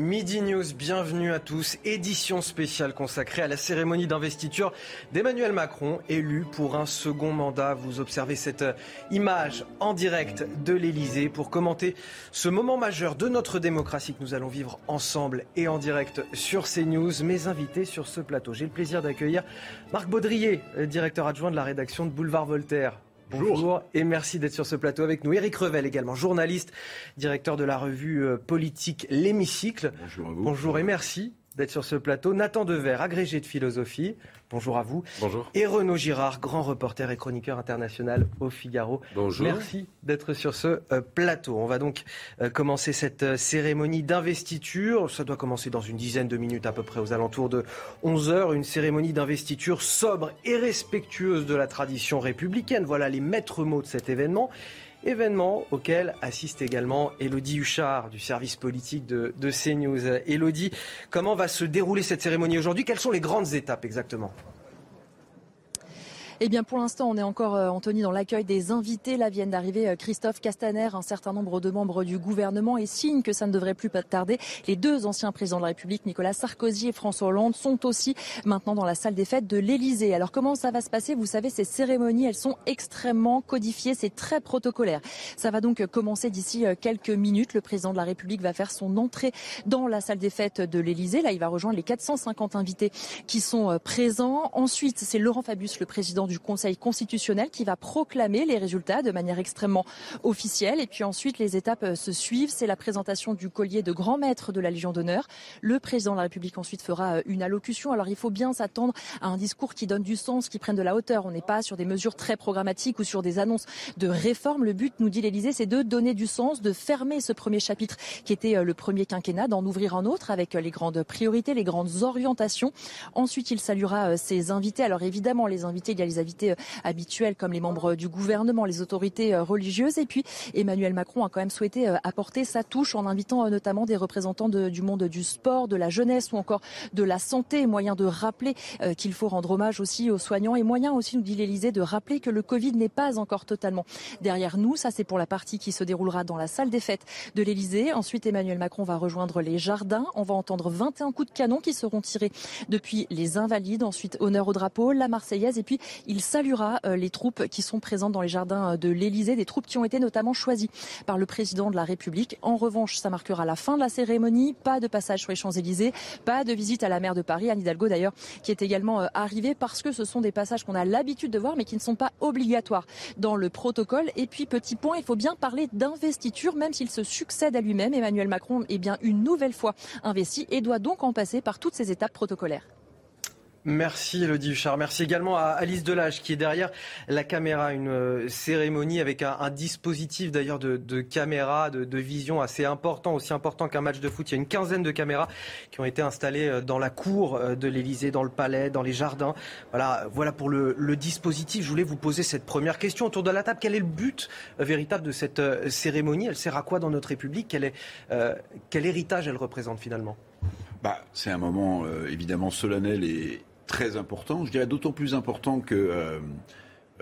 Midi News, bienvenue à tous. Édition spéciale consacrée à la cérémonie d'investiture d'Emmanuel Macron, élu pour un second mandat. Vous observez cette image en direct de l'Elysée pour commenter ce moment majeur de notre démocratie que nous allons vivre ensemble et en direct sur CNews. Mes invités sur ce plateau, j'ai le plaisir d'accueillir Marc Baudrier, directeur adjoint de la rédaction de Boulevard Voltaire. Bonjour. et merci d'être sur ce plateau avec nous. Éric Revel également, journaliste, directeur de la revue euh, politique L'Hémicycle. Bonjour à vous. Bonjour et merci d'être sur ce plateau. Nathan Dever, agrégé de philosophie. Bonjour à vous. Bonjour. Et Renaud Girard, grand reporter et chroniqueur international au Figaro. Bonjour. Merci d'être sur ce euh, plateau. On va donc euh, commencer cette euh, cérémonie d'investiture. Ça doit commencer dans une dizaine de minutes à peu près, aux alentours de 11 heures. Une cérémonie d'investiture sobre et respectueuse de la tradition républicaine. Voilà les maîtres mots de cet événement. Événement auquel assiste également Elodie Huchard du service politique de, de CNews. Elodie, comment va se dérouler cette cérémonie aujourd'hui? Quelles sont les grandes étapes exactement? Eh bien, pour l'instant, on est encore, euh, Anthony, dans l'accueil des invités. Là viennent d'arriver euh, Christophe Castaner, un certain nombre de membres du gouvernement et signe que ça ne devrait plus tarder. Les deux anciens présidents de la République, Nicolas Sarkozy et François Hollande, sont aussi maintenant dans la salle des fêtes de l'Élysée. Alors, comment ça va se passer? Vous savez, ces cérémonies, elles sont extrêmement codifiées. C'est très protocolaire. Ça va donc commencer d'ici euh, quelques minutes. Le président de la République va faire son entrée dans la salle des fêtes de l'Élysée. Là, il va rejoindre les 450 invités qui sont présents. Ensuite, c'est Laurent Fabius, le président du Conseil constitutionnel qui va proclamer les résultats de manière extrêmement officielle. Et puis ensuite, les étapes euh, se suivent. C'est la présentation du collier de grand maître de la Légion d'honneur. Le président de la République ensuite fera euh, une allocution. Alors il faut bien s'attendre à un discours qui donne du sens, qui prenne de la hauteur. On n'est pas sur des mesures très programmatiques ou sur des annonces de réforme. Le but, nous dit l'Élysée, c'est de donner du sens, de fermer ce premier chapitre qui était euh, le premier quinquennat, d'en ouvrir un autre avec les grandes priorités, les grandes orientations. Ensuite, il saluera ses invités. Alors évidemment, les invités, il y a les invités habituels comme les membres du gouvernement, les autorités euh, religieuses. Et puis Emmanuel Macron a quand même souhaité euh, apporter sa touche en invitant euh, notamment des représentants du monde du sport, de la jeunesse ou encore de la santé, moyen de rappeler qu'il faut rendre hommage aussi aux soignants et moyen aussi, nous dit l'Elysée, de rappeler que le Covid n'est pas encore totalement derrière nous. Ça, c'est pour la partie qui se déroulera dans la salle des fêtes de l'Elysée. Ensuite, Emmanuel Macron va rejoindre les jardins. On va entendre 21 coups de canon qui seront tirés depuis les Invalides. Ensuite, honneur au drapeau, la Marseillaise. Et puis, il salue euh, les troupes qui sont présentes dans les jardins euh, de l'Elysée, des troupes qui ont été notamment choisies par le président de la République. En revanche, ça marquera la fin de la cérémonie, pas de passage sur les Champs-Élysées, pas de visite à la maire de Paris, Anne Hidalgo d'ailleurs, qui est également euh, arrivée parce que ce sont des passages qu'on a l'habitude de voir mais qui ne sont pas obligatoires dans le protocole. Et puis, petit point, il faut bien parler d'investiture, même s'il se succède à lui-même. Emmanuel Macron est bien une nouvelle fois investi et doit donc en passer par toutes ces étapes protocolaires. Merci Elodie Huchard. Merci également à Alice Delage qui est derrière la caméra. Une euh, cérémonie avec un, dispositif d'ailleurs de, caméras, de, vision assez important, aussi important qu'un match de foot. Il y a une quinzaine de caméras qui ont été installées euh, dans la cour euh, de l'Elysée, dans le palais, dans les jardins. Voilà, voilà pour le, dispositif. Je voulais vous poser cette première question autour de la table. Quel est le but véritable de cette cérémonie? Elle sert à quoi dans notre République? Quel héritage elle représente finalement? Bah, C'est un moment évidemment solennel et, très important. Je dirais d'autant plus important que euh,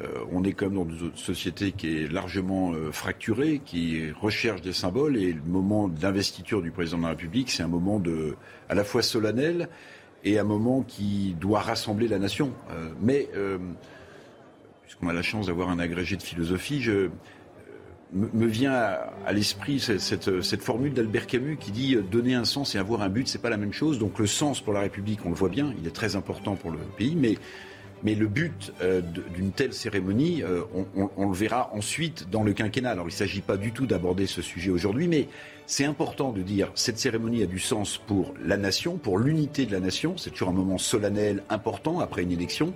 euh, on est comme dans une société qui est largement euh, fracturée, qui recherche des symboles, et le moment d'investiture du président de la République, c'est un moment de, à la fois solennel et un moment qui doit rassembler la nation. mais puisqu'on a la chance d'avoir un agrégé de philosophie, je, me vient à, l'esprit cette, formule d'Albert Camus qui dit euh, donner un sens et avoir un but, c'est pas la même chose. Donc le sens pour la République, on le voit bien, il est très important pour le pays, mais mais le but euh, d'une telle cérémonie, euh, on, le verra ensuite dans le quinquennat. Alors il ne s'agit pas du tout d'aborder ce sujet aujourd'hui, mais c'est important de dire cette cérémonie a du sens pour la nation, pour l'unité de la nation. C'est toujours un moment solennel important après une élection.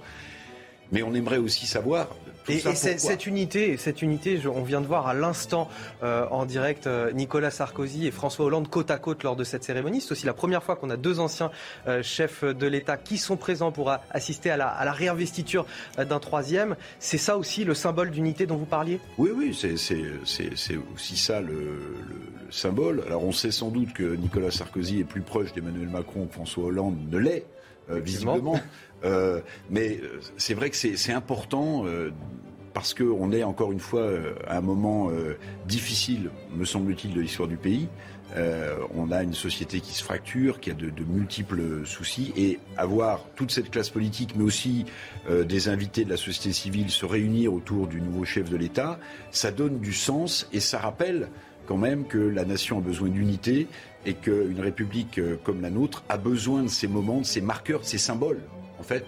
Mais on aimerait aussi savoir, et, cette unité, cette unité, on vient de voir à l'instant euh, en direct euh, Nicolas Sarkozy et François Hollande côte à côte lors de cette cérémonie. C'est aussi la première fois qu'on a deux anciens euh, chefs de l'État qui sont présents pour assister à la, à la réinvestiture d'un troisième. C'est ça aussi le symbole d'unité dont vous parliez? Oui, oui, c'est aussi ça le, le, symbole. Alors on sait sans doute que Nicolas Sarkozy est plus proche d'Emmanuel Macron que François Hollande ne l'est. visiblement. Euh, mais euh, c'est vrai que c'est important euh, parce qu'on est encore une fois à un moment difficile, me semble-t-il, de l'histoire du pays. on a une société qui se fracture, qui a de, multiples soucis, et avoir toute cette classe politique, mais aussi des invités de la société civile se réunir autour du nouveau chef de l'État, ça donne du sens et ça rappelle quand même que la nation a besoin d'unité et qu'une république comme la nôtre a besoin de ces moments, de ces marqueurs, de ces symboles en fait,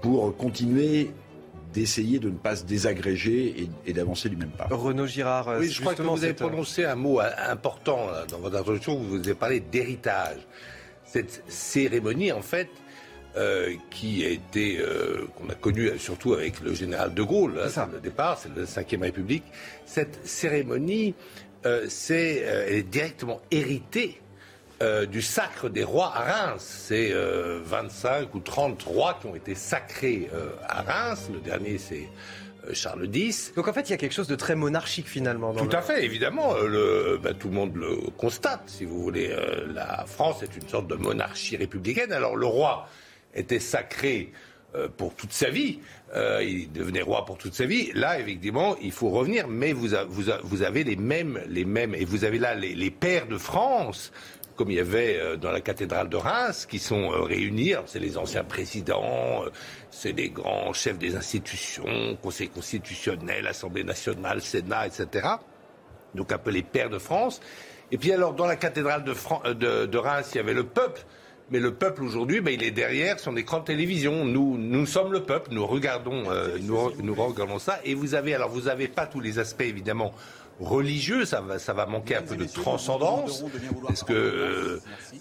pour continuer d'essayer de ne pas se désagréger et, d'avancer du même pas. Renaud Girard, oui, je crois que vous avez prononcé un mot important dans votre introduction, vous avez parlé d'héritage. Cette cérémonie, en fait, euh, qui a été, euh, qu'on a connue surtout avec le général de Gaulle, hein, le départ, c'est la Ve République, cette cérémonie, euh, c'est, elle est directement héritée euh, du sacre des rois à Reims. C'est 25 euh, ou 30 rois qui ont été sacrés euh, à Reims. Le dernier, c'est Charles X. Donc en fait, il y a quelque chose de très monarchique finalement. tout à fait, évidemment. Le, ben, tout le monde le constate, si vous voulez. la France est une sorte de monarchie républicaine. Alors le roi était sacré pour toute sa vie. il devenait roi pour toute sa vie. Là, évidemment, il faut revenir, mais vous, vous, avez les mêmes, les mêmes, et vous avez là les, les pères de France comme il y avait euh, dans la cathédrale de Reims, qui sont euh, réunis. C'est les anciens présidents, euh, c'est les grands chefs des institutions, Conseil constitutionnel, Assemblée nationale, Sénat, etc. Donc un peu les pères de France. Et puis alors, dans la cathédrale de, Reims, il y avait le peuple. Mais le peuple aujourd'hui, ben, il est derrière son écran de télévision. Nous, nous sommes le peuple, nous regardons, nous, nous, regardons ça. Et vous avez, alors vous n'avez pas tous les aspects évidemment religieux, ça va, ça va manquer un peu de transcendance, parce que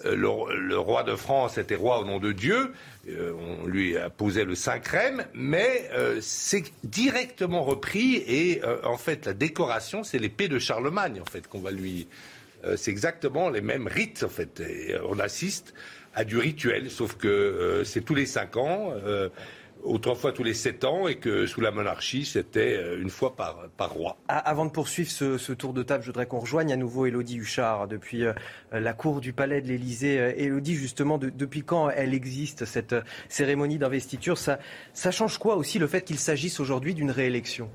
euh, le, roi de France était roi au nom de Dieu, euh, on lui posé le Saint Crème, mais euh, c'est directement repris et en fait la décoration, c'est l'épée de Charlemagne en fait qu'on va lui, c'est exactement les mêmes rites en fait. Et on assiste à du rituel, sauf que c'est tous les cinq ans autrefois tous les sept ans et que sous la monarchie, c'était euh, une fois par, roi. Avant de poursuivre ce, tour de table, je voudrais qu'on rejoigne à nouveau Elodie Huchard depuis euh, la cour du palais de l'Élysée. Elodie, euh, justement, depuis quand elle existe, cette cérémonie d'investiture? Ça change quoi aussi le fait qu'il s'agisse aujourd'hui d'une réélection?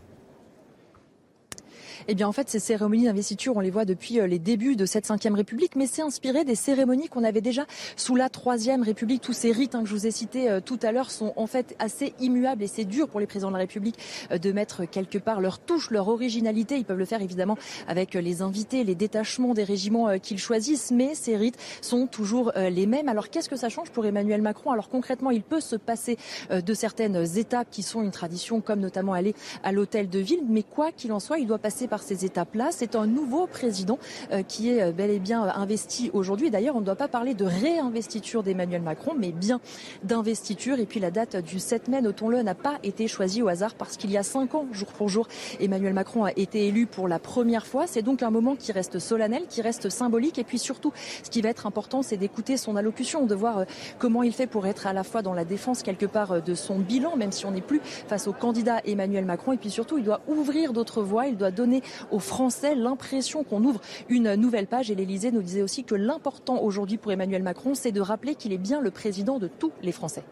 Eh bien, en fait, ces cérémonies d'investiture, on les voit depuis euh, les débuts de cette Ve République, mais c'est inspiré des cérémonies qu'on avait déjà sous la Troisième République. Tous ces rites hein, que je vous ai cités euh, tout à l'heure sont en fait assez immuables et c'est dur pour les présidents de la République euh, de mettre quelque part leur touche, leur originalité. Ils peuvent le faire évidemment avec les invités, les détachements des régiments qu'ils choisissent, mais ces rites sont toujours les mêmes. Alors qu'est-ce que ça change pour Emmanuel Macron? Alors concrètement, il peut se passer de certaines étapes qui sont une tradition, comme notamment aller à l'hôtel de ville, mais quoi qu'il en soit, il doit passer par ces étapes-là. C'est un nouveau président euh, qui est euh, bel et bien investi aujourd'hui. D'ailleurs, on ne doit pas parler de réinvestiture d'Emmanuel Macron, mais bien d'investiture. Et puis la date du 7 mai, notons-le, n'a pas été choisie au hasard parce qu'il y a cinq ans, jour pour jour, Emmanuel Macron a été élu pour la première fois. C'est donc un moment qui reste solennel, qui reste symbolique. Et puis surtout, ce qui va être important, c'est d'écouter son allocution, de voir euh, comment il fait pour être à la fois dans la défense quelque part de son bilan, même si on n'est plus face au candidat Emmanuel Macron. Et puis surtout, il doit ouvrir d'autres voies, il doit donner aux Français l'impression qu'on ouvre une nouvelle page. Et l'Elysée nous disait aussi que l'important aujourd'hui pour Emmanuel Macron, c'est de rappeler qu'il est bien le président de tous les Français.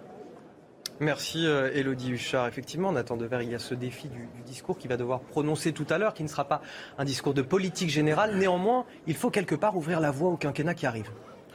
Merci Elodie euh, Huchard. Effectivement, on attend de ver, il y a ce défi du, discours qu'il va devoir prononcer tout à l'heure, qui ne sera pas un discours de politique générale. Néanmoins, il faut quelque part ouvrir la voie au quinquennat qui arrive.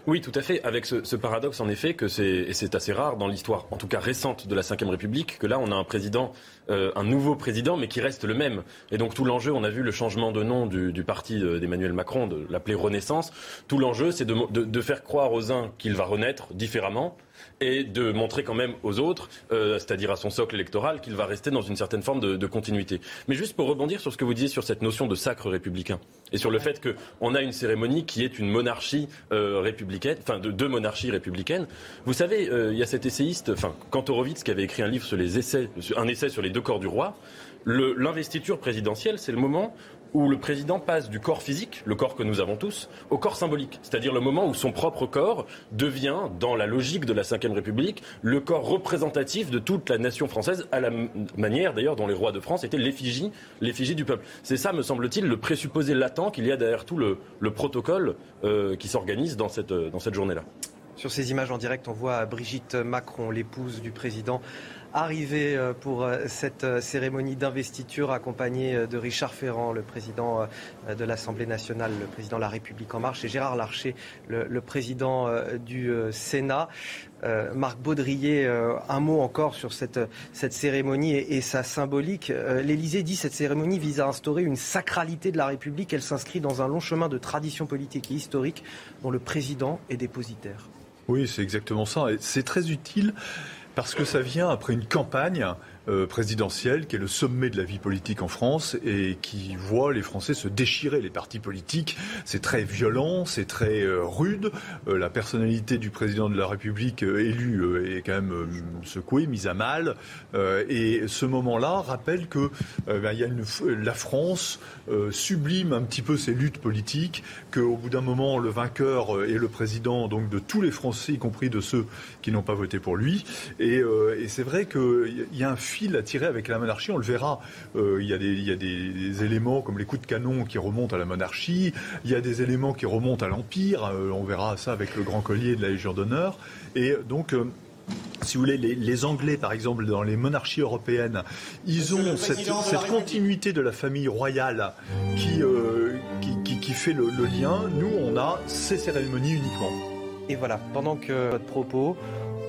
Oui, tout à fait. Avec ce, paradoxe, en effet, que c'est, et c'est assez rare dans l'histoire, en tout cas récente de la Ve République, que là, on a un président, euh, un nouveau président, mais qui reste le même. Et donc tout l'enjeu, on a vu le changement de nom du, parti d'Emmanuel Macron, de l'appeler Renaissance. Tout l'enjeu, c'est de faire croire aux uns qu'il va renaître différemment et de montrer quand même aux autres, euh, c'est-à-dire à son socle électoral, qu'il va rester dans une certaine forme de, continuité. Mais juste pour rebondir sur ce que vous disiez sur cette notion de sacre républicain et sur le fait qu'on a une cérémonie qui est une monarchie euh, républicaine, enfin de deux monarchies républicaines. Vous savez, euh, il y a cet essayiste, enfin Kantorowicz, qui avait écrit un livre sur les essais, un essai sur les deux corps du roi. L'investiture présidentielle, c'est le moment où le président passe du corps physique, le corps que nous avons tous, au corps symbolique. C'est-à-dire le moment où son propre corps devient, dans la logique de la Ve République, le corps représentatif de toute la nation française, à la manière d'ailleurs dont les rois de France étaient l'effigie, l'effigie du peuple. C'est ça, me semble-t-il, le présupposé latent qu'il y a derrière tout le, protocole euh, qui s'organise dans cette, dans cette journée-là. Sur ces images en direct, on voit Brigitte Macron, l'épouse du président, arriver euh, pour euh, cette euh, cérémonie d'investiture accompagnée de Richard Ferrand, le président de l'Assemblée nationale, le président de la République en marche, et Gérard Larcher, le, président du Sénat. Marc Baudrier, un mot encore sur cette, cérémonie et, sa symbolique. L'Élysée dit que cette cérémonie vise à instaurer une sacralité de la République. Elle s'inscrit dans un long chemin de tradition politique et historique dont le président est dépositaire. Oui, c'est exactement ça. C'est très utile parce que ça vient après une campagne présidentielle, qui est le sommet de la vie politique en France et qui voit les Français se déchirer les partis politiques. C'est très violent, c'est très euh, rude. Euh, la personnalité du président de la République élu est quand même secouée, mise à mal. et ce moment-là rappelle que ben, il y a la France sublime un petit peu ses luttes politiques, qu'au bout d'un moment le vainqueur est le président donc de tous les Français, y compris de ceux qui n'ont pas voté pour lui. Et c'est vrai qu'il y a un fil à tirer avec la monarchie. On le verra. Euh, il, y a des, il, y a des, éléments comme les coups de canon qui remontent à la monarchie. Il y a des éléments qui remontent à l'Empire. Euh, on verra ça avec le grand collier de la Légion d'honneur. Et donc, euh, si vous voulez, les, Anglais, par exemple, dans les monarchies européennes, ils ont cette, cette continuité de la famille royale qui, qui, qui, fait le, le, lien. Nous, on a ces cérémonies uniquement. Et voilà, pendant que votre propos,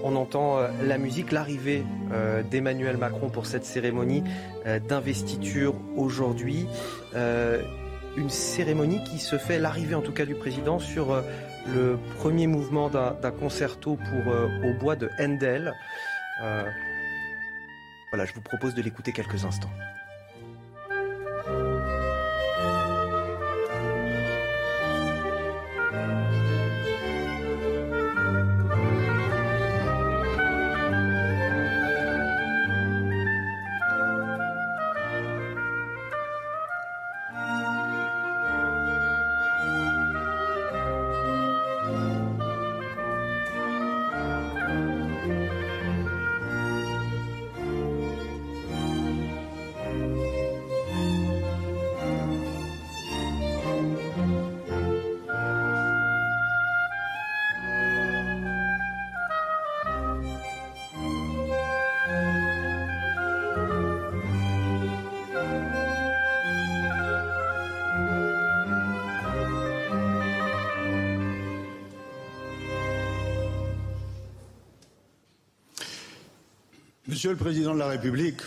on entend euh, la musique, l'arrivée euh, d'Emmanuel Macron pour cette cérémonie euh, d'investiture aujourd'hui. Une cérémonie qui se fait, l'arrivée en tout cas du président, sur le premier mouvement d'un concerto pour au bois de Handel. Voilà, je vous propose de l'écouter quelques instants. Monsieur le Président de la République,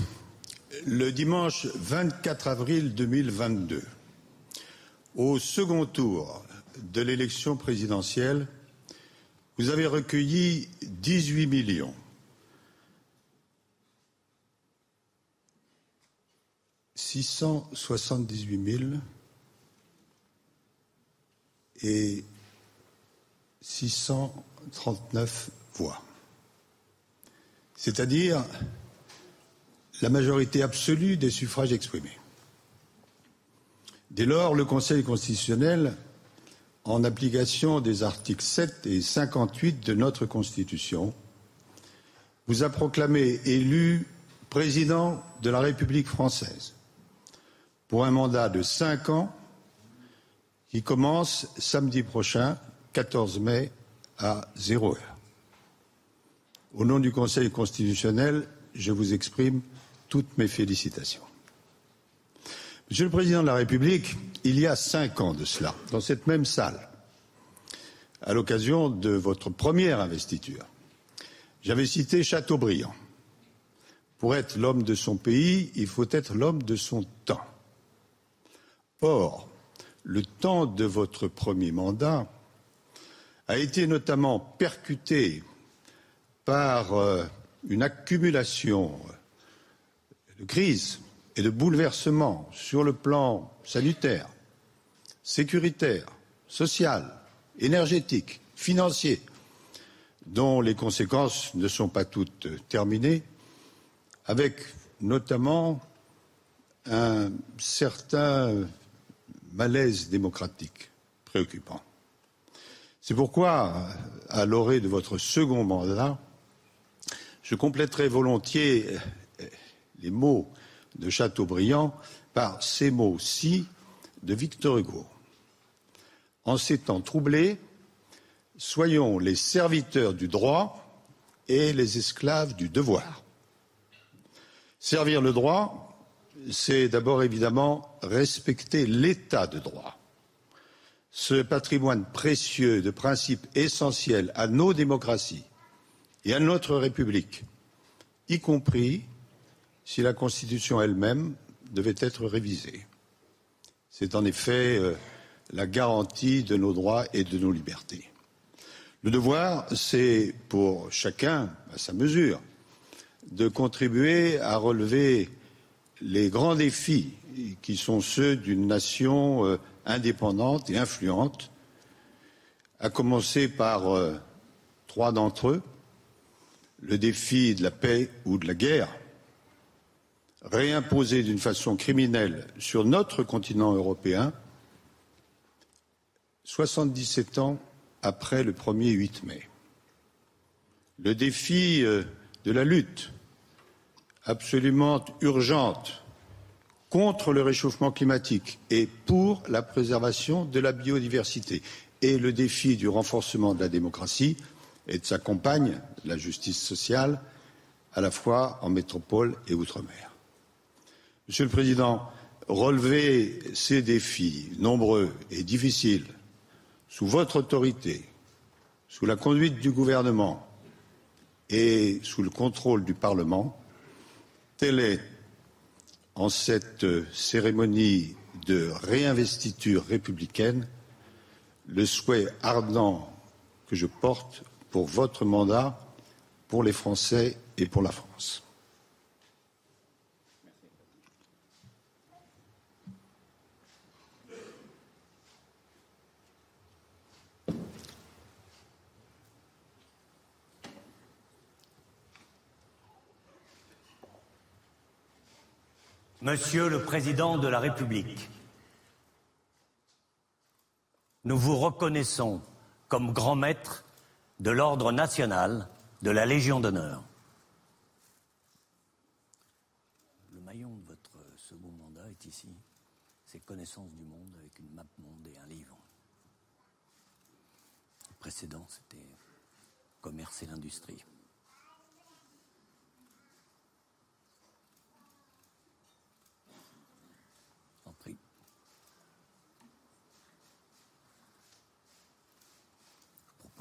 le dimanche 24 avril 2022, au second tour de l'élection présidentielle, vous avez recueilli 18 millions. 678 000 et 639 voix c'est-à-dire la majorité absolue des suffrages exprimés. Dès lors, le Conseil constitutionnel, en application des articles 7 et 58 de notre Constitution, vous a proclamé élu président de la République française pour un mandat de cinq ans qui commence samedi prochain, 14 mai, à zéro heure. Au nom du Conseil constitutionnel, je vous exprime toutes mes félicitations. Monsieur le Président de la République, il y a cinq ans de cela, dans cette même salle, à l'occasion de votre première investiture, j'avais cité Chateaubriand. Pour être l'homme de son pays, il faut être l'homme de son temps. Or, le temps de votre premier mandat a été notamment percuté par euh, une accumulation de crises et de bouleversements sur le plan sanitaire, sécuritaire, social, énergétique, financier, dont les conséquences ne sont pas toutes terminées, avec notamment un certain malaise démocratique préoccupant. C'est pourquoi, à l'orée de votre second mandat, je compléterai volontiers les mots de Chateaubriand par ces mots-ci de Victor Hugo. En ces temps troublés, soyons les serviteurs du droit et les esclaves du devoir. Servir le droit, c'est d'abord évidemment respecter l'état de droit ce patrimoine précieux de principes essentiels à nos démocraties et à notre République, y compris si la Constitution elle-même devait être révisée. C'est en effet euh, la garantie de nos droits et de nos libertés. Le devoir, c'est pour chacun, à sa mesure, de contribuer à relever les grands défis qui sont ceux d'une nation euh, indépendante et influente, à commencer par euh, trois d'entre eux le défi de la paix ou de la guerre, réimposé d'une façon criminelle sur notre continent européen, 77 ans après le premier 8 mai. Le défi euh, de la lutte absolument urgente contre le réchauffement climatique et pour la préservation de la biodiversité et le défi du renforcement de la démocratie et de sa compagne, la justice sociale, à la fois en métropole et outre-mer. Monsieur le Président, relever ces défis nombreux et difficiles sous votre autorité, sous la conduite du gouvernement et sous le contrôle du Parlement, telle est en cette cérémonie de réinvestiture républicaine le souhait ardent que je porte pour votre mandat, pour les Français et pour la France. Monsieur le Président de la République, nous vous reconnaissons comme grand maître de l'ordre national de la Légion d'honneur. Le maillon de votre second mandat est ici. C'est connaissance du monde avec une map monde et un livre. Le précédent, c'était commerce et l'industrie.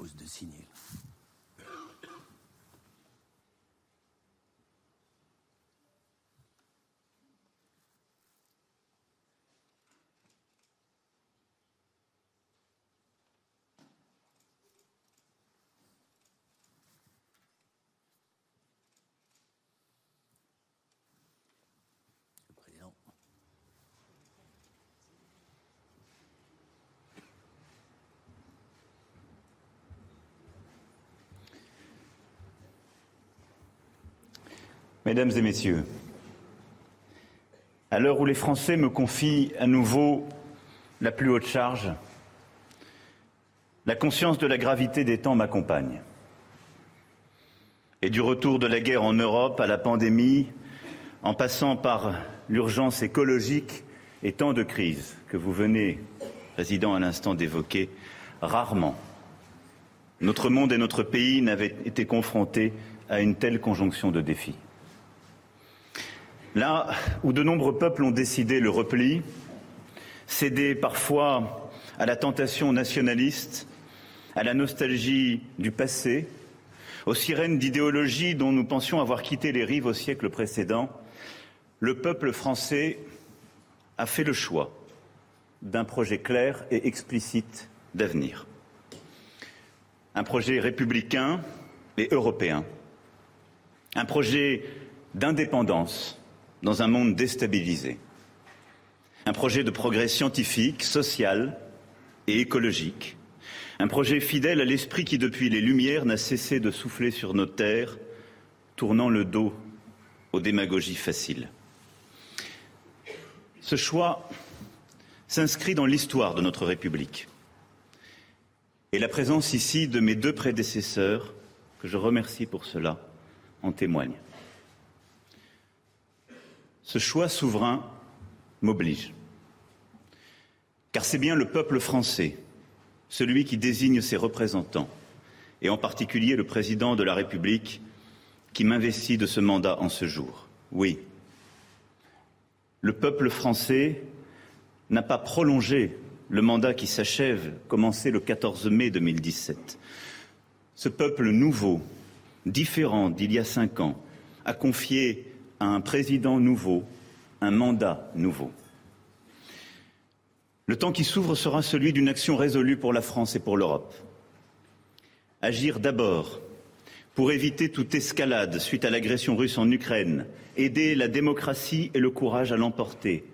de signer. Mesdames et Messieurs, à l'heure où les Français me confient à nouveau la plus haute charge, la conscience de la gravité des temps m'accompagne. Et du retour de la guerre en Europe à la pandémie, en passant par l'urgence écologique et tant de crises que vous venez, Président, à l'instant d'évoquer, rarement notre monde et notre pays n'avaient été confrontés à une telle conjonction de défis. Là où de nombreux peuples ont décidé le repli, cédé parfois à la tentation nationaliste, à la nostalgie du passé, aux sirènes d'idéologie dont nous pensions avoir quitté les rives au siècle précédent, le peuple français a fait le choix d'un projet clair et explicite d'avenir. Un projet républicain et européen. Un projet d'indépendance dans un monde déstabilisé. Un projet de progrès scientifique, social et écologique. Un projet fidèle à l'esprit qui, depuis les Lumières, n'a cessé de souffler sur nos terres, tournant le dos aux démagogies faciles. Ce choix s'inscrit dans l'histoire de notre République. Et la présence ici de mes deux prédécesseurs, que je remercie pour cela, en témoigne. Ce choix souverain m'oblige. Car c'est bien le peuple français, celui qui désigne ses représentants, et en particulier le président de la République, qui m'investit de ce mandat en ce jour. Oui, le peuple français n'a pas prolongé le mandat qui s'achève, commencé le 14 mai 2017. Ce peuple nouveau, différent d'il y a cinq ans, a confié à un président nouveau un mandat nouveau. Le temps qui s'ouvre sera celui d'une action résolue pour la France et pour l'Europe. Agir d'abord pour éviter toute escalade suite à l'agression russe en Ukraine, aider la démocratie et le courage à l'emporter,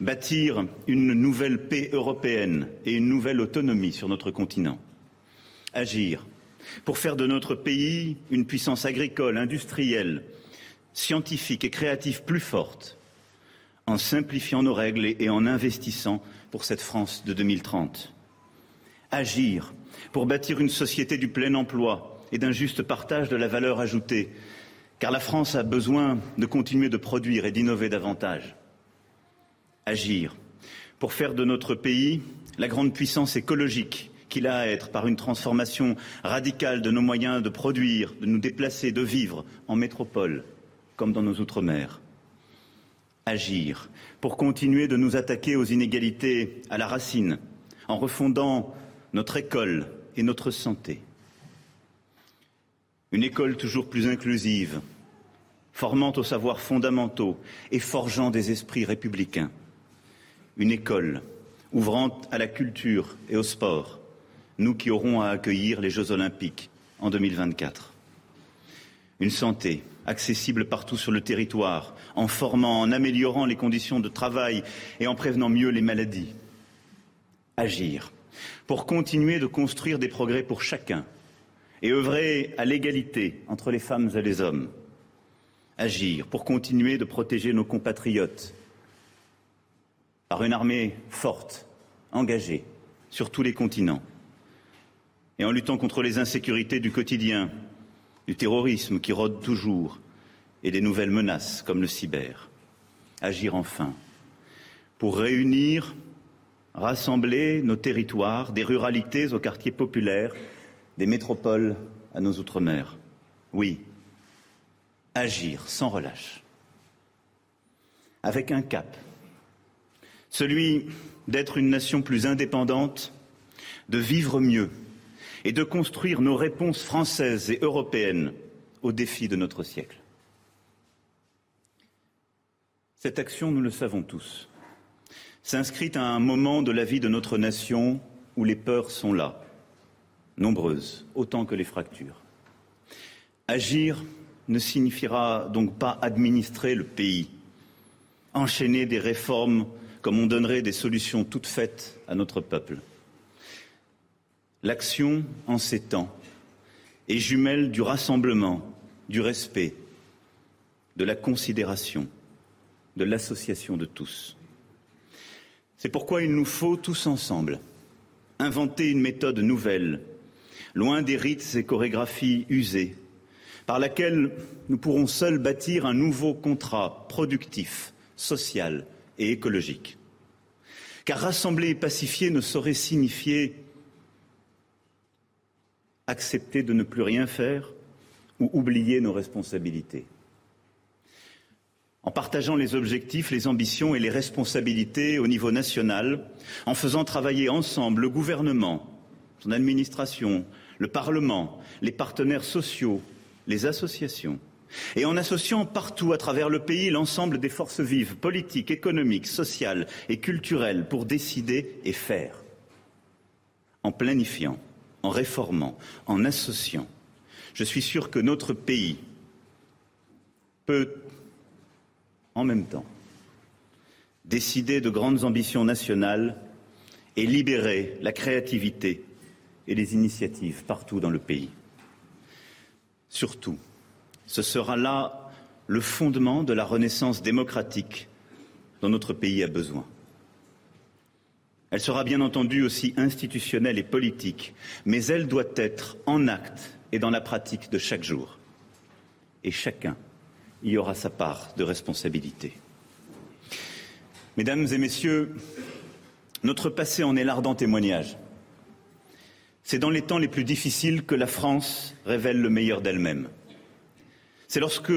bâtir une nouvelle paix européenne et une nouvelle autonomie sur notre continent. Agir pour faire de notre pays une puissance agricole, industrielle, scientifique et créative plus forte, en simplifiant nos règles et en investissant pour cette France de 2030. Agir pour bâtir une société du plein emploi et d'un juste partage de la valeur ajoutée, car la France a besoin de continuer de produire et d'innover davantage agir pour faire de notre pays la grande puissance écologique qu'il a à être par une transformation radicale de nos moyens de produire, de nous déplacer, de vivre en métropole comme dans nos outre-mer. Agir pour continuer de nous attaquer aux inégalités à la racine en refondant notre école et notre santé. Une école toujours plus inclusive, formant aux savoirs fondamentaux et forgeant des esprits républicains une école ouvrant à la culture et au sport, nous qui aurons à accueillir les Jeux olympiques en 2024. Une santé accessible partout sur le territoire, en formant, en améliorant les conditions de travail et en prévenant mieux les maladies. Agir pour continuer de construire des progrès pour chacun et œuvrer à l'égalité entre les femmes et les hommes. Agir pour continuer de protéger nos compatriotes par une armée forte, engagée sur tous les continents, et en luttant contre les insécurités du quotidien, du terrorisme qui rôde toujours, et des nouvelles menaces comme le cyber. Agir enfin pour réunir, rassembler nos territoires, des ruralités aux quartiers populaires, des métropoles à nos outre-mer. Oui, agir sans relâche, avec un cap celui d'être une nation plus indépendante, de vivre mieux et de construire nos réponses françaises et européennes aux défis de notre siècle. Cette action, nous le savons tous, s'inscrit à un moment de la vie de notre nation où les peurs sont là, nombreuses, autant que les fractures. Agir ne signifiera donc pas administrer le pays, enchaîner des réformes comme on donnerait des solutions toutes faites à notre peuple. L'action, en ces temps, est jumelle du rassemblement, du respect, de la considération, de l'association de tous. C'est pourquoi il nous faut tous ensemble inventer une méthode nouvelle, loin des rites et chorégraphies usées, par laquelle nous pourrons seuls bâtir un nouveau contrat productif, social, et écologique. Car rassembler et pacifier ne saurait signifier accepter de ne plus rien faire ou oublier nos responsabilités. En partageant les objectifs, les ambitions et les responsabilités au niveau national, en faisant travailler ensemble le gouvernement, son administration, le Parlement, les partenaires sociaux, les associations, et en associant partout à travers le pays l'ensemble des forces vives, politiques, économiques, sociales et culturelles pour décider et faire. En planifiant, en réformant, en associant, je suis sûr que notre pays peut en même temps décider de grandes ambitions nationales et libérer la créativité et les initiatives partout dans le pays. Surtout, ce sera là le fondement de la renaissance démocratique dont notre pays a besoin. Elle sera bien entendu aussi institutionnelle et politique, mais elle doit être en acte et dans la pratique de chaque jour. Et chacun y aura sa part de responsabilité. Mesdames et Messieurs, notre passé en est l'ardent témoignage. C'est dans les temps les plus difficiles que la France révèle le meilleur d'elle-même. C'est lorsque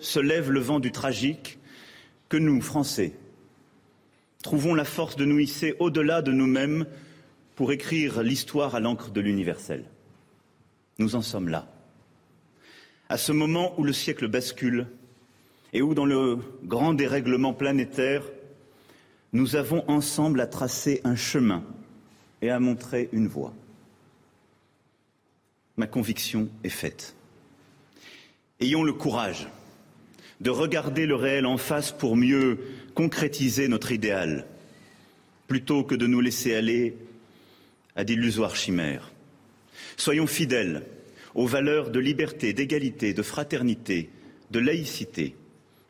se lève le vent du tragique que nous, Français, trouvons la force de nous hisser au-delà de nous-mêmes pour écrire l'histoire à l'encre de l'universel. Nous en sommes là. À ce moment où le siècle bascule et où, dans le grand dérèglement planétaire, nous avons ensemble à tracer un chemin et à montrer une voie. Ma conviction est faite. Ayons le courage de regarder le réel en face pour mieux concrétiser notre idéal, plutôt que de nous laisser aller à d'illusoires chimères. Soyons fidèles aux valeurs de liberté, d'égalité, de fraternité, de laïcité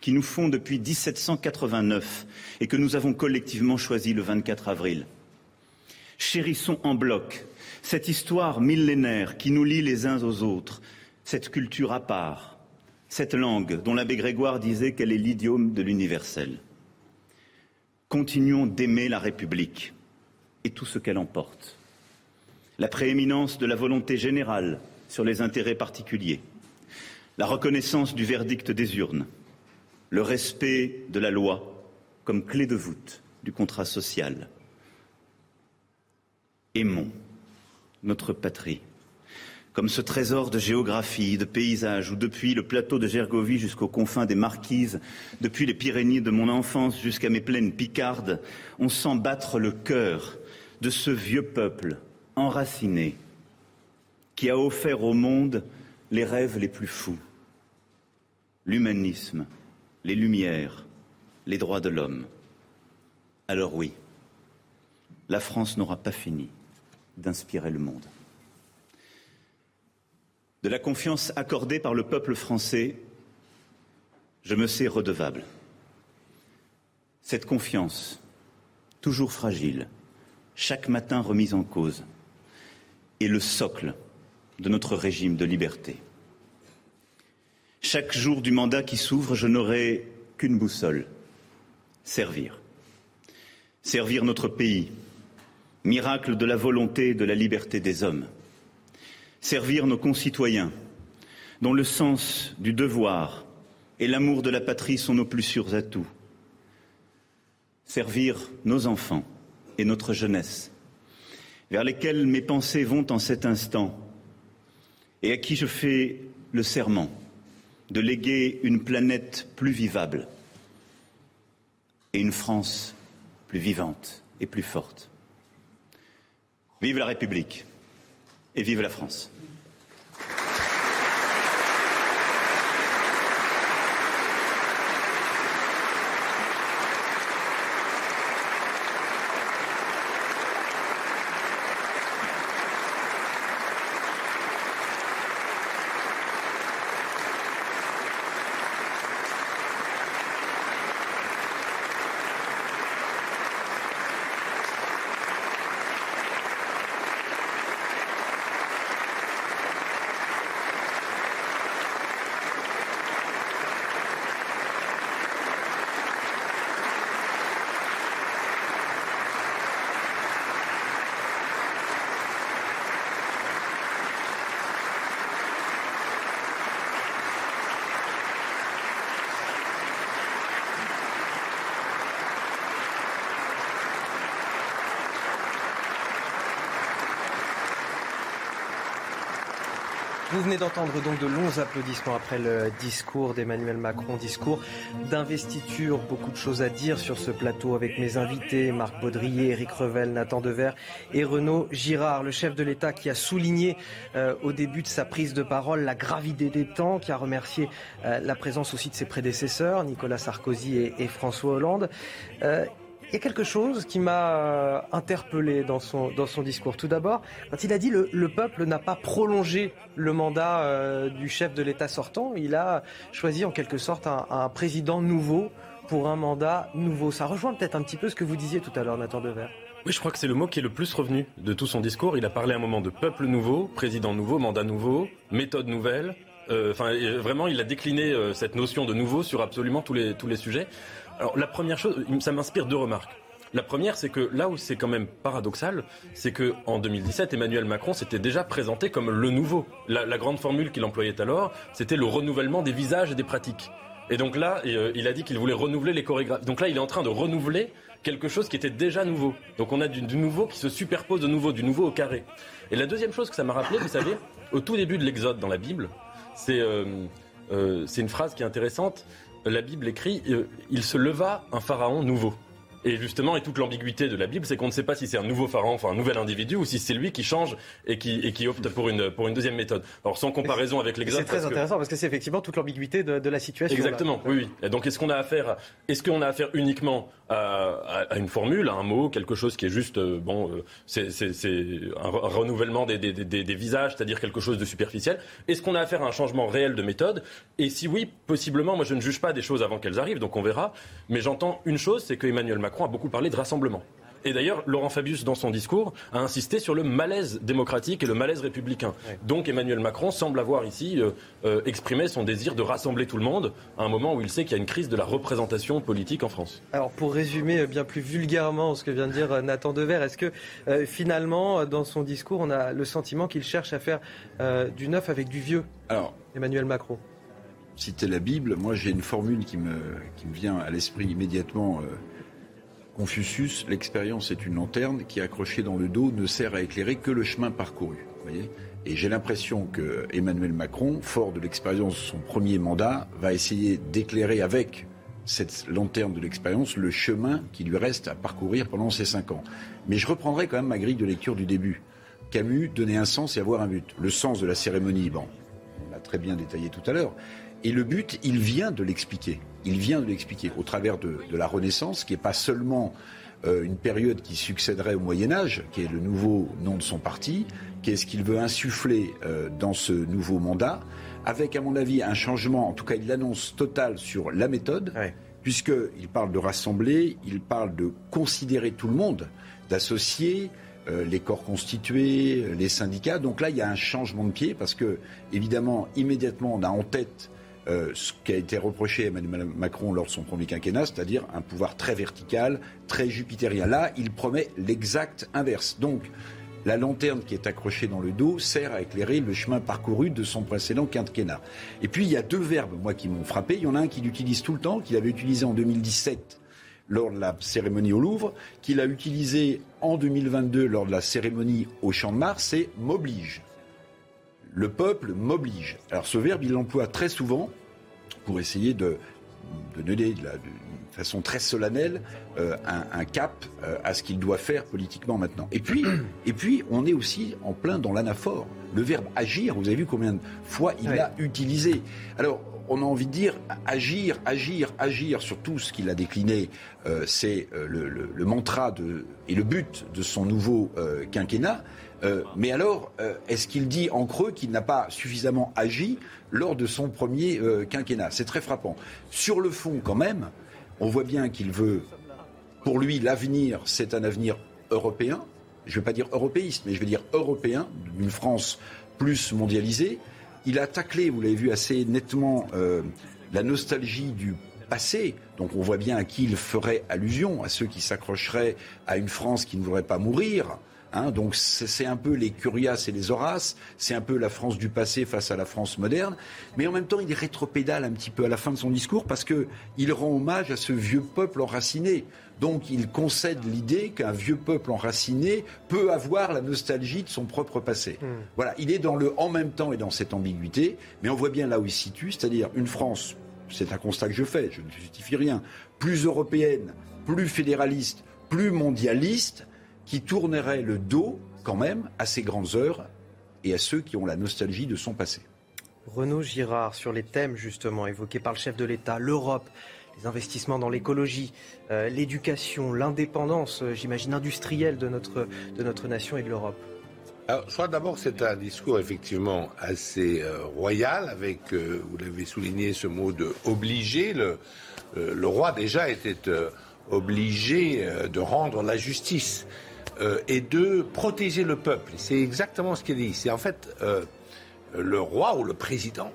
qui nous font depuis 1789 et que nous avons collectivement choisi le 24 avril. Chérissons en bloc cette histoire millénaire qui nous lie les uns aux autres, cette culture à part, cette langue dont l'abbé Grégoire disait qu'elle est l'idiome de l'universel. Continuons d'aimer la République et tout ce qu'elle emporte. La prééminence de la volonté générale sur les intérêts particuliers, la reconnaissance du verdict des urnes, le respect de la loi comme clé de voûte du contrat social. Aimons notre patrie comme ce trésor de géographie, de paysage, où depuis le plateau de Gergovie jusqu'aux confins des Marquises, depuis les Pyrénées de mon enfance jusqu'à mes plaines picardes, on sent battre le cœur de ce vieux peuple enraciné qui a offert au monde les rêves les plus fous, l'humanisme, les lumières, les droits de l'homme. Alors oui, la France n'aura pas fini d'inspirer le monde de la confiance accordée par le peuple français, je me sais redevable. Cette confiance, toujours fragile, chaque matin remise en cause, est le socle de notre régime de liberté. Chaque jour du mandat qui s'ouvre, je n'aurai qu'une boussole servir. Servir notre pays, miracle de la volonté et de la liberté des hommes servir nos concitoyens, dont le sens du devoir et l'amour de la patrie sont nos plus sûrs atouts, servir nos enfants et notre jeunesse, vers lesquels mes pensées vont en cet instant, et à qui je fais le serment de léguer une planète plus vivable et une France plus vivante et plus forte. Vive la République et vive la France. Vous venez d'entendre donc de longs applaudissements après le discours d'Emmanuel Macron, discours d'investiture. Beaucoup de choses à dire sur ce plateau avec mes invités, Marc Baudrier, Éric Revel, Nathan Dever et Renaud Girard, le chef de l'État qui a souligné euh, au début de sa prise de parole la gravité des temps, qui a remercié euh, la présence aussi de ses prédécesseurs, Nicolas Sarkozy et, et François Hollande. Euh, il y a quelque chose qui m'a euh, interpellé dans son, dans son discours. Tout d'abord, quand il a dit le, le peuple n'a pas prolongé le mandat euh, du chef de l'État sortant, il a choisi en quelque sorte un, un président nouveau pour un mandat nouveau. Ça rejoint peut-être un petit peu ce que vous disiez tout à l'heure, Nathan Dever. Oui, je crois que c'est le mot qui est le plus revenu de tout son discours. Il a parlé à un moment de peuple nouveau, président nouveau, mandat nouveau, méthode nouvelle. Euh, enfin, vraiment, il a décliné euh, cette notion de nouveau sur absolument tous les, tous les sujets. Alors, la première chose, ça m'inspire deux remarques. La première, c'est que là où c'est quand même paradoxal, c'est que en 2017, Emmanuel Macron s'était déjà présenté comme le nouveau. La, grande formule qu'il employait alors, c'était le renouvellement des visages et des pratiques. Et donc là, euh, il a dit qu'il voulait renouveler les chorégraphes. Donc là, il est en train de renouveler quelque chose qui était déjà nouveau. Donc on a du, du nouveau qui se superpose de nouveau, du nouveau au carré. Et la deuxième chose que ça m'a rappelé, vous savez, au tout début de l'Exode dans la Bible, c'est euh, euh, une phrase qui est intéressante. La Bible écrit euh, Il se leva un pharaon nouveau. Et justement, et toute l'ambiguïté de la Bible, c'est qu'on ne sait pas si c'est un nouveau pharaon, enfin un nouvel individu, ou si c'est lui qui change et qui, et qui opte pour une, pour une deuxième méthode. Alors sans comparaison avec l'Exode. C'est très intéressant parce que c'est effectivement toute l'ambiguïté de, de, la situation. Exactement, oui, oui. Et donc est-ce qu'on a affaire, est-ce qu'on a affaire uniquement à, à, une formule, à un mot, quelque chose qui est juste, euh, bon, euh, c'est un renouvellement des, des, des, des visages, c'est-à-dire quelque chose de superficiel? Est-ce qu'on a affaire à un changement réel de méthode? Et si oui, possiblement, moi je ne juge pas des choses avant qu'elles arrivent, donc on verra. Mais j'entends une chose, c'est que Emmanuel Macron a beaucoup parlé de rassemblement. Et d'ailleurs, Laurent Fabius, dans son discours, a insisté sur le malaise démocratique et le malaise républicain. Ouais. Donc Emmanuel Macron semble avoir ici euh, euh, exprimé son désir de rassembler tout le monde à un moment où il sait qu'il y a une crise de la représentation politique en France. Alors pour résumer bien plus vulgairement ce que vient de dire Nathan Dever, est-ce que euh, finalement, dans son discours, on a le sentiment qu'il cherche à faire euh, du neuf avec du vieux Alors, Emmanuel Macron? Citer la Bible, moi j'ai une formule qui me, qui me vient à l'esprit immédiatement. Confucius, l'expérience est une lanterne qui, accrochée dans le dos, ne sert à éclairer que le chemin parcouru. Voyez et j'ai l'impression que Emmanuel Macron, fort de l'expérience de son premier mandat, va essayer d'éclairer avec cette lanterne de l'expérience le chemin qui lui reste à parcourir pendant ces cinq ans. Mais je reprendrai quand même ma grille de lecture du début. Camus, donner un sens et avoir un but. Le sens de la cérémonie, on l'a très bien détaillé tout à l'heure. Et le but, il vient de l'expliquer. Il vient de l'expliquer au travers de, de, la Renaissance, qui n'est pas seulement euh, une période qui succéderait au Moyen Âge, qui est le nouveau nom de son parti, qu'est-ce qu'il veut insuffler euh, dans ce nouveau mandat, avec, à mon avis, un changement, en tout cas, il l'annonce total sur la méthode, ouais. puisqu'il parle de rassembler, il parle de considérer tout le monde, d'associer, euh, les corps constitués, les syndicats. Donc là, il y a un changement de pied parce que, évidemment, immédiatement, on a en tête euh, ce qui a été reproché à Emmanuel Macron lors de son premier quinquennat, c'est-à-dire un pouvoir très vertical, très jupitérien. Là, il promet l'exact inverse. Donc, la lanterne qui est accrochée dans le dos sert à éclairer le chemin parcouru de son précédent quinquennat. Et puis, il y a deux verbes, moi, qui m'ont frappé. Il y en a un qu'il utilise tout le temps, qu'il avait utilisé en 2017 lors de la cérémonie au Louvre, qu'il a utilisé en 2022 lors de la cérémonie au Champ de Mars, c'est m'oblige. Le peuple m'oblige. Alors ce verbe, il l'emploie très souvent pour essayer de, de donner de, la, de façon très solennelle euh, un, un, cap euh, à ce qu'il doit faire politiquement maintenant. Et puis, et puis, on est aussi en plein dans l'anaphore. Le verbe agir, vous avez vu combien de fois il l'a utilisé. Alors, on a envie de dire agir, agir, agir sur tout ce qu'il a décliné. Euh, c'est le, le, le, mantra de, et le but de son nouveau quinquennat. Euh, mais alors, euh, est-ce qu'il dit en creux qu'il n'a pas suffisamment agi lors de son premier euh, quinquennat? C'est très frappant. Sur le fond, quand même, on voit bien qu'il veut, pour lui, l'avenir, c'est un avenir européen. Je ne veux pas dire européiste, mais je veux dire européen, d'une France plus mondialisée. Il a taclé, vous l'avez vu assez nettement, la nostalgie du passé. Donc on voit bien à qui il ferait allusion, à ceux qui s'accrocheraient à une France qui ne voudrait pas mourir. Hein, donc c'est un peu les Curias et les Horaces, c'est un peu la France du passé face à la France moderne, mais en même temps il rétropédale un petit peu à la fin de son discours parce que il rend hommage à ce vieux peuple enraciné. Donc il concède l'idée qu'un vieux peuple enraciné peut avoir la nostalgie de son propre passé. Mmh. Voilà, il est dans le en même temps et dans cette ambiguïté, mais on voit bien là où il se situe, c'est-à-dire une France, c'est un constat que je fais, je ne justifie rien, plus européenne, plus fédéraliste, plus mondialiste qui tournerait le dos quand même à ces grandes heures et à ceux qui ont la nostalgie de son passé. Renaud Girard, sur les thèmes justement évoqués par le chef de l'État, l'Europe, les investissements dans l'écologie, euh, l'éducation, l'indépendance, euh, j'imagine, industrielle de notre, de notre nation et de l'Europe. Alors, je crois d'abord que c'est un discours effectivement assez euh, royal, avec, euh, vous l'avez souligné, ce mot de obligé. Le, euh, le roi déjà était obligé de rendre la justice et de protéger le peuple. C'est exactement ce qu'il dit. C'est en fait le roi ou le président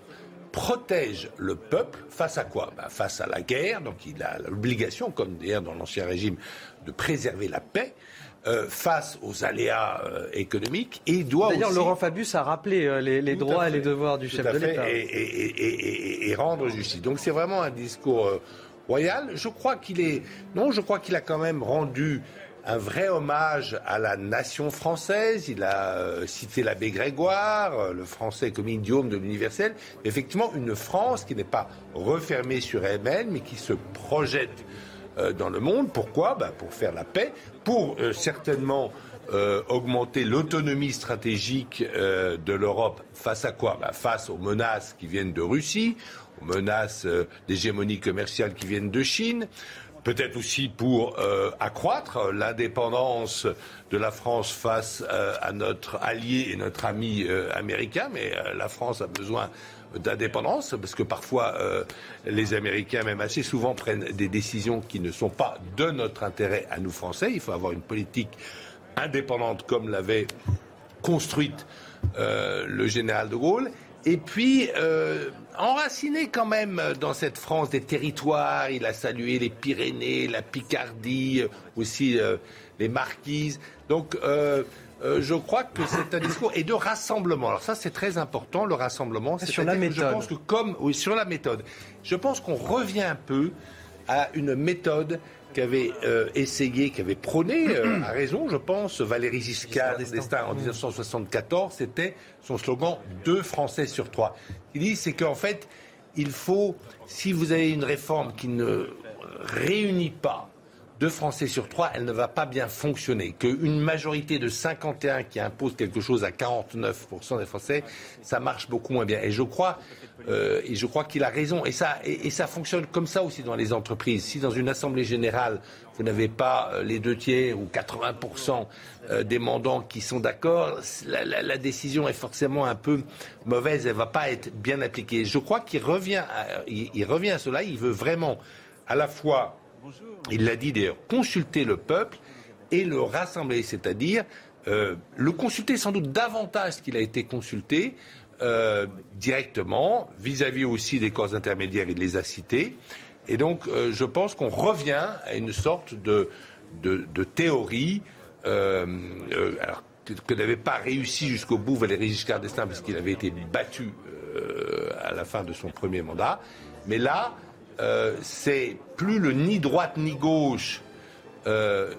protège le peuple face à quoi? Ben, Face à la guerre, donc il a l'obligation, comme d'ailleurs dans l'Ancien Régime, de préserver la paix. Euh, face aux aléas euh, économiques et doit D'ailleurs, Laurent Fabius a rappelé euh, les, droits et les devoirs du chef de l'État. Et, et, rendre justice. Donc c'est vraiment un discours royal. Je crois qu'il est... Non, je crois qu'il a quand même rendu un vrai hommage à la nation française. Il a cité l'abbé Grégoire, le français comme idiome de l'universel. Effectivement, une France qui n'est pas refermée sur elle-même, mais qui se projette dans le monde. Pourquoi? Ben, Pour faire la paix, pour euh, certainement euh, augmenter l'autonomie stratégique euh, de l'Europe face à quoi? Bah, Face aux menaces qui viennent de Russie, aux menaces d'hégémonie commerciale qui viennent de Chine, peut-être aussi pour accroître l'indépendance de la France face à notre allié et notre ami américain, mais la France a besoin d'indépendance, parce que parfois euh, les Américains, même assez souvent, prennent des décisions qui ne sont pas de notre intérêt à nous Français. Il faut avoir une politique indépendante comme l'avait construite euh, le général de Gaulle. Et puis, euh, enraciné quand même dans cette France des territoires, il a salué les Pyrénées, la Picardie, aussi les Marquises. Donc, euh, je crois que c'est un discours et de rassemblement. Alors ça, c'est très important, le rassemblement. Sur la méthode. Je pense que comme oui, sur la méthode, je pense qu'on revient un peu à une méthode qu'avait euh, essayé, qu'avait prôné, euh, à raison, je pense, Valéry Giscard d'Estaing en 1974. C'était son slogan deux Français sur trois. Il dit, c'est qu'en fait, il faut, si vous avez une réforme qui ne réunit pas deux Français sur trois, elle ne va pas bien fonctionner. Qu'une majorité de 51 qui impose quelque chose à 49% des Français, ça marche beaucoup moins bien. Et je crois, euh, crois qu'il a raison. Et ça, et, ça fonctionne comme ça aussi dans les entreprises. Si dans une assemblée générale, vous n'avez pas euh, les deux tiers ou 80% euh, des mandants qui sont d'accord, la, décision est forcément un peu mauvaise. Elle ne va pas être bien appliquée. Je crois qu'il revient, il revient à cela. Il veut vraiment à la fois il l'a dit d'ailleurs, consulter le peuple et le rassembler, c'est-à-dire euh, le consulter sans doute davantage qu'il a été consulté euh, directement, vis-à-vis aussi des corps intermédiaires, il les a cités. Et donc, euh, je pense qu'on revient à une sorte de, théorie que, n'avait pas réussi jusqu'au bout Valéry Giscard d'Estaing, parce qu'il avait été battu à la fin de son premier mandat. Mais là, euh, c'est plus le ni droite ni gauche euh,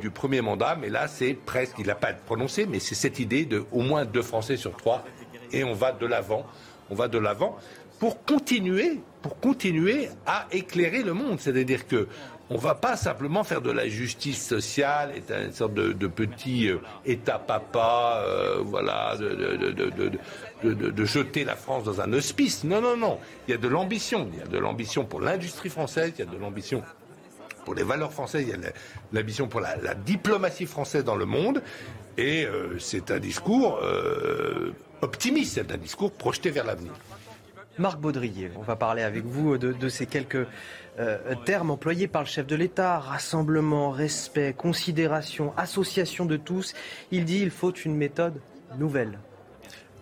du premier mandat, mais là c'est presque, il n'a pas prononcé, mais c'est cette idée de au moins deux Français sur trois, et on va de l'avant, on va de l'avant pour continuer, pour continuer à éclairer le monde. C'est-à-dire que on ne va pas simplement faire de la justice sociale, une sorte de, petit euh, État papa, voilà, de, jeter la France dans un hospice. Non, non, non. Il y a de l'ambition. Il y a de l'ambition pour l'industrie française, il y a de l'ambition pour les valeurs françaises, il y a l'ambition pour la, diplomatie française dans le monde. Et euh, c'est un discours euh, optimiste, c'est un discours projeté vers l'avenir. Marc Baudrier, on va parler avec vous de, ces quelques euh, termes employés par le chef de l'État. Rassemblement, respect, considération, association de tous. Il dit il faut une méthode nouvelle.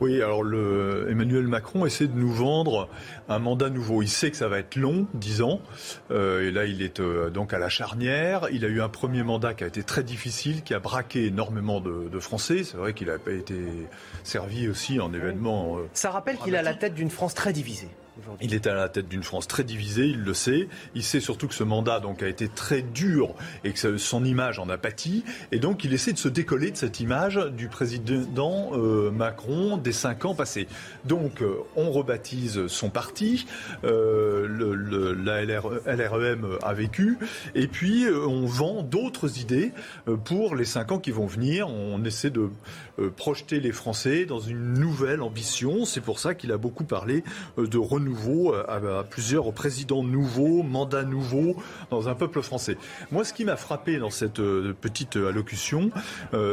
Oui, alors le, Emmanuel Macron essaie de nous vendre un mandat nouveau. Il sait que ça va être long, 10 ans, euh, et là il est euh, donc à la charnière. Il a eu un premier mandat qui a été très difficile, qui a braqué énormément de, de Français. C'est vrai qu'il n'a pas été servi aussi en événements. Euh, ça rappelle qu'il a la tête d'une France très divisée. Il est à la tête d'une France très divisée, il le sait. Il sait surtout que ce mandat donc, a été très dur et que son image en a pâti. Et donc il essaie de se décoller de cette image du président euh, Macron des cinq ans passés. Donc euh, on rebaptise son parti, euh, la LREM a vécu, et puis on vend d'autres idées pour les cinq ans qui vont venir. On essaie de projeter les Français dans une nouvelle ambition. C'est pour ça qu'il a beaucoup parlé de renouveau renouveau, à, plusieurs présidents nouveaux, mandats nouveaux dans un peuple français. Moi, ce qui m'a frappé dans cette petite allocution,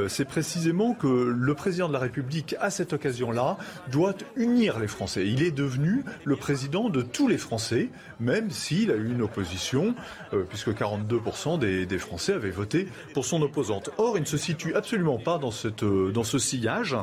c'est précisément que le président de la République, à cette occasion-là, doit unir les Français. Il est devenu le président de tous les Français, même s'il a eu une opposition, puisque 42% des, Français avaient voté pour son opposante. Or, il ne se situe absolument pas dans ce sillage.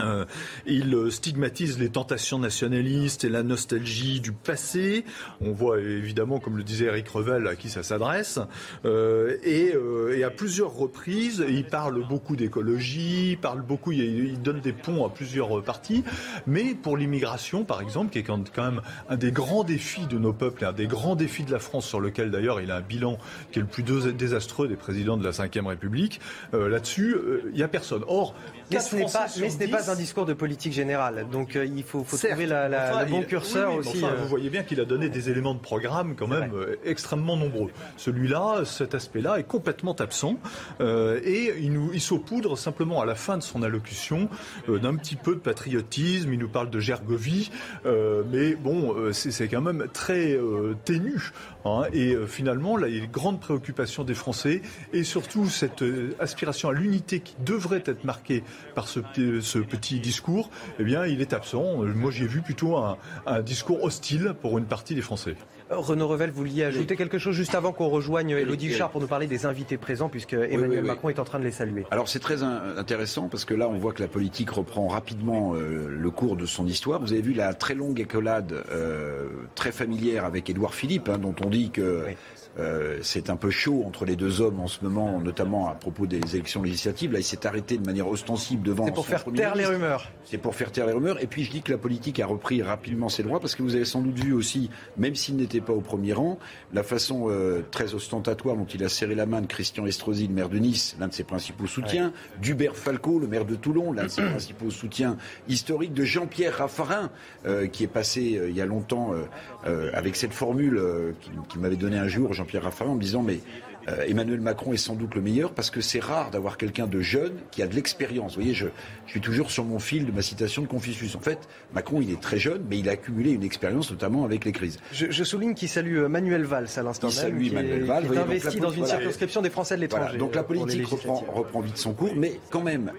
Euh, il stigmatise les tentations nationalistes et la nostalgie du passé. On voit évidemment, comme le disait Eric Revel, à qui ça s'adresse. Euh, et, euh, et, à plusieurs reprises, il parle beaucoup d'écologie, il parle beaucoup, il, donne des ponts à plusieurs parties. Mais pour l'immigration, par exemple, qui est quand même un des grands défis de nos peuples, un des grands défis de la France, sur lequel d'ailleurs il a un bilan qui est le plus désastreux des présidents de la Ve République, euh, là-dessus, il n'y a personne. Or, mais ce n'est pas, un discours de politique générale. Donc euh, il faut, trouver la, le bon curseur aussi. Euh. Vous voyez bien qu'il a donné des éléments de programme quand même euh, extrêmement nombreux. Celui-là, cet aspect-là est complètement absent et il, nous, il saupoudre simplement à la fin de son allocution d'un petit peu de patriotisme. Il nous parle de Gergovie, mais bon, c'est quand même très ténu. Hein. et finalement, là, il y a une grande préoccupation des Français et surtout cette aspiration à l'unité qui devrait être marquée par ce, petit discours, eh bien, il est absent. Moi, j'ai vu plutôt un, discours hostile pour une partie des Français. Renaud Revel, vous vouliez ajouter quelque chose juste avant qu'on rejoigne Elodie Huchard pour nous parler des invités présents, puisque Emmanuel Macron est en train de les saluer. Alors c'est très intéressant parce que là on voit que la politique reprend rapidement euh, le cours de son histoire. Vous avez vu la très longue écolade euh, très familière avec Édouard Philippe, hein, dont on dit que euh, c'est un peu chaud entre les deux hommes en ce moment, notamment à propos des élections législatives. Là, il s'est arrêté de manière ostensible devant. C'est pour faire taire les rumeurs. C'est pour faire taire les rumeurs. Et puis, je dis que la politique a repris rapidement ses droits parce que vous avez sans doute vu aussi, même s'il n'était pas au premier rang, la façon euh, très ostentatoire dont il a serré la main de Christian Estrosi, le maire de Nice, l'un de ses principaux soutiens, d'Hubert Falco, le maire de Toulon, l'un de ses principaux soutiens historiques, de Jean-Pierre Raffarin, euh, qui est passé il y a longtemps avec cette formule qui, m'avait donné un jour. Jean-Pierre Raffarin en me disant mais euh, Emmanuel Macron est sans doute le meilleur parce que c'est rare d'avoir quelqu'un de jeune qui a de l'expérience. Vous voyez, je, suis toujours sur mon fil de ma citation de Confucius. En fait, Macron, il est très jeune, mais il a accumulé une expérience, notamment avec les crises. Je, souligne qu'il salue euh, Manuel Valls à l'instant même. Salue qui Manuel Valls. Qui est investi dans une circonscription des Français de l'étranger. Donc la euh, politique reprend, reprend, vite son cours, mais quand même,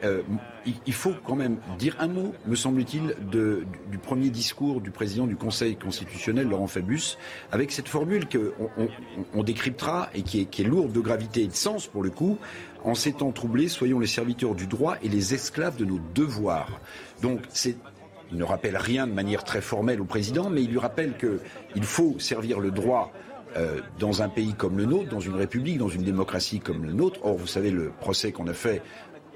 il, faut quand même dire un mot, me semble-t-il, du, premier discours du président du Conseil constitutionnel, Laurent Fabius, avec cette formule qu'on on, décryptera et qui est, lourde de gravité et de sens pour le coup. En ces temps troublés, soyons les serviteurs du droit et les esclaves de nos devoirs. Donc il ne rappelle rien de manière très formelle au président, mais il lui rappelle qu'il faut servir le droit euh, dans un pays comme le nôtre, dans une république, dans une démocratie comme le nôtre. Or, vous savez, le procès qu'on a fait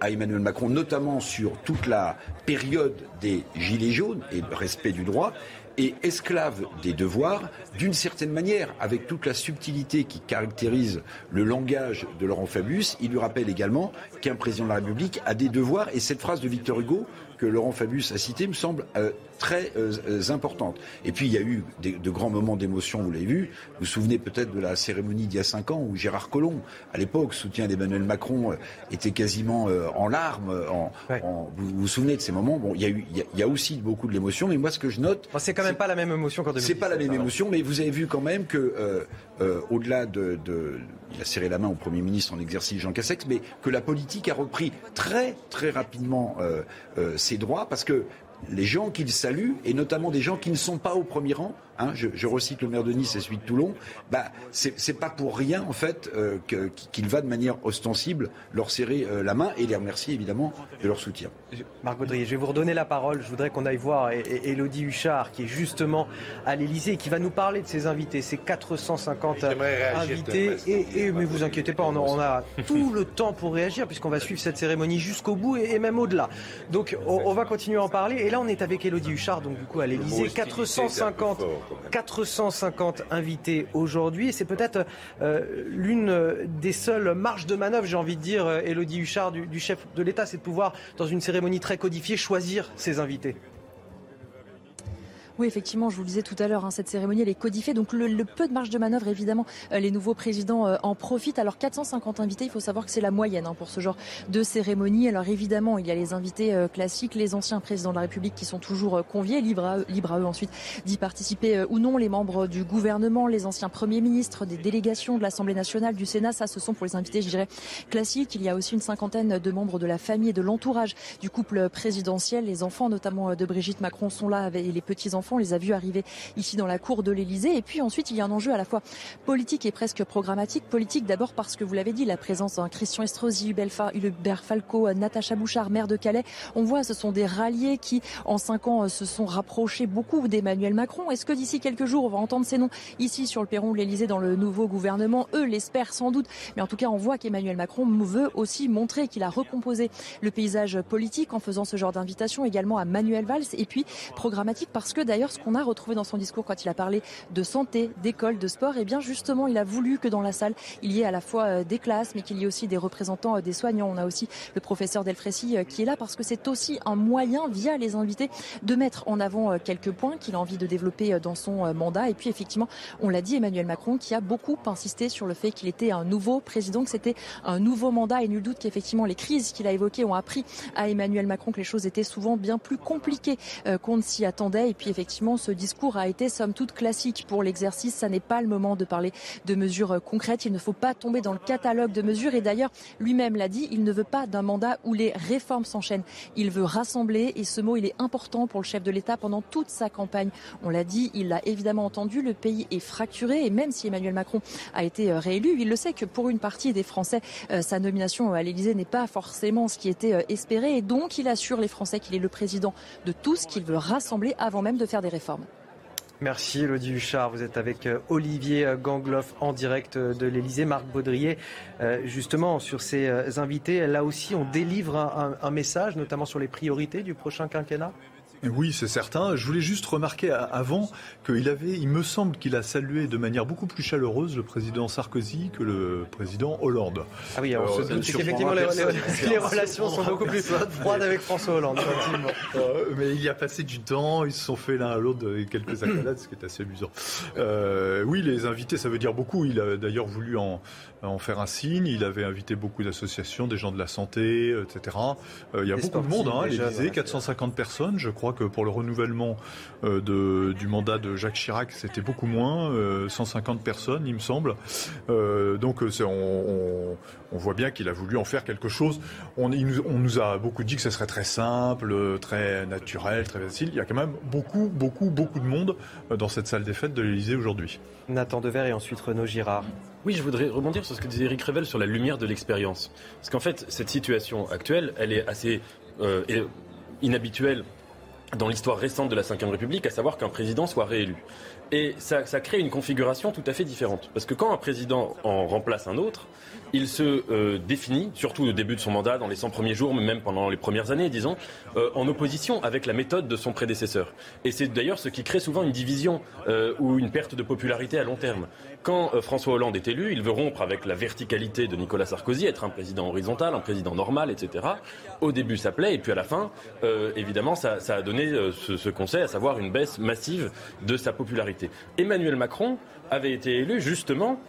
à Emmanuel Macron, notamment sur toute la période des Gilets jaunes et respect du droit, et esclave des devoirs, d'une certaine manière, avec toute la subtilité qui caractérise le langage de Laurent Fabius, il lui rappelle également qu'un président de la République a des devoirs, et cette phrase de Victor Hugo que Laurent Fabius a citée me semble euh, très euh, euh, importante. Et puis il y a eu de grands moments d'émotion, vous l'avez vu. Vous vous souvenez peut-être de la cérémonie d'il y a cinq ans où Gérard Collomb, à l'époque, soutien d'Emmanuel Macron, était quasiment en larmes. En, vous, vous souvenez de ces moments? Bon, il y a eu, il y a, aussi beaucoup de l'émotion, mais moi ce que je note, c'est quand même pas la même émotion qu'en 2017. C'est pas la même émotion, mais vous avez vu quand même que au-delà de, de, il a serré la main au Premier ministre en exercice Jean Cassex, mais que la politique a repris très très rapidement ses droits parce que les gens qu'il salue, et notamment des gens qui ne sont pas au premier rang, Hein, je, recite le maire de Nice et celui de Toulon, bah, c'est pas pour rien en fait euh, qu'il va de manière ostensible leur serrer euh, la main et les remercier évidemment de leur soutien. Marc Baudrier, je vais vous redonner la parole. Je voudrais qu'on aille voir Elodie Huchard qui est justement à l'Elysée et qui va nous parler de ses invités, ses 450 invités. Et, mais vous inquiétez pas, on a, tout le temps pour réagir puisqu'on va suivre cette cérémonie jusqu'au bout et, même au-delà. Donc on, va continuer à en parler. Et là on est avec Elodie Huchard, donc du coup à l'Elysée, 450 450 invités aujourd'hui. C'est peut-être euh, l'une des seules marges de manœuvre, j'ai envie de dire, Elodie euh, Huchard, du, chef de l'État, c'est de pouvoir, dans une cérémonie très codifiée, choisir ses invités. Oui, effectivement, je vous le disais tout à l'heure, hein, cette cérémonie elle est codifiée, donc le, peu de marge de manœuvre, évidemment, euh, les nouveaux présidents euh, en profitent. Alors 450 invités, il faut savoir que c'est la moyenne hein, pour ce genre de cérémonie. Alors évidemment, il y a les invités euh, classiques, les anciens présidents de la République qui sont toujours conviés, libre à eux, libre à eux ensuite d'y participer ou non, les membres du gouvernement, les anciens premiers ministres, des délégations de l'Assemblée nationale, du Sénat, ça ce sont pour les invités, je dirais, classiques. Il y a aussi une cinquantaine de membres de la famille et de l'entourage du couple présidentiel. Les enfants, notamment de Brigitte Macron, sont là et les petits-enfants. On les a vus arriver ici dans la cour de l'Elysée. Et puis ensuite, il y a un enjeu à la fois politique et presque programmatique. Politique d'abord parce que vous l'avez dit, la présence d'un Christian Estrosi, Hubert Falco, Natacha Bouchard, maire de Calais. On voit, ce sont des ralliés qui, en cinq ans, se sont rapprochés beaucoup d'Emmanuel Macron. Est-ce que d'ici quelques jours, on va entendre ces noms ici sur le perron de l'Elysée dans le nouveau gouvernement? Eux l'espèrent sans doute. Mais en tout cas, on voit qu'Emmanuel Macron veut aussi montrer qu'il a recomposé le paysage politique en faisant ce genre d'invitation également à Manuel Valls. Et puis, programmatique parce que d'ailleurs, ce qu'on a retrouvé dans son discours quand il a parlé de santé, d'école, de sport, et eh bien justement, il a voulu que dans la salle, il y ait à la fois euh, des classes, mais qu'il y ait aussi des représentants euh, des soignants. On a aussi le professeur Delfrécy euh, qui est là parce que c'est aussi un moyen, via les invités, de mettre en avant quelques points qu'il a envie de développer dans son mandat. Et puis effectivement, on l'a dit, Emmanuel Macron qui a beaucoup insisté sur le fait qu'il était un nouveau président, que c'était un nouveau mandat et nul doute qu'effectivement les crises qu'il a évoquées ont appris à Emmanuel Macron que les choses étaient souvent bien plus compliquées qu'on ne s'y attendait. Et puis effectivement, ce discours a été somme toute classique pour l'exercice. Ça n'est pas le moment de parler de mesures concrètes. Il ne faut pas tomber dans le catalogue de mesures. Et d'ailleurs, lui-même l'a dit, il ne veut pas d'un mandat où les réformes s'enchaînent. Il veut rassembler. Et ce mot, il est important pour le chef de l'État pendant toute sa campagne. On l'a dit, il l'a évidemment entendu. Le pays est fracturé. Et même si Emmanuel Macron a été euh, réélu, il le sait que pour une partie des Français, euh, sa nomination à l'Élysée n'est pas forcément ce qui était euh, espéré. Et donc, il assure les Français qu'il est le président de tous, qu'il veut rassembler avant même de faire des réformes. Merci Elodie Huchard. Vous êtes avec euh, Olivier euh, Gangloff en direct euh, de l'Elysée. Marc Baudrier, justement, sur ces invités, là aussi, on délivre un message, notamment sur les priorités du prochain quinquennat? Oui, c'est certain. Je voulais juste remarquer avant qu'il avait, il me semble qu'il a salué de manière beaucoup plus chaleureuse le président Sarkozy que le président Hollande. Ah oui, on se doute qu'effectivement les, relations sont beaucoup plus froides avec François Hollande. Euh, mais il y a passé du temps, ils se sont fait l'un à l'autre quelques accolades, ce qui est assez amusant. Euh, oui, les invités, ça veut dire beaucoup. Il a d'ailleurs voulu en, en faire un signe. Il avait invité beaucoup d'associations, des gens de la santé, etc. Euh, il y a beaucoup de monde hein, à l'Élysée, 450 personnes. Je crois que pour le renouvellement euh, de, du mandat de Jacques Chirac, c'était beaucoup moins, 150 euh, personnes, il me semble. donc on, on, on, voit bien qu'il a voulu en faire quelque chose. On, on nous a beaucoup dit que ce serait très simple, très naturel, très facile. Il y a quand même beaucoup, beaucoup, beaucoup de monde dans cette salle des fêtes de l'Élysée aujourd'hui. Nathan Dever et ensuite Renaud Girard. Oui, je voudrais rebondir sur ce que disait Eric Revel sur la lumière de l'expérience. Parce qu'en fait, cette situation actuelle, elle est assez euh, inhabituelle dans l'histoire récente de la Ve République, à savoir qu'un président soit réélu. Et ça, ça, crée une configuration tout à fait différente. Parce que quand un président en remplace un autre, il se euh, définit, surtout au début de son mandat, dans les 100 premiers jours, mais même pendant les premières années, disons, euh, en opposition avec la méthode de son prédécesseur. Et c'est d'ailleurs ce qui crée souvent une division euh, ou une perte de popularité à long terme. Quand François Hollande est élu, il veut rompre avec la verticalité de Nicolas Sarkozy, être un président horizontal, un président normal, etc. Au début, ça plaît, et puis à la fin, évidemment, ça, a donné ce conseil, à savoir une baisse massive de sa popularité. Emmanuel Macron avait été élu justement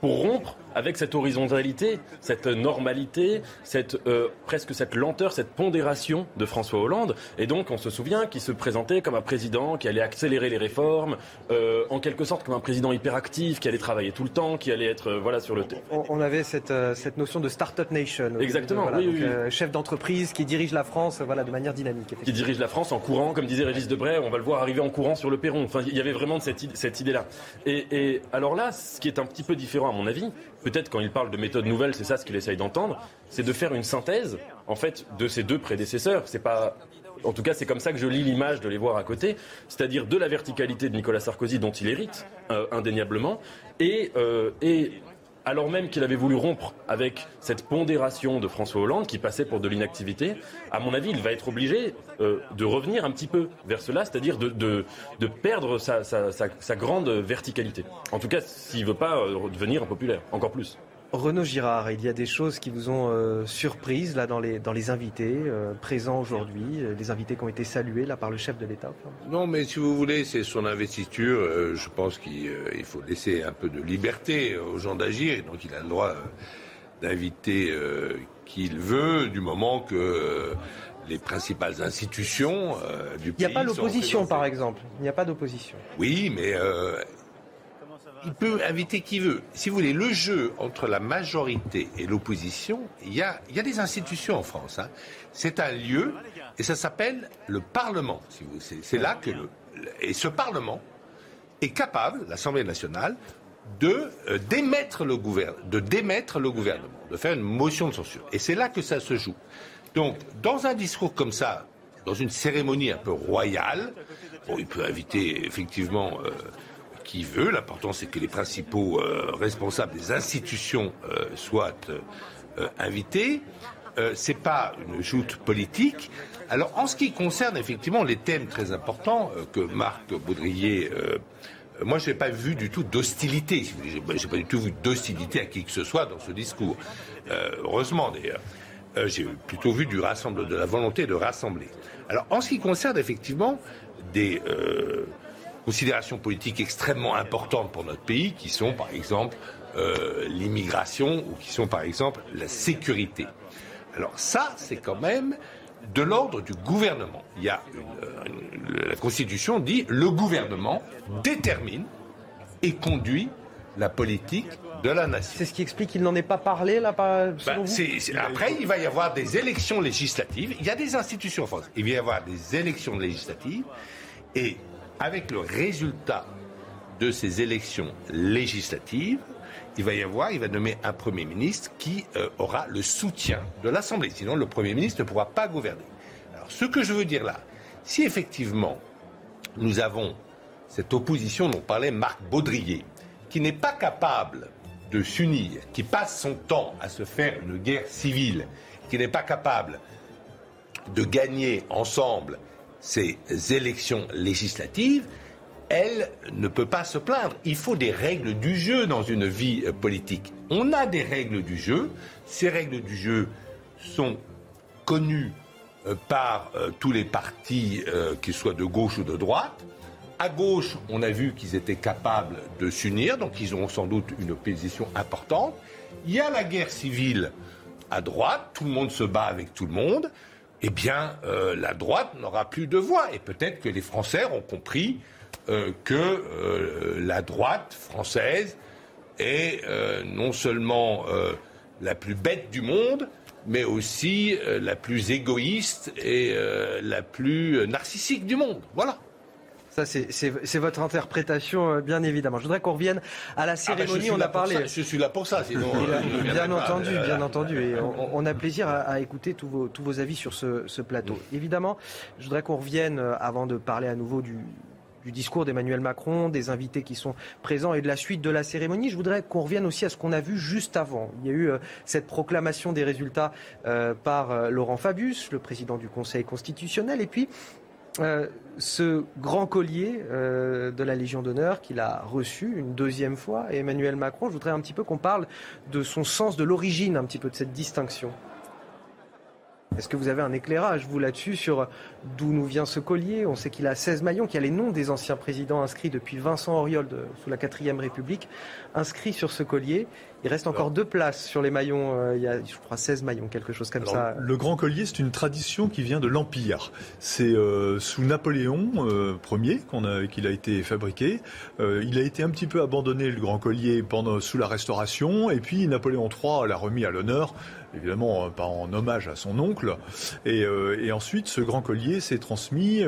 pour rompre avec cette horizontalité, cette normalité, cette, euh, presque cette lenteur, cette pondération de François Hollande. Et donc, on se souvient qu'il se présentait comme un président qui allait accélérer les réformes, euh, en quelque sorte comme un président hyperactif, qui allait travailler tout le temps, qui allait être euh, voilà sur le. On, on avait cette, cette notion de start-up nation. Exactement. oui, oui, chef d'entreprise qui dirige la France, voilà, de manière dynamique. Qui dirige la France en courant, comme disait Régis Debray, on va le voir arriver en courant sur le perron. Enfin, il y avait vraiment cette, cette idée-là. Et, et alors là, ce qui est un petit peu différent à mon avis, peut-être quand il parle de méthode nouvelle, c'est ça ce qu'il essaye d'entendre, c'est de faire une synthèse, en fait, de ses deux prédécesseurs. C'est pas, en tout cas, c'est comme ça que je lis l'image de les voir à côté, c'est-à-dire de la verticalité de Nicolas Sarkozy dont il hérite euh, indéniablement, et, euh, et alors même qu'il avait voulu rompre avec cette pondération de François Hollande qui passait pour de l'inactivité, à mon avis, il va être obligé euh, de revenir un petit peu vers cela, c'est-à-dire de, de, perdre sa, grande verticalité. En tout cas, s'il ne veut pas devenir impopulaire, encore plus. Renaud Girard, il y a des choses qui vous ont euh, surprise là dans les, dans les invités euh, présents aujourd'hui, euh, les invités qui ont été salués là par le chef de l'État Non, mais si vous voulez, c'est son investiture. je pense qu'il faut laisser un peu de liberté aux gens d'agir, et donc il a le droit d'inviter qui il veut, du moment que les principales institutions du pays. Il n'y a pas d'opposition, par exemple. Il n'y a pas d'opposition. Oui, mais il peut inviter qui veut. Si vous voulez, le jeu entre la majorité et l'opposition, il y a, des institutions en France. Hein. C'est un lieu, et ça s'appelle le Parlement. c'est là que le, et ce Parlement est capable, l'Assemblée nationale, de euh, démettre le de démettre le gouvernement, de faire une motion de censure. Et c'est là que ça se joue. Donc, dans un discours comme ça, dans une cérémonie un peu royale, il peut inviter effectivement. Euh, qui veut. L'important, c'est que les principaux euh, responsables des institutions euh, soient euh, invités. c'est pas une joute politique. Alors, en ce qui concerne effectivement les thèmes très importants que Marc Baudrier moi, je n'ai pas vu du tout d'hostilité. Je n'ai pas du tout vu d'hostilité à qui que ce soit dans ce discours. heureusement, d'ailleurs. J'ai plutôt vu du rassemble, de la volonté de rassembler. Alors, en ce qui concerne effectivement des, considérations politiques extrêmement importantes pour notre pays, qui sont par exemple euh, l'immigration ou qui sont par exemple la sécurité. Alors ça, c'est quand même de l'ordre du gouvernement. Il y a euh, la Constitution dit le gouvernement détermine et conduit la politique de la nation. C'est ce qui explique qu'il n'en est pas parlé là. Pas, bah, après, il va y avoir des élections législatives. Il y a des institutions en France. Il va y avoir des élections législatives et avec le résultat de ces élections législatives, il va y avoir, il va nommer un Premier ministre qui euh, aura le soutien de l'Assemblée. Sinon, le Premier ministre ne pourra pas gouverner. Alors, ce que je veux dire là, si effectivement nous avons cette opposition dont parlait Marc Baudrier, qui n'est pas capable de s'unir, qui passe son temps à se faire une guerre civile, qui n'est pas capable de gagner ensemble ces élections législatives, elle ne peut pas se plaindre. Il faut des règles du jeu dans une vie euh, politique. On a des règles du jeu. Ces règles du jeu sont connues euh, par euh, tous les partis, qu'ils soient de gauche ou de droite. À gauche, on a vu qu'ils étaient capables de s'unir, donc ils auront sans doute une opposition importante. Il y a la guerre civile à droite, tout le monde se bat avec tout le monde eh bien, euh, la droite n'aura plus de voix. Et peut-être que les Français ont compris euh, que euh, la droite française est non seulement la plus bête du monde, mais aussi la plus égoïste et la plus narcissique du monde. Voilà. Ça, c'est votre interprétation, euh, bien évidemment. Je voudrais qu'on revienne à la ah, bah, cérémonie. on a parlé. Je suis là pour ça, sinon. Euh, bien entendu, bien entendu. Et on, a plaisir à, écouter tous vos, tous vos avis sur ce, plateau. Évidemment, je voudrais qu'on revienne, euh, avant de parler à nouveau du, discours d'Emmanuel Macron, des invités qui sont présents et de la suite de la cérémonie. Je voudrais qu'on revienne aussi à ce qu'on a vu juste avant. Il y a eu cette proclamation des résultats par Laurent Fabius, le président du Conseil constitutionnel, et puis euh, ce grand collier euh, de la Légion d'honneur qu'il a reçu une deuxième fois, Emmanuel Macron, je voudrais un petit peu qu'on parle de son sens, de l'origine un petit peu de cette distinction. Est-ce que vous avez un éclairage, vous, là-dessus, sur d'où nous vient ce collier? On sait qu'il a 16 maillons, qu'il y a les noms des anciens présidents inscrits depuis Vincent Auriol sous la 4ème République, inscrits sur ce collier. Il reste encore deux places sur les maillons. Euh, il y a, je crois, 16 maillons, quelque chose comme ça. Le grand collier, c'est une tradition qui vient de l'Empire. C'est euh, sous Napoléon euh, Ier qu'il a, été fabriqué. il a été un petit peu abandonné, le grand collier, pendant, sous la Restauration. Et puis Napoléon III l'a remis à l'honneur évidemment pas en hommage à son oncle. Et, et ensuite, ce grand collier s'est transmis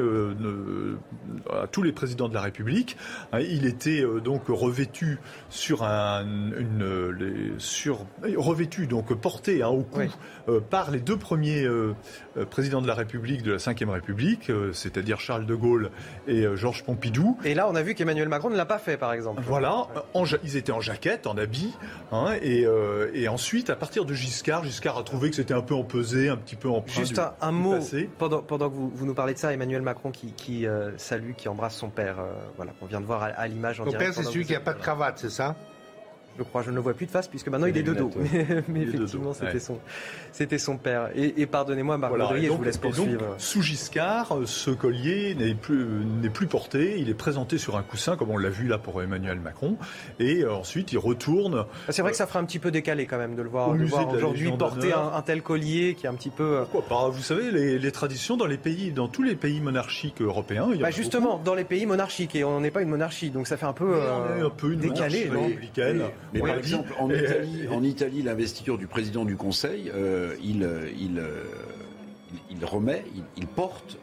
à tous les présidents de la République. Il était donc revêtu sur un, une, sur, revêtu, donc porté hein, au cou euh, par les deux premiers euh, euh, présidents de la République, de la Ve République, c'est-à-dire Charles de Gaulle et Georges Pompidou. Et là, on a vu qu'Emmanuel Macron ne l'a pas fait, par exemple. Voilà, ils étaient en jaquette, en habit, hein, et, ensuite, à partir de Giscard, Giscard a trouvé que c'était un peu empesé, un petit peu en Juste un, mot, pendant, pendant que vous, nous parlez de ça, Emmanuel Macron qui, salue, qui embrasse son père, voilà, qu'on vient de voir à, l'image en Son père, c'est celui qui n'a pas de cravate, c'est ça? Je crois. Je ne le vois plus de face puisque maintenant il est de dos. Mais, effectivement, c'était son, c'était son père. Et, pardonnez-moi, Marc voilà, je vous laisse poursuivre. sous Giscard, ce collier n'est plus, n'est plus porté. Il est présenté sur un coussin, comme on l'a vu là pour Emmanuel Macron. Et euh, ensuite, il retourne. Ah, c'est vrai que ça fera un petit peu décalé quand même de le voir, aujourd'hui porter un, tel collier qui est un petit peu. Euh, Pourquoi pas? Vous savez, les, traditions dans les pays, dans tous les pays monarchiques européens. Il y a bah, justement, dans les pays monarchiques, et on n'est pas une monarchie, donc ça fait un peu, un peu une décalé, républicaine. Mais par exemple, en Italie, en Italie, l'investiture du président du Conseil, euh, il, euh, il, euh, il, remet, il, porte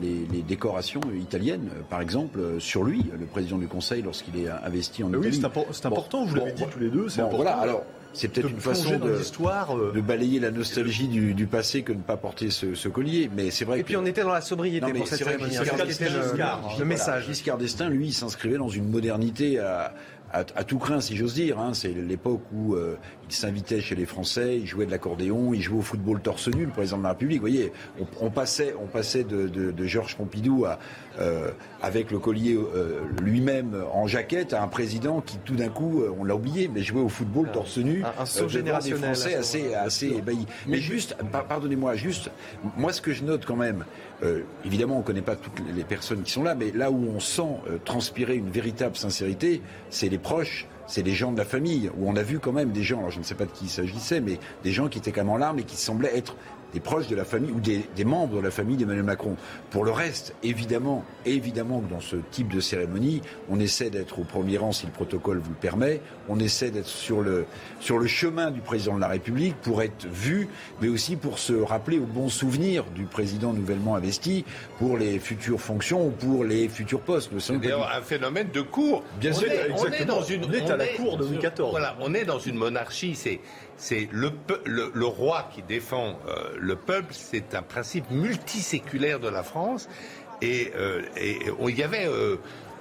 les, décorations italiennes, par exemple, sur lui, le président du Conseil, lorsqu'il est investi en Italie. Oui, c'est important, vous l'avez dit tous les deux, c'est important. Voilà, alors, c'est peut-être une façon de, de, balayer la nostalgie du, passé que de ne pas porter ce, collier. Mais c'est vrai. Et puis on était dans la sobriété pour cette cérémonie. Le, le, message. Giscard d'Estaing, lui, il s'inscrivait dans une modernité à, à, tout craint, si j'ose dire. Hein. C'est l'époque où euh, il s'invitait chez les Français, il jouait de l'accordéon, il jouait au football torse nu, le président de la République. Vous voyez, on, passait, on passait de, de, Georges Pompidou à, euh, avec le collier euh, lui-même en jaquette à un président qui, tout d'un coup, on l'a oublié, mais jouait au football ah, torse nu. Un, un saut générationnel. Des Français assez, assez ébahis. Mais juste, pardonnez-moi, juste, moi, ce que je note quand même, euh, évidemment, on ne connaît pas toutes les personnes qui sont là, mais là où on sent euh, transpirer une véritable sincérité, c'est les proches, c'est les gens de la famille, où on a vu quand même des gens, alors je ne sais pas de qui il s'agissait, mais des gens qui étaient quand même en larmes et qui semblaient être des proches de la famille ou des, membres de la famille d'Emmanuel Macron. Pour le reste, évidemment, évidemment que dans ce type de cérémonie, on essaie d'être au premier rang si le protocole vous le permet. On essaie d'être sur le, sur le chemin du président de la République pour être vu, mais aussi pour se rappeler au bon souvenir du président nouvellement investi pour les futures fonctions ou pour les futurs postes. C'est un phénomène de cours. Bien sûr, on est dans une, on est à la cour de 2014. Voilà, on est dans une monarchie. C'est c'est le, roi qui défend euh, le peuple, c'est un principe multiséculaire de la France. Et, euh, il y avait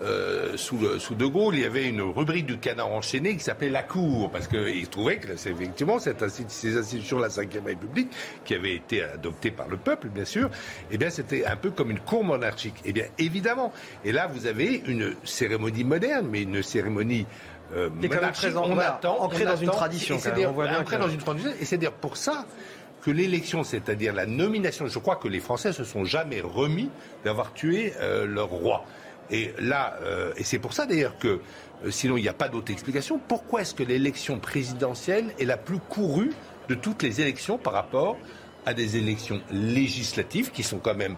euh, sous, De Gaulle, il y avait une rubrique du canard enchaîné qui s'appelait la Cour, parce qu'il trouvait que c'est effectivement ces institutions de la Ve République, qui avait été adoptée par le peuple, bien sûr, eh bien c'était un peu comme une cour monarchique. Eh bien évidemment, et là vous avez une cérémonie moderne, mais une cérémonie euh, on attend, ancré dans une tradition. Dans une tradition. Et c'est dire pour ça que l'élection, c'est-à-dire la nomination, je crois que les Français se sont jamais remis d'avoir tué euh, leur roi. Et là, euh, et c'est pour ça d'ailleurs que, sinon il n'y a pas d'autre explication, pourquoi est-ce que l'élection présidentielle est la plus courue de toutes les élections par rapport à des élections législatives qui sont quand même euh,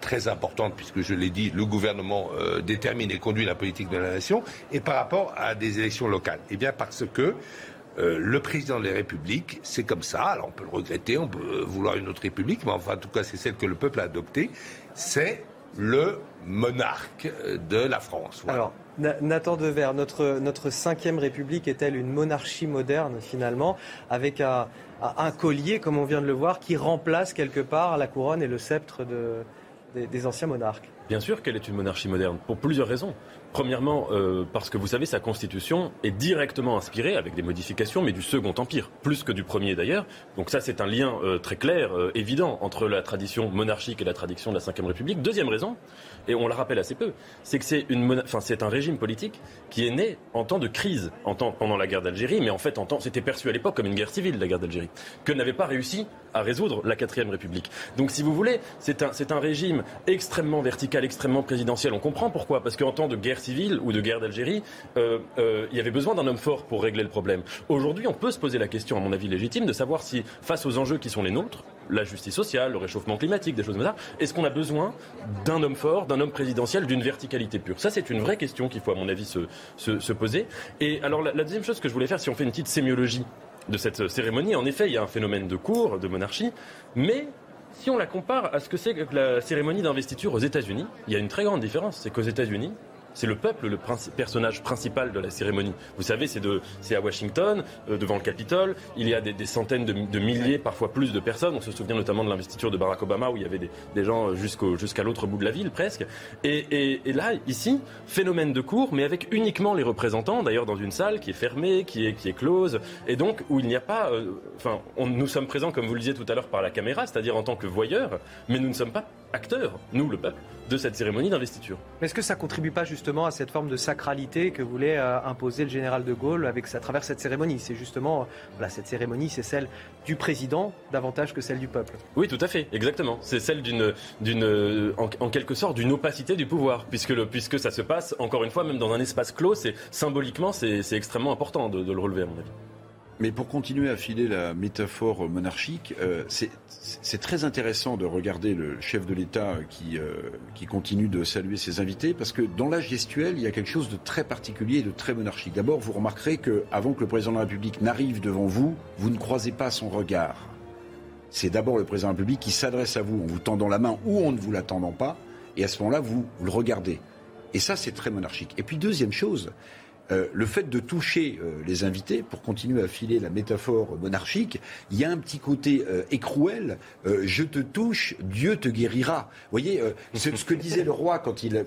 très importante, puisque je l'ai dit, le gouvernement euh, détermine et conduit la politique de la nation, et par rapport à des élections locales. Eh bien, parce que euh, le président de la République, c'est comme ça. Alors on peut le regretter, on peut vouloir une autre République, mais enfin, en tout cas, c'est celle que le peuple a adoptée. C'est le monarque de la France. Alors, Nathan Dever, notre, notre cinquième République est-elle une monarchie moderne finalement, avec un, collier, comme on vient de le voir, qui remplace quelque part la couronne et le sceptre de, des, anciens monarques. Bien sûr qu'elle est une monarchie moderne, pour plusieurs raisons. Premièrement, euh, parce que vous savez, sa constitution est directement inspirée, avec des modifications, mais du Second Empire, plus que du premier d'ailleurs. Donc ça, c'est un lien euh, très clair, euh, évident, entre la tradition monarchique et la tradition de la Ve République. Deuxième raison, et on le rappelle assez peu, c'est que c'est un régime politique qui est né en temps de crise, en temps, pendant la guerre d'Algérie, mais en fait, en temps, c'était perçu à l'époque comme une guerre civile, la guerre d'Algérie, que n'avait pas réussi à résoudre la quatrième République. Donc, si vous voulez, c'est un, un régime extrêmement vertical, extrêmement présidentiel. On comprend pourquoi, parce qu'en temps de guerre civile ou de guerre d'Algérie, euh, euh, il y avait besoin d'un homme fort pour régler le problème. Aujourd'hui, on peut se poser la question, à mon avis légitime, de savoir si, face aux enjeux qui sont les nôtres, la justice sociale, le réchauffement climatique, des choses comme ça, est-ce qu'on a besoin d'un homme fort, d'un homme présidentiel, d'une verticalité pure? Ça, c'est une vraie question qu'il faut, à mon avis, se, se, poser. Et alors, la, la deuxième chose que je voulais faire, si on fait une petite sémiologie de cette cérémonie, en effet, il y a un phénomène de cour, de monarchie, mais si on la compare à ce que c'est que la cérémonie d'investiture aux États-Unis, il y a une très grande différence. C'est qu'aux États-Unis, c'est le peuple le personnage principal de la cérémonie. Vous savez, c'est à Washington, euh, devant le Capitole. Il y a des, centaines de, milliers, parfois plus de personnes. On se souvient notamment de l'investiture de Barack Obama où il y avait des, gens jusqu'à l'autre bout de la ville presque. Et, là, ici, phénomène de cours, mais avec uniquement les représentants, d'ailleurs dans une salle qui est fermée, qui est, qui est close, et donc où il n'y a pas. Euh, enfin, nous sommes présents, comme vous le disiez tout à l'heure, par la caméra, c'est-à-dire en tant que voyeurs, mais nous ne sommes pas acteurs, nous, le peuple, de cette cérémonie d'investiture. Est-ce que ça contribue pas justement à cette forme de sacralité que voulait euh, imposer le général de Gaulle avec, à travers cette cérémonie? C'est justement, voilà, cette cérémonie, c'est celle du président davantage que celle du peuple. Oui, tout à fait, exactement. C'est celle d'une, d'une, en, quelque sorte, d'une opacité du pouvoir, puisque, le, puisque ça se passe, encore une fois, même dans un espace clos, c'est, symboliquement, c'est, extrêmement important de, de le relever, à mon avis. Mais pour continuer à filer la métaphore monarchique, euh, c'est très intéressant de regarder le chef de l'État qui, euh, qui continue de saluer ses invités, parce que dans la gestuelle, il y a quelque chose de très particulier et de très monarchique. D'abord, vous remarquerez qu'avant que le président de la République n'arrive devant vous, vous ne croisez pas son regard. C'est d'abord le président de la République qui s'adresse à vous en vous tendant la main ou en ne vous la tendant pas, et à ce moment-là, vous, vous le regardez. Et ça, c'est très monarchique. Et puis, deuxième chose, euh, le fait de toucher euh, les invités, pour continuer à filer la métaphore monarchique, il y a un petit côté euh, écrouel. je te touche, Dieu te guérira. Vous voyez, ce, ce, que disait le roi quand il,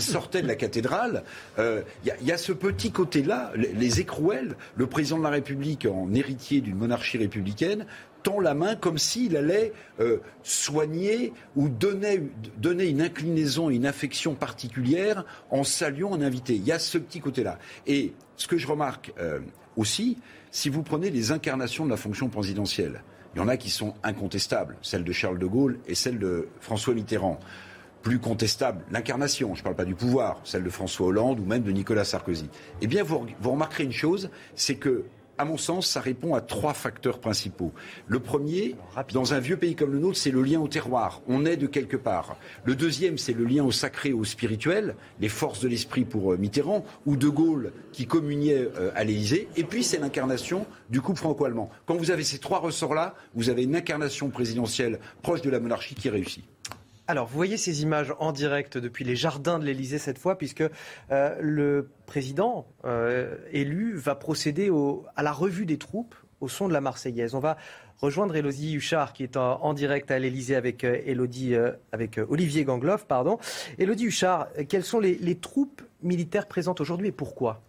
sortait de la cathédrale, il y, y, a ce petit côté-là, les, les écrouelles, le président de la République en héritier d'une monarchie républicaine, tend la main comme s'il allait euh, soigner ou donner, donner une inclinaison, une affection particulière en saluant un invité. Il y a ce petit côté-là. Et ce que je remarque euh, aussi, si vous prenez les incarnations de la fonction présidentielle, il y en a qui sont incontestables, celle de Charles de Gaulle et celle de François Mitterrand. Plus contestable, l'incarnation, je ne parle pas du pouvoir, celle de François Hollande ou même de Nicolas Sarkozy. Eh bien, vous, vous remarquerez une chose, c'est que à mon sens, ça répond à trois facteurs principaux. Le premier, dans un vieux pays comme le nôtre, c'est le lien au terroir. On est de quelque part. Le deuxième, c'est le lien au sacré, au spirituel, les forces de l'esprit pour euh, Mitterrand, ou De Gaulle qui communiait euh, à l'Élysée. Et puis, c'est l'incarnation du couple franco-allemand. Quand vous avez ces trois ressorts-là, vous avez une incarnation présidentielle proche de la monarchie qui réussit. Alors, vous voyez ces images en direct depuis les jardins de l'Elysée cette fois, puisque euh, le président euh, élu va procéder à la revue des troupes au son de la Marseillaise. On va rejoindre Elodie Huchard qui est en, direct à l'Elysée avec, euh, avec Olivier Gangloff. Pardon. Elodie Huchard, quelles sont les troupes militaires présentes aujourd'hui et pourquoi?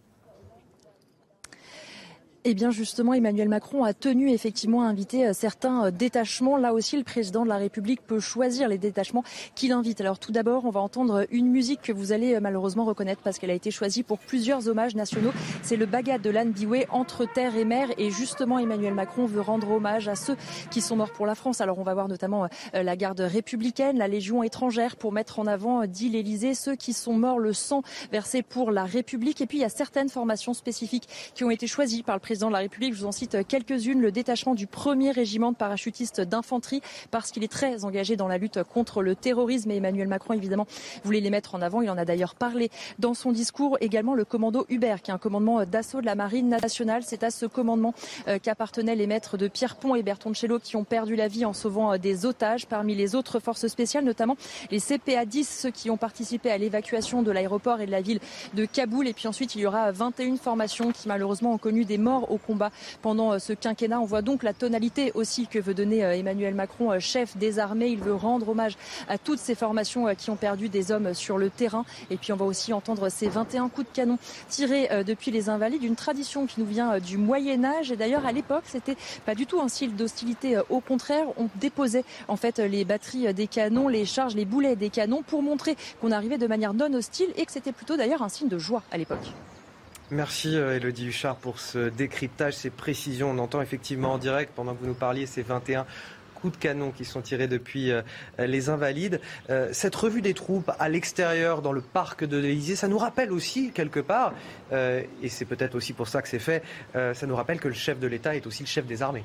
Eh bien justement, Emmanuel Macron a tenu effectivement à inviter euh, certains euh, détachements. Là aussi, le président de la République peut choisir les détachements qu'il invite. Alors tout d'abord, on va entendre une musique que vous allez euh, malheureusement reconnaître parce qu'elle a été choisie pour plusieurs hommages nationaux. C'est le Bagat de l'Anne Bioué, Entre terre et mer. Et justement, Emmanuel Macron veut rendre hommage à ceux qui sont morts pour la France. Alors on va voir notamment la garde républicaine, la Légion étrangère pour mettre en avant, dit l'Élysée, ceux qui sont morts, le sang versé pour la République. Et puis il y a certaines formations spécifiques qui ont été choisies par le président président de la République. Je vous en cite quelques-unes. Le détachement du premier régiment de parachutistes d'infanterie parce qu'il est très engagé dans la lutte contre le terrorisme. Et Emmanuel Macron, évidemment, voulait les mettre en avant. Il en a d'ailleurs parlé dans son discours. Également le commando Hubert, qui est un commandement d'assaut de la marine nationale. C'est à ce commandement euh, qu'appartenaient les maîtres de Pierrepont et Bertoncello qui ont perdu la vie en sauvant euh, des otages. Parmi les autres forces spéciales, notamment les CPA 10, ceux qui ont participé à l'évacuation de l'aéroport et de la ville de Kaboul. Et puis ensuite, il y aura 21 formations qui malheureusement ont connu des morts au combat pendant euh, ce quinquennat. On voit donc la tonalité aussi que veut donner euh, Emmanuel Macron, euh, chef des armées. Il veut rendre hommage à toutes ces formations qui ont perdu des hommes sur le terrain. Et puis on va aussi entendre ces 21 coups de canon tirés depuis les Invalides, une tradition qui nous vient du Moyen Âge. Et d'ailleurs à l'époque, c'était pas du tout un style d'hostilité. Au contraire, on déposait en fait les batteries des canons, les charges, les boulets des canons pour montrer qu'on arrivait de manière non hostile et que c'était plutôt d'ailleurs un signe de joie à l'époque. Merci euh, Elodie Huchard pour ce décryptage, ces précisions. On entend effectivement en direct, pendant que vous nous parliez, ces 21 coups de canon qui sont tirés depuis euh, les Invalides. Euh, cette revue des troupes à l'extérieur, dans le parc de l'Élysée, ça nous rappelle aussi, quelque part, et c'est peut-être aussi pour ça que c'est fait, ça nous rappelle que le chef de l'État est aussi le chef des armées.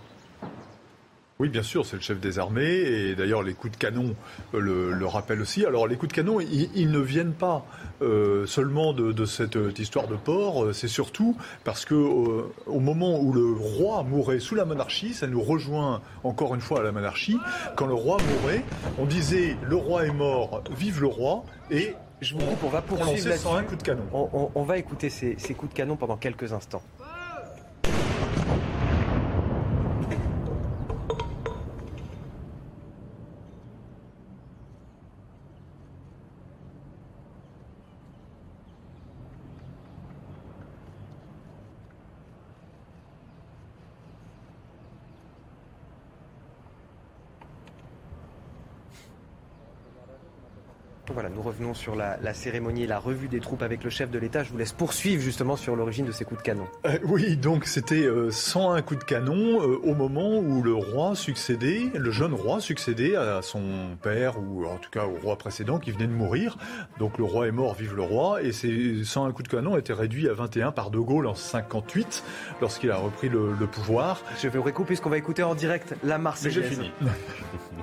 Oui, bien sûr, c'est le chef des armées, et d'ailleurs les coups de canon le, le rappellent aussi. Alors les coups de canon, ils, ne viennent pas euh, seulement de, cette euh, histoire de port, euh, c'est surtout parce que au moment où le roi mourait sous la monarchie, ça nous rejoint encore une fois à la monarchie, quand le roi mourait, on disait le roi est mort, vive le roi, et je vous coupe, on va poursuivre là un coup de canon. On, va écouter ces coups de canon pendant quelques instants. Voilà, nous revenons sur la, cérémonie et la revue des troupes avec le chef de l'État. Je vous laisse poursuivre justement sur l'origine de ces coups de canon. Euh, oui, donc c'était 101 euh, coups de canon euh, au moment où le roi succédait, le jeune roi succédait à son père ou en tout cas au roi précédent qui venait de mourir. Donc le roi est mort, vive le roi. Et ces 101 coups de canon étaient réduits à 21 par De Gaulle en 58 lorsqu'il a repris le, pouvoir. Je vais recouper puisqu'on va écouter en direct la Marseillaise. j'ai fini.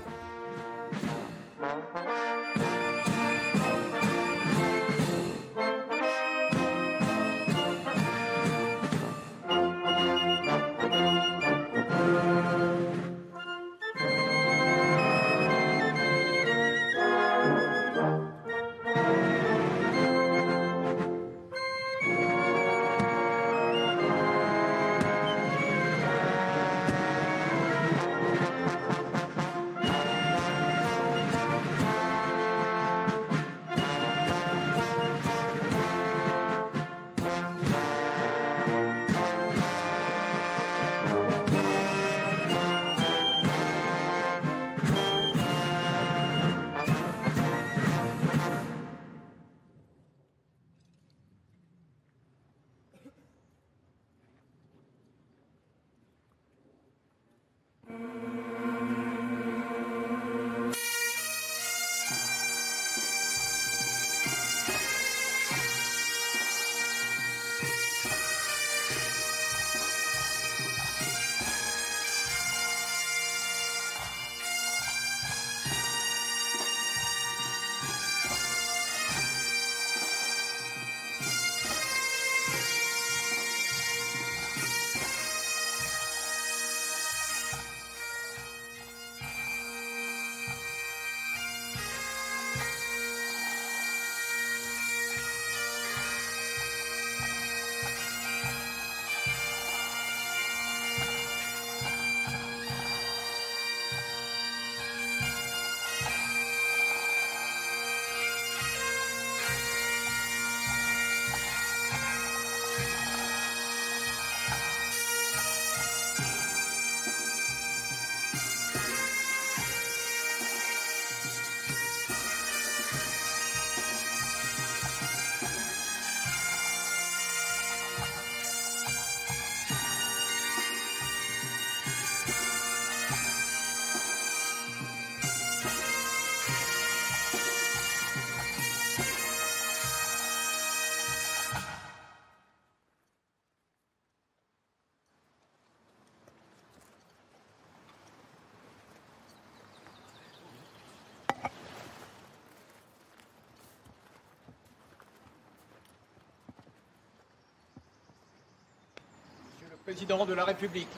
président de la République,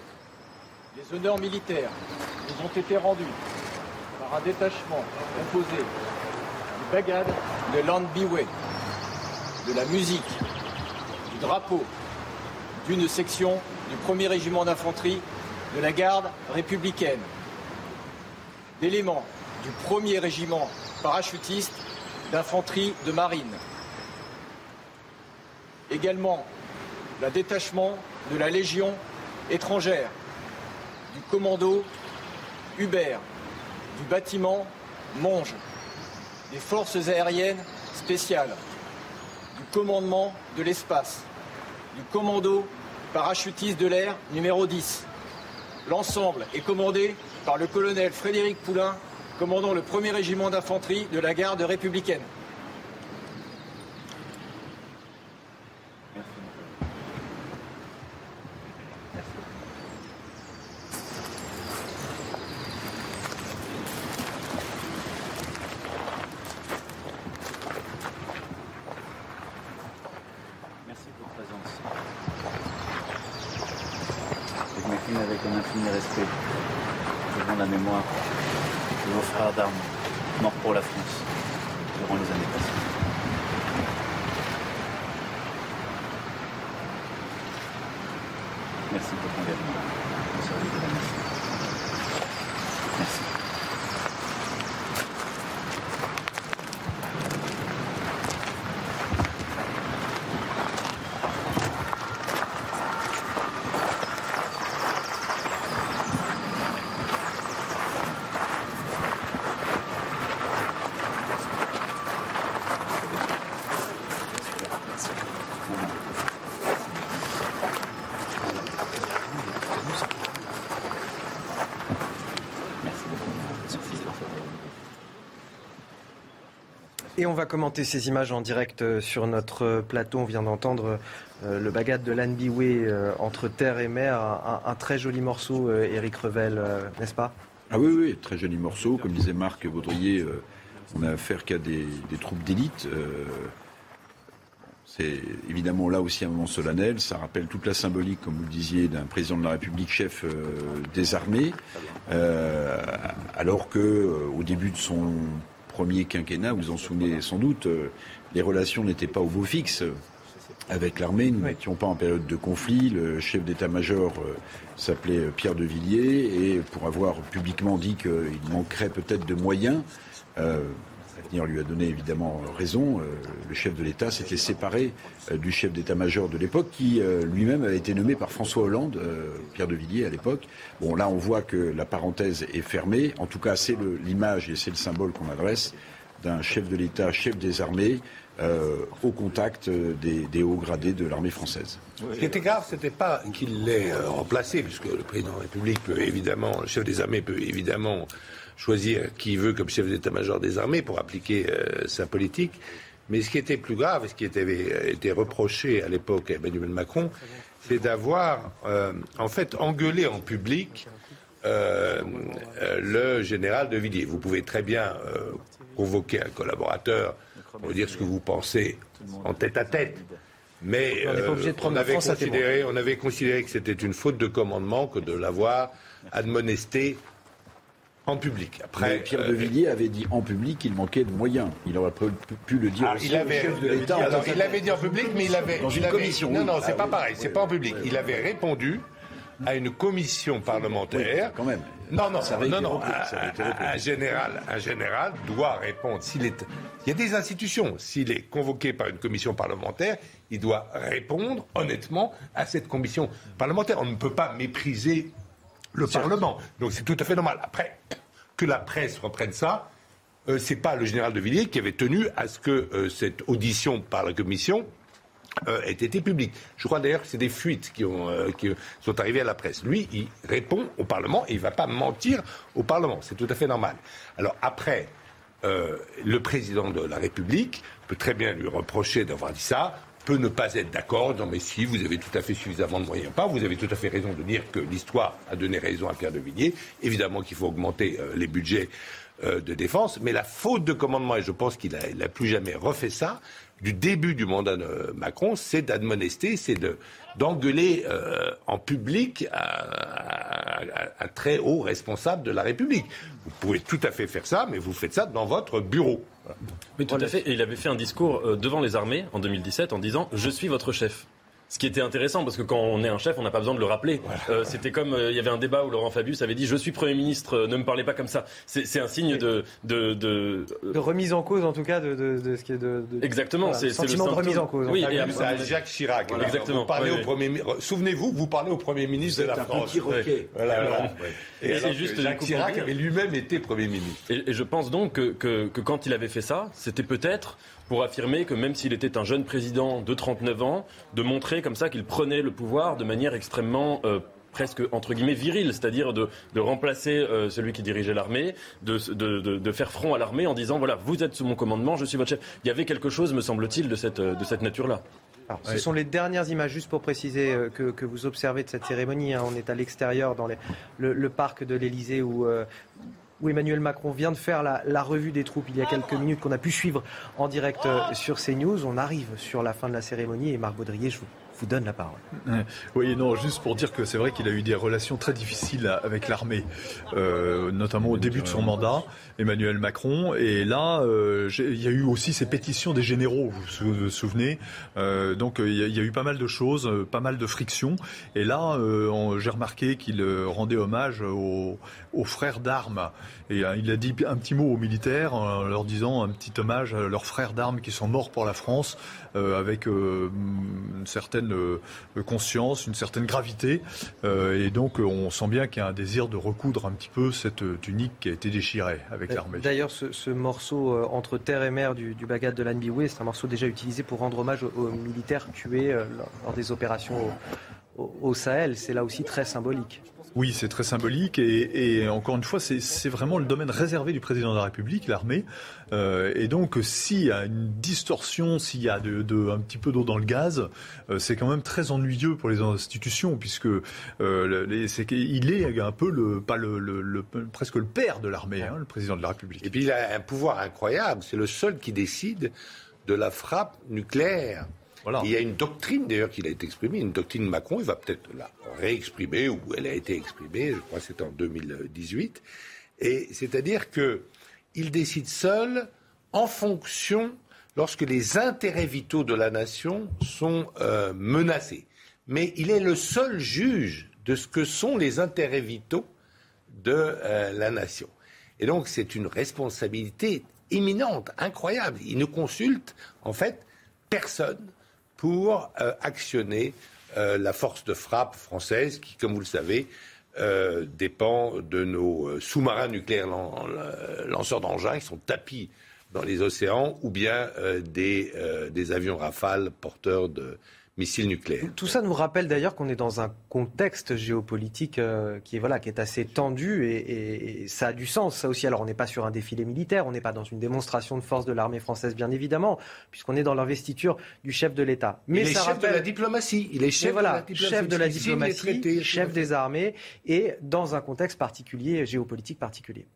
les honneurs militaires nous ont été rendus par un détachement composé du bagad de Land Biway, de la musique, du drapeau, d'une section du 1er régiment d'infanterie de la garde républicaine, d'éléments du 1er régiment parachutiste d'infanterie de marine, également d'un détachement de la Légion étrangère, du commando Hubert, du bâtiment Monge, des forces aériennes spéciales, du commandement de l'espace, du commando parachutiste de l'air numéro 10. L'ensemble est commandé par le colonel Frédéric Poulain, commandant le 1er régiment d'infanterie de la garde républicaine. Et on va commenter ces images en direct euh, sur notre plateau. On vient d'entendre euh, le bagat de l'Anbiway euh, entre terre et mer. Un, très joli morceau, Éric Revel, n'est-ce pas? Ah oui, oui, très joli morceau. Comme disait Marc Baudrier, on a affaire qu'à des, troupes d'élite. C'est évidemment là aussi un moment solennel. Ça rappelle toute la symbolique, comme vous le disiez, d'un président de la République chef des armées, alors que au début de son premier quinquennat, vous en souvenez sans doute, euh, les relations n'étaient pas au beau fixe avec l'armée. Nous n'étions pas en période de conflit. Le chef d'état-major euh, s'appelait euh, Pierre de Villiers et pour avoir publiquement dit qu'il manquerait peut-être de moyens, L'avenir lui a donné évidemment raison. le chef de l'État s'était séparé du chef d'état-major de l'époque, qui lui-même avait été nommé par François Hollande, Pierre de Villiers à l'époque. Bon, là, on voit que la parenthèse est fermée. En tout cas, c'est l'image et c'est le symbole qu'on adresse d'un chef de l'État, chef des armées, au contact des, hauts gradés de l'armée française. Ce qui était grave, c'était pas qu'il l'ait remplacé, puisque le président de la République peut évidemment, le chef des armées peut évidemment choisir qui veut comme chef d'état-major des armées pour appliquer euh, sa politique. Mais ce qui était plus grave, ce qui avait été reproché à l'époque à Emmanuel Macron, c'est d'avoir euh, en fait engueulé en public euh, le général de Villiers. Vous pouvez très bien convoquer un collaborateur pour dire ce que vous pensez en tête à tête. Mais on, avait considéré, on avait considéré que c'était une faute de commandement que de l'avoir admonesté en public. Après, Pierre de euh, Villiers avait dit en public qu'il manquait de moyens. Il aurait pu le dire ah, aussi il avait, chef de l'État. Il l'avait dit en public, mais il avait dans une commission. Non, non, c'est ah pas pareil. C'est pas en public. Il avait répondu à une commission parlementaire. quand même. Non, non, non, non. Un, général, un général doit répondre. S'il est, il y a des institutions. S'il est convoqué par une commission parlementaire, il doit répondre honnêtement à cette commission parlementaire. On ne peut pas mépriser le Parlement. Donc c'est tout à fait normal. Après, que la presse reprenne ça, euh, c'est pas le général de Villiers qui avait tenu à ce que euh, cette audition par la commission euh, ait été publique. Je crois d'ailleurs que c'est des fuites qui, ont, qui sont arrivées à la presse. Lui, il répond au Parlement et il ne va pas mentir au Parlement. C'est tout à fait normal. Alors après, le président de la République peut très bien lui reprocher d'avoir dit ça peut ne pas être d'accord, non mais si, vous avez tout à fait suffisamment de moyens. Pas, vous avez tout à fait raison de dire que l'histoire a donné raison à Pierre de Villiers. Évidemment qu'il faut augmenter euh, les budgets euh, de défense, mais la faute de commandement, et je pense qu'il n'a plus jamais refait ça, du début du mandat de Macron, c'est d'admonester, c'est d'engueuler euh, en public un, très haut responsable de la République. Vous pouvez tout à fait faire ça, mais vous faites ça dans votre bureau. Tout à fait. Et il avait fait un discours euh, devant les armées en 2017 en disant Je suis votre chef. Ce qui était intéressant, parce que quand on est un chef, on n'a pas besoin de le rappeler. Euh, c'était comme, euh, il y avait un débat où Laurent Fabius avait dit, je suis Premier ministre, euh, ne me parlez pas comme ça. C'est un signe de de, de... remise en cause, en tout cas, de, de, ce qui est de... Exactement, c'est c'est sentiment de remise en cause. Oui, et à Jacques Chirac. Exactement. Vous au premier, souvenez-vous, vous parlez au Premier ministre de la France. Voilà, Et, c'est juste Jacques Chirac avait lui-même été Premier ministre. Et, je pense donc que, que, que quand il avait fait ça, c'était peut-être pour affirmer que même s'il était un jeune président de 39 ans, de montrer comme ça qu'il prenait le pouvoir de manière extrêmement euh, presque entre guillemets virile, c'est-à-dire de, remplacer euh, celui qui dirigeait l'armée, de, de, faire front à l'armée en disant voilà, vous êtes sous mon commandement, je suis votre chef. Il y avait quelque chose, me semble-t-il, de cette, de cette nature-là. ce sont les dernières images, juste pour préciser, euh, que, vous observez de cette cérémonie. Hein. On est à l'extérieur, dans le, parc de l'Elysée, où, où Emmanuel Macron vient de faire la, revue des troupes il y a quelques minutes qu'on a pu suivre en direct euh, sur CNews. On arrive sur la fin de la cérémonie et Marc Baudrier, je vous vous donne la parole. Oui, non, juste pour dire que c'est vrai qu'il a eu des relations très difficiles avec l'armée, euh, notamment au début de son mandat, Emmanuel Macron. Et là, euh, il y a eu aussi ces pétitions des généraux, vous vous souvenez. Euh, donc il y, a eu pas mal de choses, pas mal de frictions. Et là, j'ai remarqué qu'il rendait hommage aux, frères d'armes. Et il a dit un petit mot aux militaires en leur disant un petit hommage à leurs frères d'armes qui sont morts pour la France, avec une certaine euh, conscience, une certaine gravité. Euh, et donc, on sent bien qu'il y a un désir de recoudre un petit peu cette tunique qui a été déchirée avec l'armée. D'ailleurs, ce, morceau euh, entre terre et mer du, du Bagat de l'Anbiway, c'est un morceau déjà utilisé pour rendre hommage aux, militaires tués lors des opérations au, Sahel. C'est là aussi très symbolique. Oui, c'est très symbolique et, encore une fois, c'est vraiment le domaine réservé du président de la République, l'armée. Euh, et donc, s'il y a une distorsion, s'il y a un petit peu d'eau dans le gaz, euh, c'est quand même très ennuyeux pour les institutions, puisque euh, c'est il est un peu pas le, presque le père de l'armée, hein, le président de la République. Et puis il a un pouvoir incroyable. C'est le seul qui décide de la frappe nucléaire. Il y a une doctrine d'ailleurs qu'il a été exprimée, une doctrine Macron, il va peut-être la réexprimer, ou elle a été exprimée, je crois que c'était en 2018. Et c'est-à-dire qu'il décide seul en fonction lorsque les intérêts vitaux de la nation sont euh, menacés. Mais il est le seul juge de ce que sont les intérêts vitaux de euh, la nation. Et donc c'est une responsabilité imminente, incroyable. Il ne consulte en fait personne pour euh, actionner euh, la force de frappe française qui, comme vous le savez, euh, dépend de nos sous-marins nucléaires lanceurs d'engins qui sont tapis dans les océans ou bien des, des avions Rafale porteurs de missiles nucléaires. Tout ça nous rappelle d'ailleurs qu'on est dans un contexte géopolitique euh, qui, est, voilà, qui est assez tendu et, ça a du sens, ça aussi. Alors on n'est pas sur un défilé militaire, on n'est pas dans une démonstration de force de l'armée française, bien évidemment, puisqu'on est dans l'investiture du chef de l'État. Mais il est chef de la diplomatie. Il est chef, voilà, de la diplomatie, chef de la diplomatie, chef des armées et dans un contexte particulier, géopolitique particulier.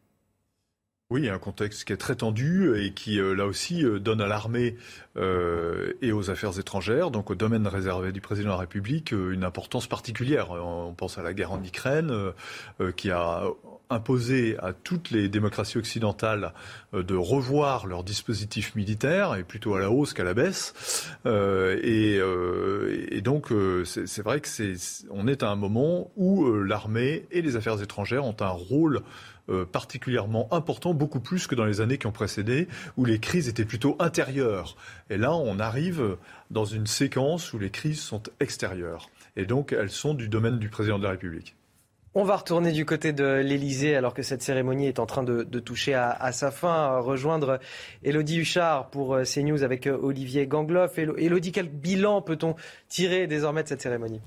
Oui, un contexte qui est très tendu et qui, euh, là aussi, euh, donne à l'armée euh, et aux affaires étrangères, donc au domaine réservé du président de la République, une importance particulière. On pense à la guerre en Ukraine, qui a imposé à toutes les démocraties occidentales de revoir leur dispositif militaire, et plutôt à la hausse qu'à la baisse. et, donc, c'est vrai que on est à un moment où l'armée et les affaires étrangères ont un rôle euh, particulièrement important, beaucoup plus que dans les années qui ont précédé, où les crises étaient plutôt intérieures. Et là, on arrive dans une séquence où les crises sont extérieures. Et donc, elles sont du domaine du président de la République. On va retourner du côté de l'Elysée alors que cette cérémonie est en train de, toucher à, sa fin. Rejoindre Elodie Huchard pour euh, CNews avec euh, Olivier Gangloff. Elodie, quel bilan peut-on tirer désormais de cette cérémonie?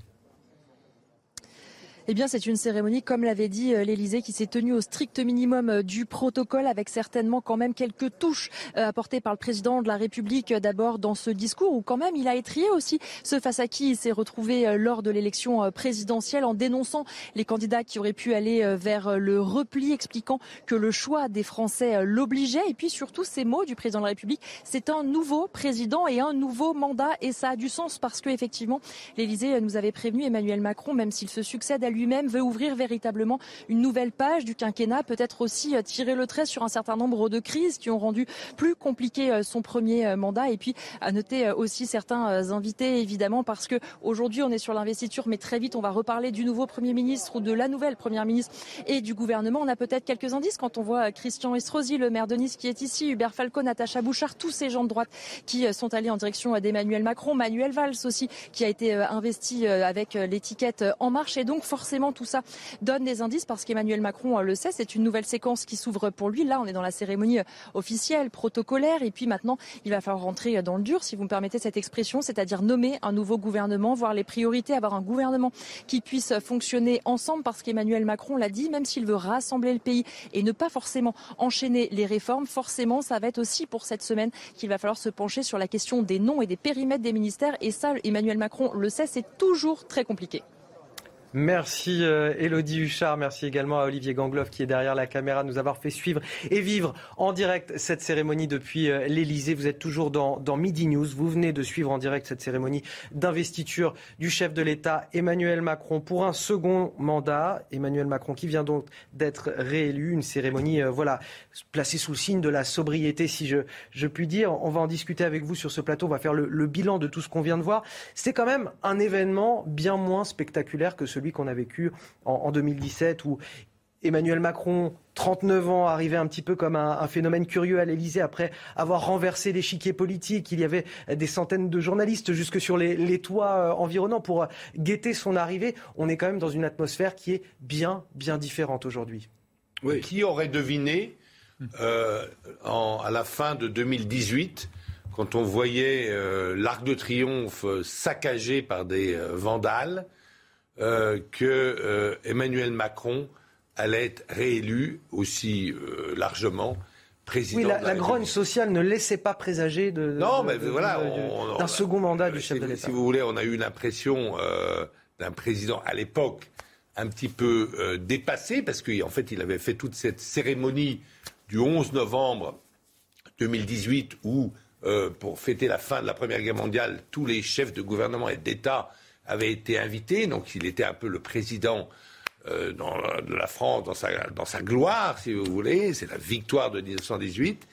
Eh bien, c'est une cérémonie, comme l'avait dit euh, l'Élysée, qui s'est tenue au strict minimum euh, du protocole, avec certainement quand même quelques touches euh, apportées par le président de la République d'abord dans ce discours, où quand même il a étrié aussi ce face à qui il s'est retrouvé lors de l'élection présidentielle en dénonçant les candidats qui auraient pu aller vers le repli, expliquant que le choix des Français l'obligeait. Et puis surtout, ces mots du président de la République, c'est un nouveau président et un nouveau mandat, et ça a du sens parce que effectivement, l'Élysée nous avait prévenu Emmanuel Macron, même s'il se succède à lui-même veut ouvrir véritablement une nouvelle page du quinquennat, peut-être aussi euh, tirer le trait sur un certain nombre de crises qui ont rendu plus compliqué euh, son premier euh, mandat. Et puis à noter aussi certains invités, évidemment, parce que aujourd'hui on est sur l'investiture, mais très vite on va reparler du nouveau Premier ministre ou de la nouvelle Première ministre et du gouvernement. On a peut-être quelques indices quand on voit Christian Estrosi, le maire de Nice qui est ici, Hubert Falcon, Natacha Bouchard, tous ces gens de droite qui sont allés en direction d'Emmanuel Macron, Manuel Valls aussi qui a été investi avec l'étiquette En Marche. Et donc forcément tout ça donne des indices parce qu'Emmanuel Macron euh, le sait, c'est une nouvelle séquence qui s'ouvre pour lui. Là, on est dans la cérémonie euh, officielle, protocolaire, et puis maintenant, il va falloir rentrer euh, dans le dur, si vous me permettez cette expression, c'est-à-dire nommer un nouveau gouvernement, voir les priorités, avoir un gouvernement qui puisse fonctionner ensemble, parce qu'Emmanuel Macron l'a dit, même s'il veut rassembler le pays et ne pas forcément enchaîner les réformes, forcément, ça va être aussi pour cette semaine qu'il va falloir se pencher sur la question des noms et des périmètres des ministères. Et ça, Emmanuel Macron le sait, c'est toujours très compliqué. Merci euh, Elodie Huchard, merci également à Olivier Gangloff qui est derrière la caméra de nous avoir fait suivre et vivre en direct cette cérémonie depuis euh, l'Elysée. Vous êtes toujours dans, Midi News, vous venez de suivre en direct cette cérémonie d'investiture du chef de l'État Emmanuel Macron pour un second mandat. Emmanuel Macron qui vient donc d'être réélu, une cérémonie euh, voilà placée sous le signe de la sobriété si je, puis dire. On va en discuter avec vous sur ce plateau, on va faire le, le bilan de tout ce qu'on vient de voir. C'est quand même un événement bien moins spectaculaire que celui qu'on a vécu en, 2017 où Emmanuel Macron, 39 ans, arrivait un petit peu comme un, phénomène curieux à l'Elysée après avoir renversé l'échiquier politique. Il y avait des centaines de journalistes jusque sur les, toits euh, environnants pour guetter son arrivée. On est quand même dans une atmosphère qui est bien, bien différente aujourd'hui. Qui aurait deviné euh, à la fin de 2018 quand on voyait euh, l'Arc de Triomphe saccagé par des vandales, euh, que euh, Emmanuel Macron allait être réélu aussi euh, largement président. Oui, la, de la la grogne sociale ne laissait pas présager de, Non, de- mais de- voilà, d'un second mandat du chef de l'État. Si vous voulez, on a eu l'impression d'un président à l'époque un petit peu dépassé, parce qu'en fait, il avait fait toute cette cérémonie du 11 novembre 2018 où, pour fêter la fin de la Première Guerre mondiale, tous les chefs de gouvernement et d'État avaient été invités. Donc, il était un peu le président euh, de la France, dans sa gloire, si vous voulez. C'est la victoire de 1918.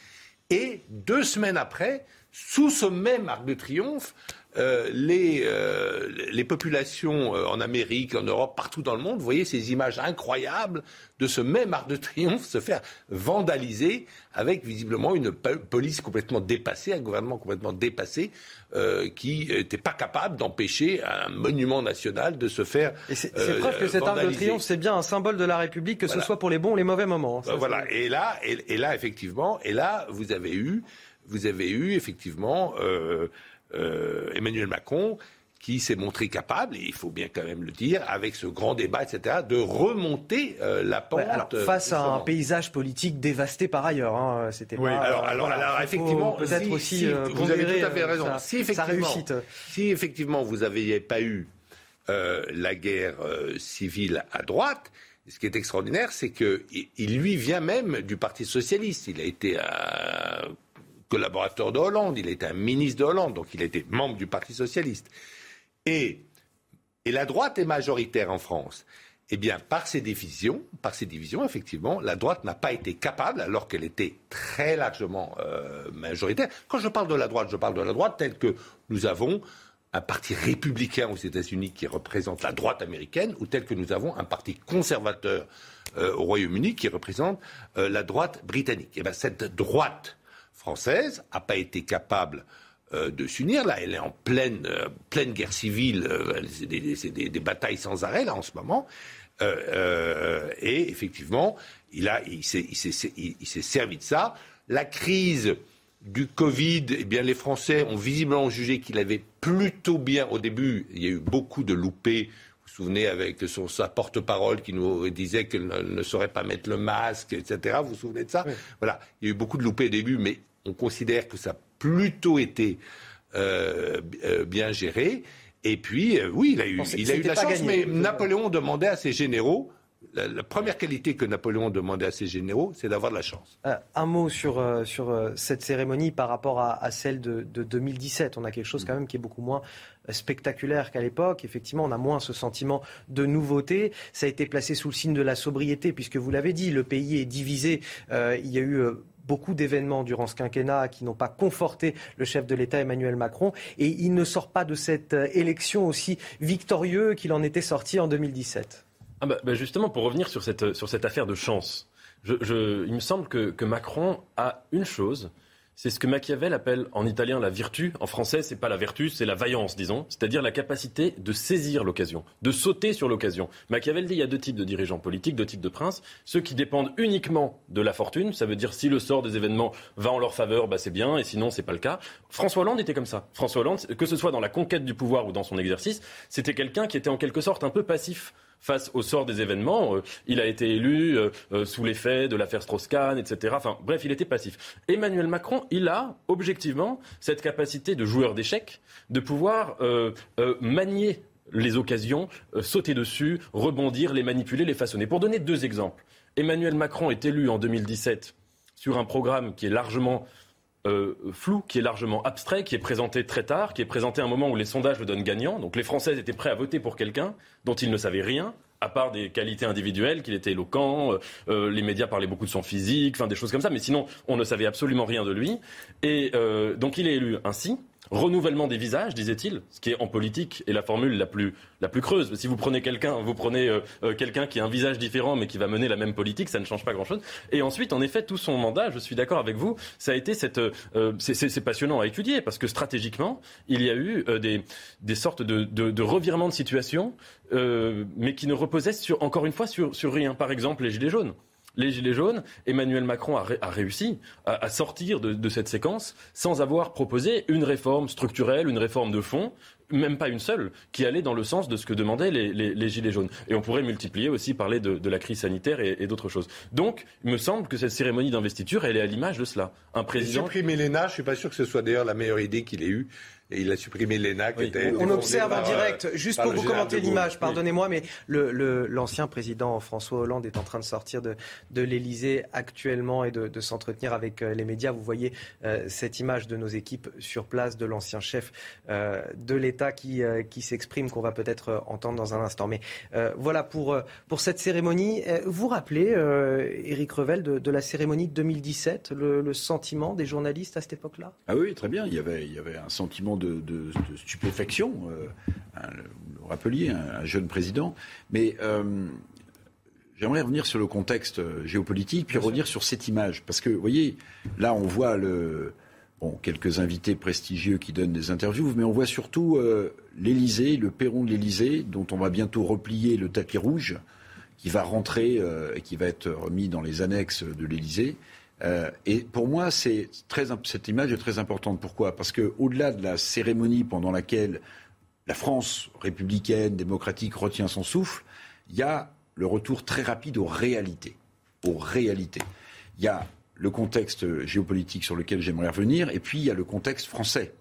Et deux semaines après, sous ce même arc de triomphe, euh, les, euh, les populations euh, en Amérique, en Europe, partout dans le monde, vous voyez ces images incroyables de ce même arc de triomphe se faire vandaliser avec visiblement une po- police complètement dépassée, un gouvernement complètement dépassé, qui n'était pas capable d'empêcher un monument national de se faire. C'est preuve que cet arc de vandaliser. triomphe, c'est bien un symbole de la République, que Voilà. ce soit pour les bons ou les mauvais moments. hein. Ça, voilà. Et là, et, et là, effectivement, et là, vous avez eu, vous avez eu effectivement euh, Emmanuel Macron qui s'est montré capable, et il faut bien quand même le dire, avec ce grand débat, etc., de remonter euh, la pente. Ouais, alors, euh, face à un paysage politique dévasté par ailleurs, hein, c'était Oui, pas, alors, alors, voilà, alors, faut effectivement, peut-être si- aussi si, euh, vous avez tout à fait raison. sa- si, effectivement, si effectivement vous n'aviez pas eu euh, la guerre civile à droite, ce qui est extraordinaire, c'est que il, lui vient même du Parti socialiste. Il a été un collaborateur de Hollande, il été un ministre de Hollande, donc il été membre du Parti socialiste. Et et la droite est majoritaire en France. Eh bien, par ces divisions, par ces divisions, effectivement, la droite n'a pas été capable, alors qu'elle était très largement euh, majoritaire. Quand je parle de la droite, je parle de la droite telle que nous avons un parti républicain aux États-Unis qui représente la droite américaine, ou tel que nous avons un parti conservateur euh, au Royaume-Uni qui représente euh, la droite britannique. Eh bien, cette droite française n'a pas été capable euh, de s'unir. Là, elle est en pleine, euh, pleine guerre civile. euh, c'est des, des- des batailles sans arrêt, là, en ce moment. Et effectivement, il, a, il, s'est, il, il- servi de ça. La crise du Covid, eh bien, les Français ont visiblement jugé qu'il avait plutôt bien, au début, il y a eu beaucoup de loupés. Vous vous souvenez avec son, sa porte-parole qui nous disait qu'elle ne, ne saurait pas mettre le masque, etc. Vous vous souvenez de ça? Voilà, il y a eu beaucoup de loupés au début, mais on considère que ça a plutôt été euh, euh, bien géré. Et puis, euh, oui, il a eu, Bon, c'est- il a eu de la chance, gagné. mais Napoléon demandait à ses généraux, la, la première qualité que Napoléon demandait à ses généraux, c'est d'avoir de la chance. Euh, un mot sur, sur cette cérémonie par rapport à, à celle de, de 2017. On a quelque chose quand même qui est beaucoup moins spectaculaire qu'à l'époque. Effectivement, on a moins ce sentiment de nouveauté. Ça a été placé sous le signe de la sobriété, puisque vous l'avez dit, le pays est divisé. Il y a eu beaucoup d'événements durant ce quinquennat qui n'ont pas conforté le chef de l'État Emmanuel Macron. Et il ne sort pas de cette euh, élection aussi victorieux qu'il en était sorti en 2017. Ah bah, bah justement, pour revenir sur cette, sur cette affaire de chance, il me semble que Macron a une chose, c'est ce que Machiavel appelle en italien la virtu. En français, c'est pas la vertu, c'est la vaillance, disons. C'est-à-dire la capacité de saisir l'occasion, de sauter sur l'occasion. Machiavel dit il y a deux types de dirigeants politiques, deux types de princes. Ceux qui dépendent uniquement de la fortune, ça veut dire si le sort des événements va en leur faveur, bah c'est bien, et sinon c'est pas le cas. François Hollande était comme ça. François Hollande, que ce soit dans la conquête du pouvoir ou dans son exercice, c'était quelqu'un qui était en quelque sorte un peu passif face au sort des événements. Euh, il a été élu euh, euh, sous l'effet de l'affaire Strauss-Kahn, etc. Bref, il était passif. Emmanuel Macron, il a objectivement cette capacité de joueur d'échecs, de pouvoir manier les occasions, sauter dessus, rebondir, les manipuler, les façonner. Pour donner deux exemples, Emmanuel Macron est élu en 2017 sur un programme qui est largement euh, flou, qui est largement abstrait, qui est présenté très tard, qui est présenté à un moment où les sondages le donnent gagnant. Donc les Français étaient prêts à voter pour quelqu'un dont ils ne savaient rien, à part des qualités individuelles, qu'il était éloquent, euh, euh, les médias parlaient beaucoup de son physique, enfin des choses comme ça, mais sinon on ne savait absolument rien de lui. Et euh, donc il est élu ainsi. Renouvellement des visages, disait-il, ce qui est en politique est la formule la plus, la plus creuse. Si vous prenez quelqu'un, vous prenez euh, euh, quelqu'un qui a un visage différent mais qui va mener la même politique, ça ne change pas grand-chose. Et ensuite, en effet, tout son mandat, je suis d'accord avec vous, ça a été cette, euh, c'est- c'est c'est passionnant à étudier parce que stratégiquement, il y a eu euh, des, des sortes de, de, de revirements de situation, euh, mais qui ne reposaient sur, encore une fois sur, sur rien. Par exemple, les gilets jaunes. Les Gilets jaunes, Emmanuel Macron a, ré- a réussi à, sortir de, de cette séquence sans avoir proposé une réforme structurelle, une réforme de fond, même pas une seule, qui allait dans le sens de ce que demandaient les, Gilets jaunes. Et on pourrait multiplier aussi, parler de, la crise sanitaire et, d'autres choses. Donc, il me semble que cette cérémonie d'investiture, elle est à l'image de cela. Un président. Supprimer l'ENA, je suis pas sûr que ce soit d'ailleurs la meilleure idée qu'il ait eue et il a supprimé l'ENA qui était. On observe en direct, euh, juste pour vous commenter l'image, pardonnez-moi, mais l'ancien président François Hollande est en train de sortir de, de l'Elysée actuellement et de, s'entretenir avec euh, les médias. Vous voyez euh, cette image de nos équipes sur place, de l'ancien chef de l'État qui, qui s'exprime, qu'on va peut-être entendre dans un instant. Mais voilà pour, pour cette cérémonie. Vous rappelez, Éric Revel, de, la cérémonie de 2017, le, le sentiment des journalistes à cette époque-là? Ah oui, très bien. Il y avait, il y avait un sentiment de, stupéfaction, euh, vous rappeliez, un, jeune président. Mais euh, j'aimerais revenir sur le contexte euh, géopolitique, puis revenir sur cette image. Parce que, vous voyez, là, on voit le, bon, quelques invités prestigieux qui donnent des interviews, mais on voit surtout l'Élysée, le perron de l'Élysée, dont on va bientôt replier le tapis rouge, qui va rentrer et qui va être remis dans les annexes de l'Élysée. Euh, et pour moi, cette image est très importante. Pourquoi? Parce qu'au-delà de la cérémonie pendant laquelle la France républicaine, démocratique retient son souffle, il y a le retour très rapide aux réalités. Aux réalités. Il y a le contexte géopolitique sur lequel j'aimerais revenir, et puis il y a le contexte français.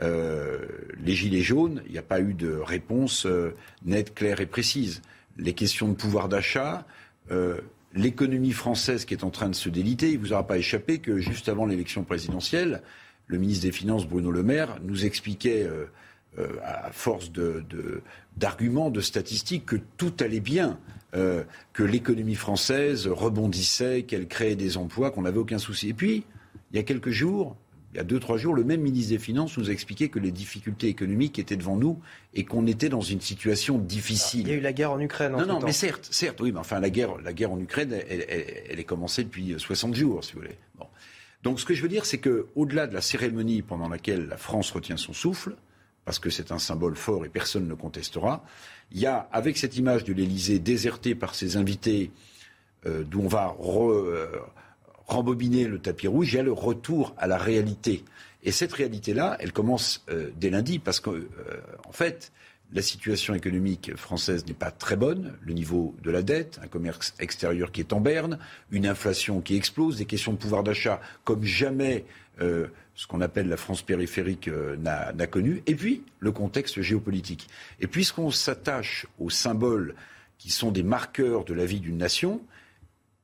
Euh, les gilets jaunes, il n'y a pas eu de réponse euh, nette, claire et précise. Les questions de pouvoir d'achat, l'économie française qui est en train de se déliter, il vous aura pas échappé que juste avant l'élection présidentielle, le ministre des Finances, Bruno Le Maire, nous expliquait, euh, euh, à force d'arguments, de, statistiques, que tout allait bien, euh, que l'économie française rebondissait, qu'elle créait des emplois, qu'on n'avait aucun souci. Et puis, il y a quelques jours, il y a deux, trois jours, le même ministre des Finances nous a expliqué que les difficultés économiques étaient devant nous et qu'on était dans une situation difficile. Il y a eu la guerre en Ukraine. non, non, mais certes, certes, oui, mais enfin, la guerre, la guerre en Ukraine, elle, elle, est commencée depuis 60 jours, si vous voulez. Bon. Donc, ce que je veux dire, c'est qu'au-delà de la cérémonie pendant laquelle la France retient son souffle, parce que c'est un symbole fort et personne ne contestera, il y a, avec cette image de l'Élysée désertée par ses invités, euh, d'où on va re, euh, rembobiner le tapis rouge, il y a le retour à la réalité. Et cette réalité-là, elle commence euh, dès lundi, parce qu'en euh, en fait, la situation économique française n'est pas très bonne, le niveau de la dette, un commerce extérieur qui est en berne, une inflation qui explose, des questions de pouvoir d'achat comme jamais euh, ce qu'on appelle la France périphérique n'a connu, et puis le contexte géopolitique. Et puisqu'on s'attache aux symboles qui sont des marqueurs de la vie d'une nation,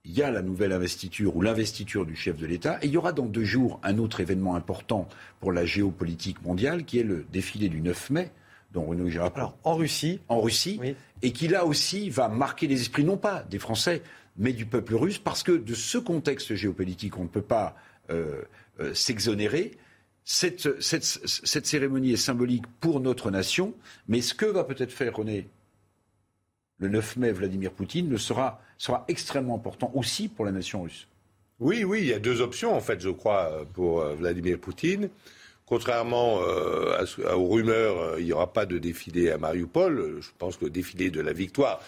il y a la nouvelle investiture ou l'investiture du chef de l'État. Et il y aura dans deux jours un autre événement important pour la géopolitique mondiale, qui est le défilé du 9 mai, dont Renaud Girard. Alors, en Russie. En Russie. Et qui là aussi va marquer les esprits, non pas des Français, mais du peuple russe, parce que de ce contexte géopolitique, on ne peut pas euh, euh, s'exonérer. Cette, cette, cette cérémonie est symbolique pour notre nation, mais ce que va peut-être faire René le 9 mai, Vladimir Poutine, ne sera, sera extrêmement important aussi pour la nation russe. Oui, oui, il y a deux options, en fait, je crois, pour euh, Vladimir Poutine. Contrairement euh, aux rumeurs, euh, il n'y aura pas de défilé à Mariupol. Je pense que le défilé de la victoire,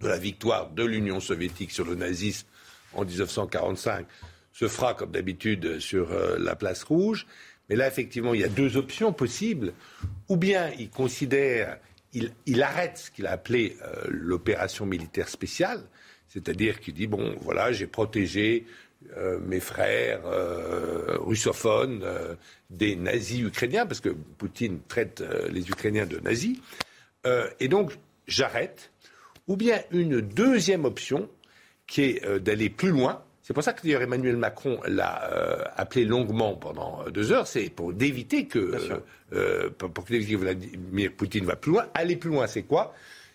de la victoire de l'Union soviétique sur le nazisme en 1945 se fera comme d'habitude sur la place rouge. Mais là, effectivement, il y a deux options possibles. Ou bien il considère il, arrête ce qu'il a appelé euh, l'opération militaire spéciale, c'est-à-dire qu'il dit bon, voilà, j'ai protégé euh, mes frères euh, russophones des nazis ukrainiens, parce que Poutine traite les Ukrainiens de nazis, et donc j'arrête. Ou bien une deuxième option, qui est d'aller plus loin, c'est pour ça que d'ailleurs Emmanuel Macron l'a euh, appelé longuement pendant euh, deux heures, c'est pour éviter que, euh, pour, pour que Vladimir Poutine va plus loin. Aller plus loin, c'est quoi?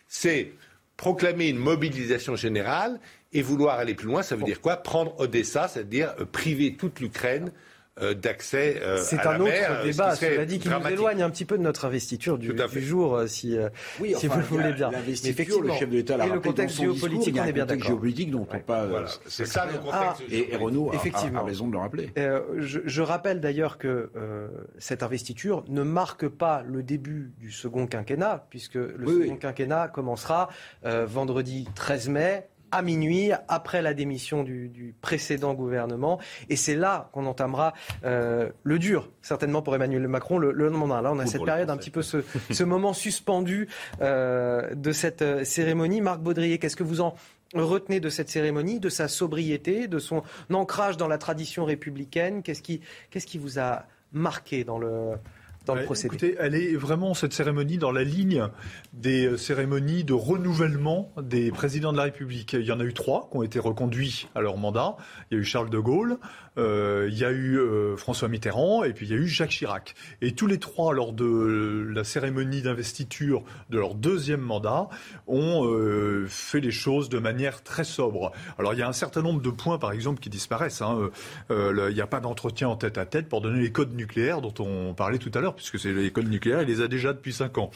C'est proclamer une mobilisation générale et vouloir aller plus loin, ça veut dire quoi? Prendre Odessa, c'est-à-dire priver toute l'Ukraine d'accès euh, C'est un autre débat, cela dit, qui nous éloigne un petit peu de notre investiture du, jour, euh, si, oui, si vous le voulez bien. L'investiture, le chef de l'État l'a rappelé le contexte géopolitique, on est bien d'accord. géopolitique dont on parle. C'est ça le contexte. Ah, et, Renaud a, a, raison de le rappeler. je, je, rappelle d'ailleurs que cette investiture ne marque pas le début du second quinquennat, puisque le second quinquennat commencera vendredi 13 mai à minuit, après la démission du, précédent gouvernement. Et c'est là qu'on entamera euh, le dur, certainement pour Emmanuel Macron, le, le mandat. Là, on a cette période, un petit peu ce, ce moment suspendu euh, de cette euh, cérémonie. Marc Baudrier, qu'est-ce que vous en retenez de cette cérémonie, de sa sobriété, de son ancrage dans la tradition républicaine? Qu'est-ce qui, qu'est-ce qui vous a marqué dans le, dans le procédé. Écoutez, elle est vraiment, cette cérémonie, dans la ligne des euh, cérémonies de renouvellement des présidents de la République. Il y en a eu trois qui ont été reconduits à leur mandat. Il y a eu Charles de Gaulle, il y a eu euh, François Mitterrand et puis il y a eu Jacques Chirac. Et tous les trois, lors de la cérémonie d'investiture de leur deuxième mandat, ont euh, fait les choses de manière très sobre. Alors il y a un certain nombre de points, par exemple, qui disparaissent. Hein. il n'y a pas d'entretien en tête à tête pour donner les codes nucléaires dont on parlait tout à l'heure, puisque c'est les codes nucléaires, il les a déjà depuis cinq ans.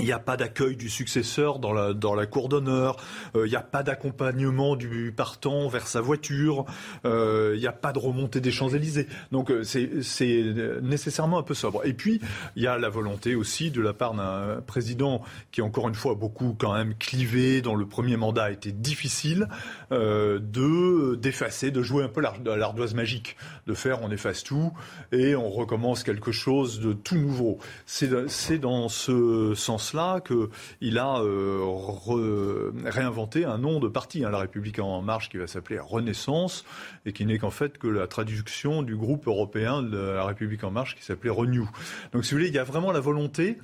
Il n'y a pas d'accueil du successeur dans la, dans la cour d'honneur. Euh, il n'y a pas d'accompagnement du partant vers sa voiture. Euh, il n'y a pas de remontée des Champs-Élysées. Donc euh, c'est nécessairement un peu sobre. Et puis, il y a la volonté aussi de la part d'un président qui, encore une fois, beaucoup quand même clivé, dont le premier mandat a été difficile, de d'effacer, de jouer un peu l'ardoise magique, de faire on efface tout et on recommence quelque chose de tout nouveau. C'est dans ce sens cela qu'il a euh, réinventé un nom de parti, hein, La République en marche, qui va s'appeler Renaissance, et qui n'est qu'en fait que la traduction du groupe européen de La République en marche qui s'appelait Renew. Donc si vous voulez, il y a vraiment la volonté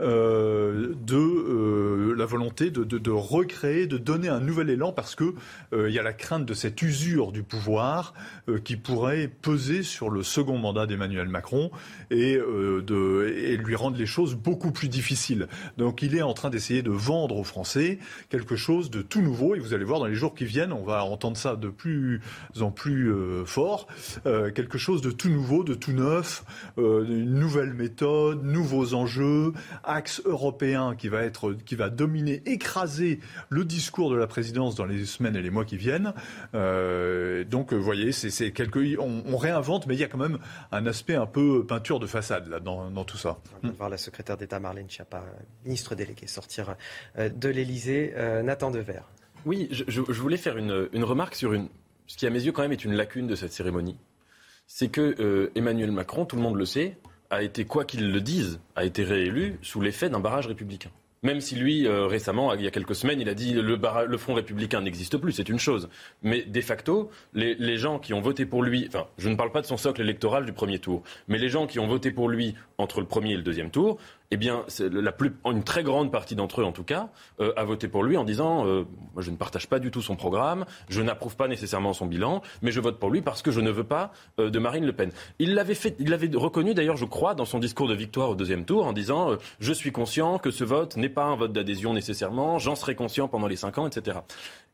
euh, de euh, la volonté de, recréer, de donner un nouvel élan, parce que euh, il y a la crainte de cette usure du pouvoir qui pourrait peser sur le second mandat d'Emmanuel Macron et, et lui rendre les choses beaucoup plus difficiles. Donc il est en train d'essayer de vendre aux Français quelque chose de tout nouveau, et vous allez voir dans les jours qui viennent, on va entendre ça de plus en plus fort, quelque chose de tout nouveau, de tout neuf, une nouvelle méthode, nouveaux enjeux, axe européen qui va, être, qui va dominer, écraser le discours de la présidence dans les semaines et les mois qui viennent. Euh, donc, vous voyez, c'est quelque, on, réinvente, mais il y a quand même un aspect un peu peinture de façade là, dans, tout ça. On va voir la secrétaire d'État Marlène Schiappa, ministre délégué, sortir euh, de l'Élysée. Euh, Nathan Dever. Oui, je, voulais faire une, une, remarque sur une, ce qui à mes yeux quand même est une lacune de cette cérémonie. C'est que Emmanuel Macron, tout le monde le sait, a été, quoi qu'il le dise, a été réélu sous l'effet d'un barrage républicain. Même si lui, euh, récemment, il y a quelques semaines, il a dit le, Front républicain n'existe plus, c'est une chose. Mais de facto, les, les, gens qui ont voté pour lui, enfin, je ne parle pas de son socle électoral du premier tour, mais les gens qui ont voté pour lui entre le premier et le deuxième tour, eh bien, la plus, une très grande partie d'entre eux, en tout cas, euh, a voté pour lui en disant euh, je ne partage pas du tout son programme, je n'approuve pas nécessairement son bilan, mais je vote pour lui parce que je ne veux pas euh, de Marine Le Pen. Il l'avait fait, il l'avait reconnu d'ailleurs, je crois, dans son discours de victoire au deuxième tour, en disant je suis conscient que ce vote n'est pas un vote d'adhésion nécessairement, j'en serai conscient pendant les cinq ans, etc.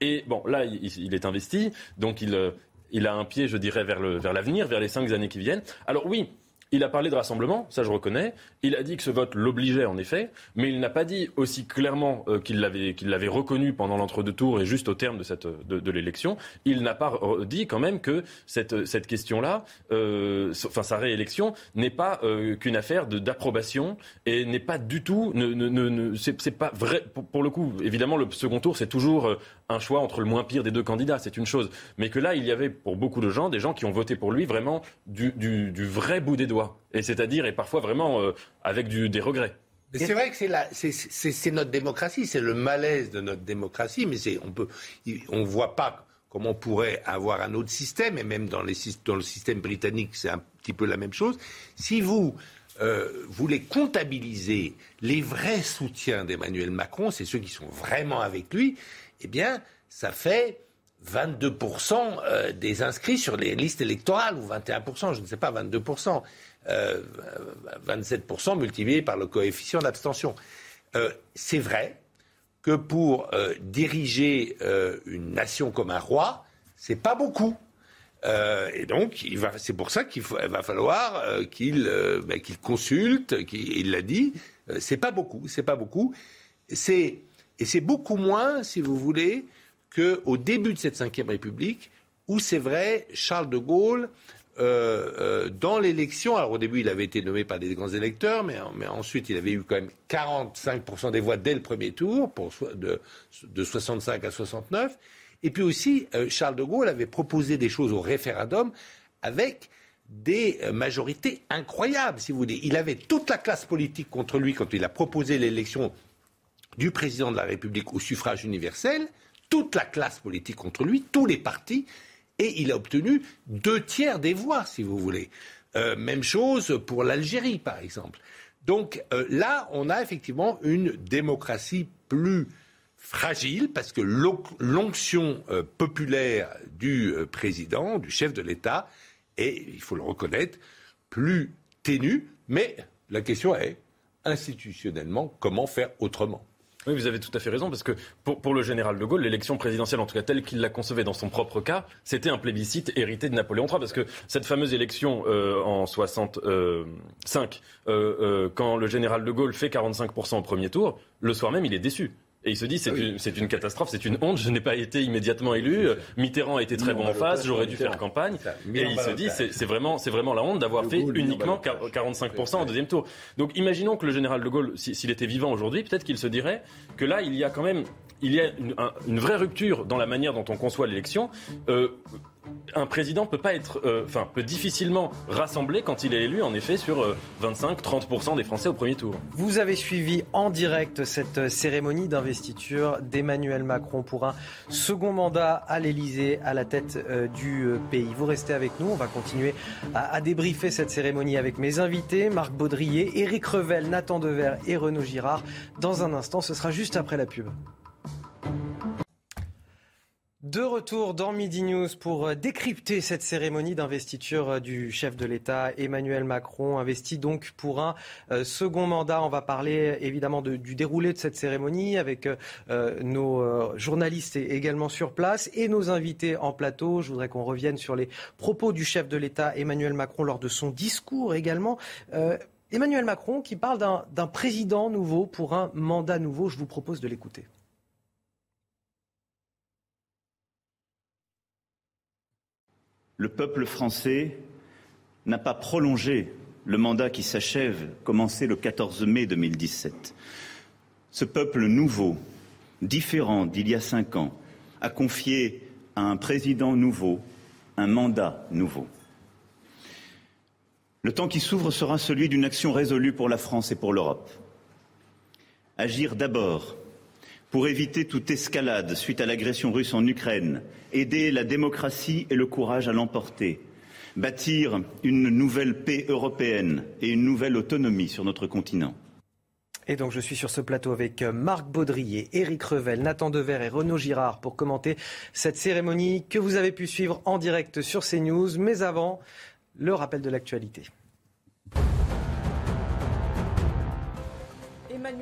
Et bon, là, il, est investi, donc il, il a un pied, je dirais, vers l'avenir, vers, vers les cinq années qui viennent. Alors oui. Il a parlé de rassemblement, ça je reconnais. Il a dit que ce vote l'obligeait en effet, mais il n'a pas dit aussi clairement euh, qu'il l'avait qu'il l'avait reconnu pendant l'entre-deux tours et juste au terme de cette de, l'élection. Il n'a pas dit quand même que cette cette question-là, euh, enfin sa réélection, n'est pas euh, qu'une affaire d'approbation et n'est pas du tout, ne, ne, ne c'est pas vrai. Pour, le coup, évidemment, le second tour c'est toujours euh, un choix entre le moins pire des deux candidats, c'est une chose. Mais que là, il y avait pour beaucoup de gens des gens qui ont voté pour lui vraiment du, vrai bout des doigts et c'est-à-dire, et parfois vraiment euh, avec des regrets. C'est vrai que c'est notre démocratie, c'est le malaise de notre démocratie, mais on on voit pas comment on pourrait avoir un autre système, et même dans le système britannique, c'est un petit peu la même chose. Si vous euh, voulez comptabiliser les vrais soutiens d'Emmanuel Macron, c'est ceux qui sont vraiment avec lui, eh bien, ça fait 22% euh, des inscrits sur les listes électorales, ou 21%, je ne sais pas, 22%. 27% euh, multiplié par le coefficient d'abstention. Euh, c'est vrai que pour diriger une nation comme un roi, c'est pas beaucoup. et donc, c'est pour ça qu'il va falloir qu'il ben, consulte, il l'a dit, c'est pas beaucoup, c'est pas beaucoup. Et c'est beaucoup moins, si vous voulez, qu'au début de cette Ve République, où c'est vrai, Charles de Gaulle euh, euh, dans l'élection, alors au début il avait été nommé par des grands électeurs, mais, ensuite il avait eu quand même 45% des voix dès le premier tour, de 65 à 69. Et puis aussi, euh, Charles de Gaulle avait proposé des choses au référendum avec des majorités incroyables, si vous voulez. Il avait toute la classe politique contre lui quand il a proposé l'élection du président de la République au suffrage universel, toute la classe politique contre lui, tous les partis, et il a obtenu deux tiers des voix, si vous voulez. Euh, même chose pour l'Algérie, par exemple. Donc euh, là, on a effectivement une démocratie plus fragile parce que l'onction euh, populaire du président, du chef de l'État, est, il faut le reconnaître, plus ténue. Mais la question est, institutionnellement, comment faire autrement? Oui, vous avez tout à fait raison, parce que pour, le général de Gaulle, l'élection présidentielle, en tout cas telle qu'il la concevait dans son propre cas, c'était un plébiscite hérité de Napoléon III, parce que cette fameuse élection euh, en 65, euh, euh, euh, quand le général de Gaulle fait 45% au premier tour, le soir même, il est déçu. Et il se dit, c'est ah une, une, catastrophe, c'est une honte, je n'ai pas été immédiatement élu. Mitterrand a été très bon en face, j'aurais dû faire campagne. Et il se dit, c'est vraiment, vraiment la honte d'avoir fait uniquement 45% au deuxième tour. Donc imaginons que le général de Gaulle, s'il était vivant aujourd'hui, peut-être qu'il se dirait que là, il y a quand même il y a une, vraie rupture dans la manière dont on conçoit l'élection. Euh, un président peut pas être, euh, enfin, peut difficilement rassembler quand il est élu, en effet, sur 25-30% euh, des Français au premier tour. Vous avez suivi en direct cette cérémonie d'investiture d'Emmanuel Macron pour un second mandat à l'Elysée, à la tête du pays. Vous restez avec nous, on va continuer à, à, débriefer cette cérémonie avec mes invités, Marc Baudrier, Éric Revel, Nathan Dever et Renaud Girard. Dans un instant, ce sera juste après la pub. De retour dans Midi News pour euh, décrypter cette cérémonie d'investiture euh, du chef de l'État Emmanuel Macron, investi donc pour un euh, second mandat. On va parler évidemment du déroulé de cette cérémonie avec nos journalistes également sur place et nos invités en plateau. Je voudrais qu'on revienne sur les propos du chef de l'État Emmanuel Macron lors de son discours également. Emmanuel Macron qui parle d'un président nouveau pour un mandat nouveau. Je vous propose de l'écouter. Le peuple français n'a pas prolongé le mandat qui s'achève, commencé le 14 mai 2017. Ce peuple nouveau, différent d'il y a cinq ans, a confié à un président nouveau un mandat nouveau. Le temps qui s'ouvre sera celui d'une action résolue pour la France et pour l'Europe. Agir d'abord pour éviter toute escalade suite à l'agression russe en Ukraine, aider la démocratie et le courage à l'emporter, bâtir une nouvelle paix européenne et une nouvelle autonomie sur notre continent. Et donc je suis sur ce plateau avec euh, Marc Baudrier, Éric Revel, Nathan Dever et Renaud Girard pour commenter cette cérémonie que vous avez pu suivre en direct sur CNews. Mais avant, le rappel de l'actualité.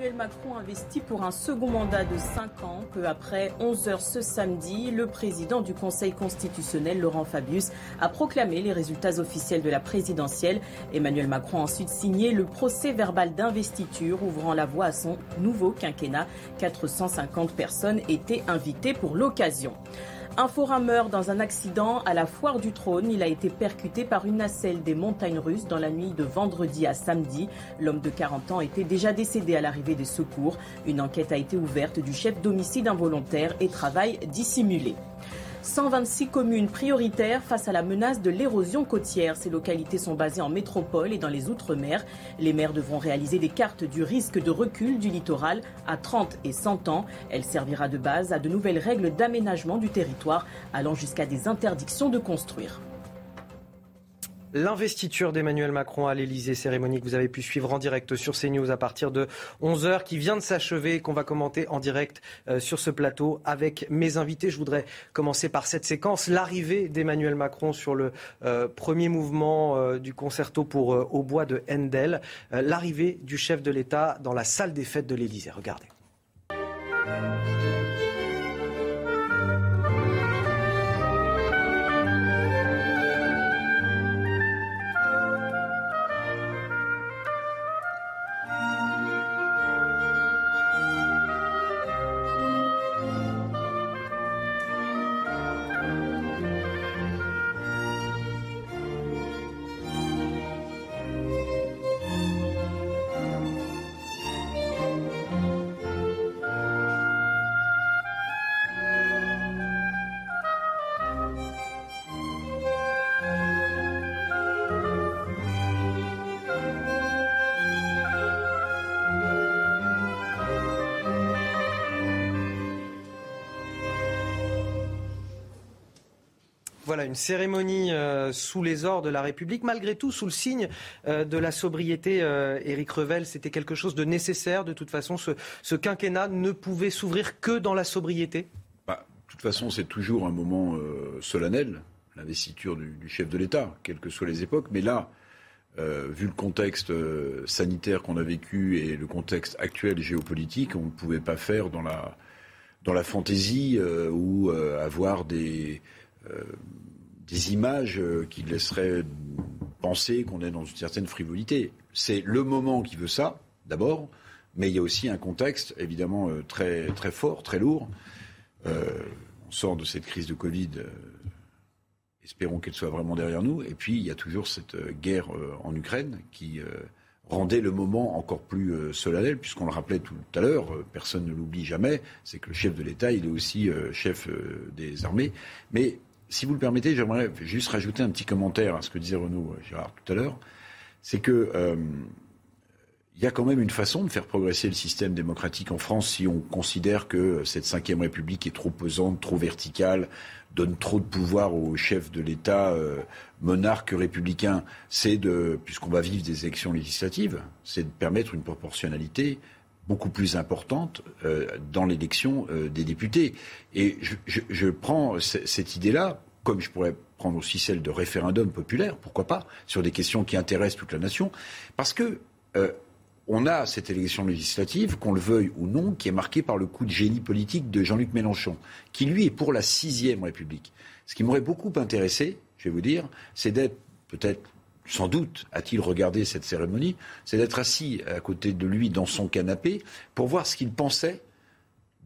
Emmanuel Macron investit pour un second mandat de 5 ans. Peu après 11 heures ce samedi, le président du Conseil constitutionnel, Laurent Fabius, a proclamé les résultats officiels de la présidentielle. Emmanuel Macron a ensuite signé le procès verbal d'investiture ouvrant la voie à son nouveau quinquennat. 450 personnes étaient invitées pour l'occasion. Un forain meurt dans un accident à la foire du trône. Il a été percuté par une nacelle des montagnes russes dans la nuit de vendredi à samedi. L'homme de 40 ans était déjà décédé à l'arrivée des secours. Une enquête a été ouverte du chef d'homicide involontaire et travail dissimulé. 126 communes prioritaires face à la menace de l'érosion côtière. Ces localités sont basées en métropole et dans les Outre-mer. Les maires devront réaliser des cartes du risque de recul du littoral à 30 et 100 ans. Elle servira de base à de nouvelles règles d'aménagement du territoire allant jusqu'à des interdictions de construire. L'investiture d'Emmanuel Macron à l'Elysée, cérémonie que vous avez pu suivre en direct sur CNews à partir de 11h, qui vient de s'achever, qu'on va commenter en direct euh, sur ce plateau avec mes invités. Je voudrais commencer par cette séquence, l'arrivée d'Emmanuel Macron sur le euh, premier mouvement euh, du concerto pour Au bois de Handel, l'arrivée du chef de l'État dans la salle des fêtes de l'Elysée. Regardez. Une cérémonie euh, sous les ors de la République, malgré tout sous le signe euh, de la sobriété. Éric Revel, c'était quelque chose de nécessaire. De toute façon, ce, quinquennat ne pouvait s'ouvrir que dans la sobriété bah, De toute façon, c'est toujours un moment solennel, l'investiture du, chef de l'État, quelles que soient les époques. Mais là, vu le contexte sanitaire qu'on a vécu et le contexte actuel géopolitique, on ne pouvait pas faire dans la dans la fantaisie euh, ou euh, avoir des, euh, des images qui laisseraient penser qu'on est dans une certaine frivolité. C'est le moment qui veut ça, d'abord, mais il y a aussi un contexte évidemment très, très fort, très lourd. on sort de cette crise de Covid espérons qu'elle soit vraiment derrière nous. Et puis, il y a toujours cette guerre en Ukraine qui rendait le moment encore plus euh, solennel, puisqu'on le rappelait tout à l'heure, euh, personne ne l'oublie jamais, c'est que le chef de l'État, il est aussi euh, chef des armées. Mais si vous le permettez, j'aimerais juste rajouter un petit commentaire à ce que disait Renaud Gérard tout à l'heure. C'est que il y a quand même une façon de faire progresser le système démocratique en France si on considère que cette cinquième République est trop pesante, trop verticale, donne trop de pouvoir au chef de l'État euh, monarque républicain. C'est de, puisqu'on va vivre des élections législatives, c'est de permettre une proportionnalité beaucoup plus importante euh, dans l'élection euh, des députés. Et je, prends cette idée-là, comme je pourrais prendre aussi celle de référendum populaire, pourquoi pas, sur des questions qui intéressent toute la nation, parce que on a cette élection législative, qu'on le veuille ou non, qui est marquée par le coup de génie politique de Jean-Luc Mélenchon, qui lui est pour la sixième République. Ce qui m'aurait beaucoup intéressé, je vais vous dire, c'est d'être peut-être sans doute a-t-il regardé cette cérémonie, c'est d'être assis à côté de lui dans son canapé pour voir ce qu'il pensait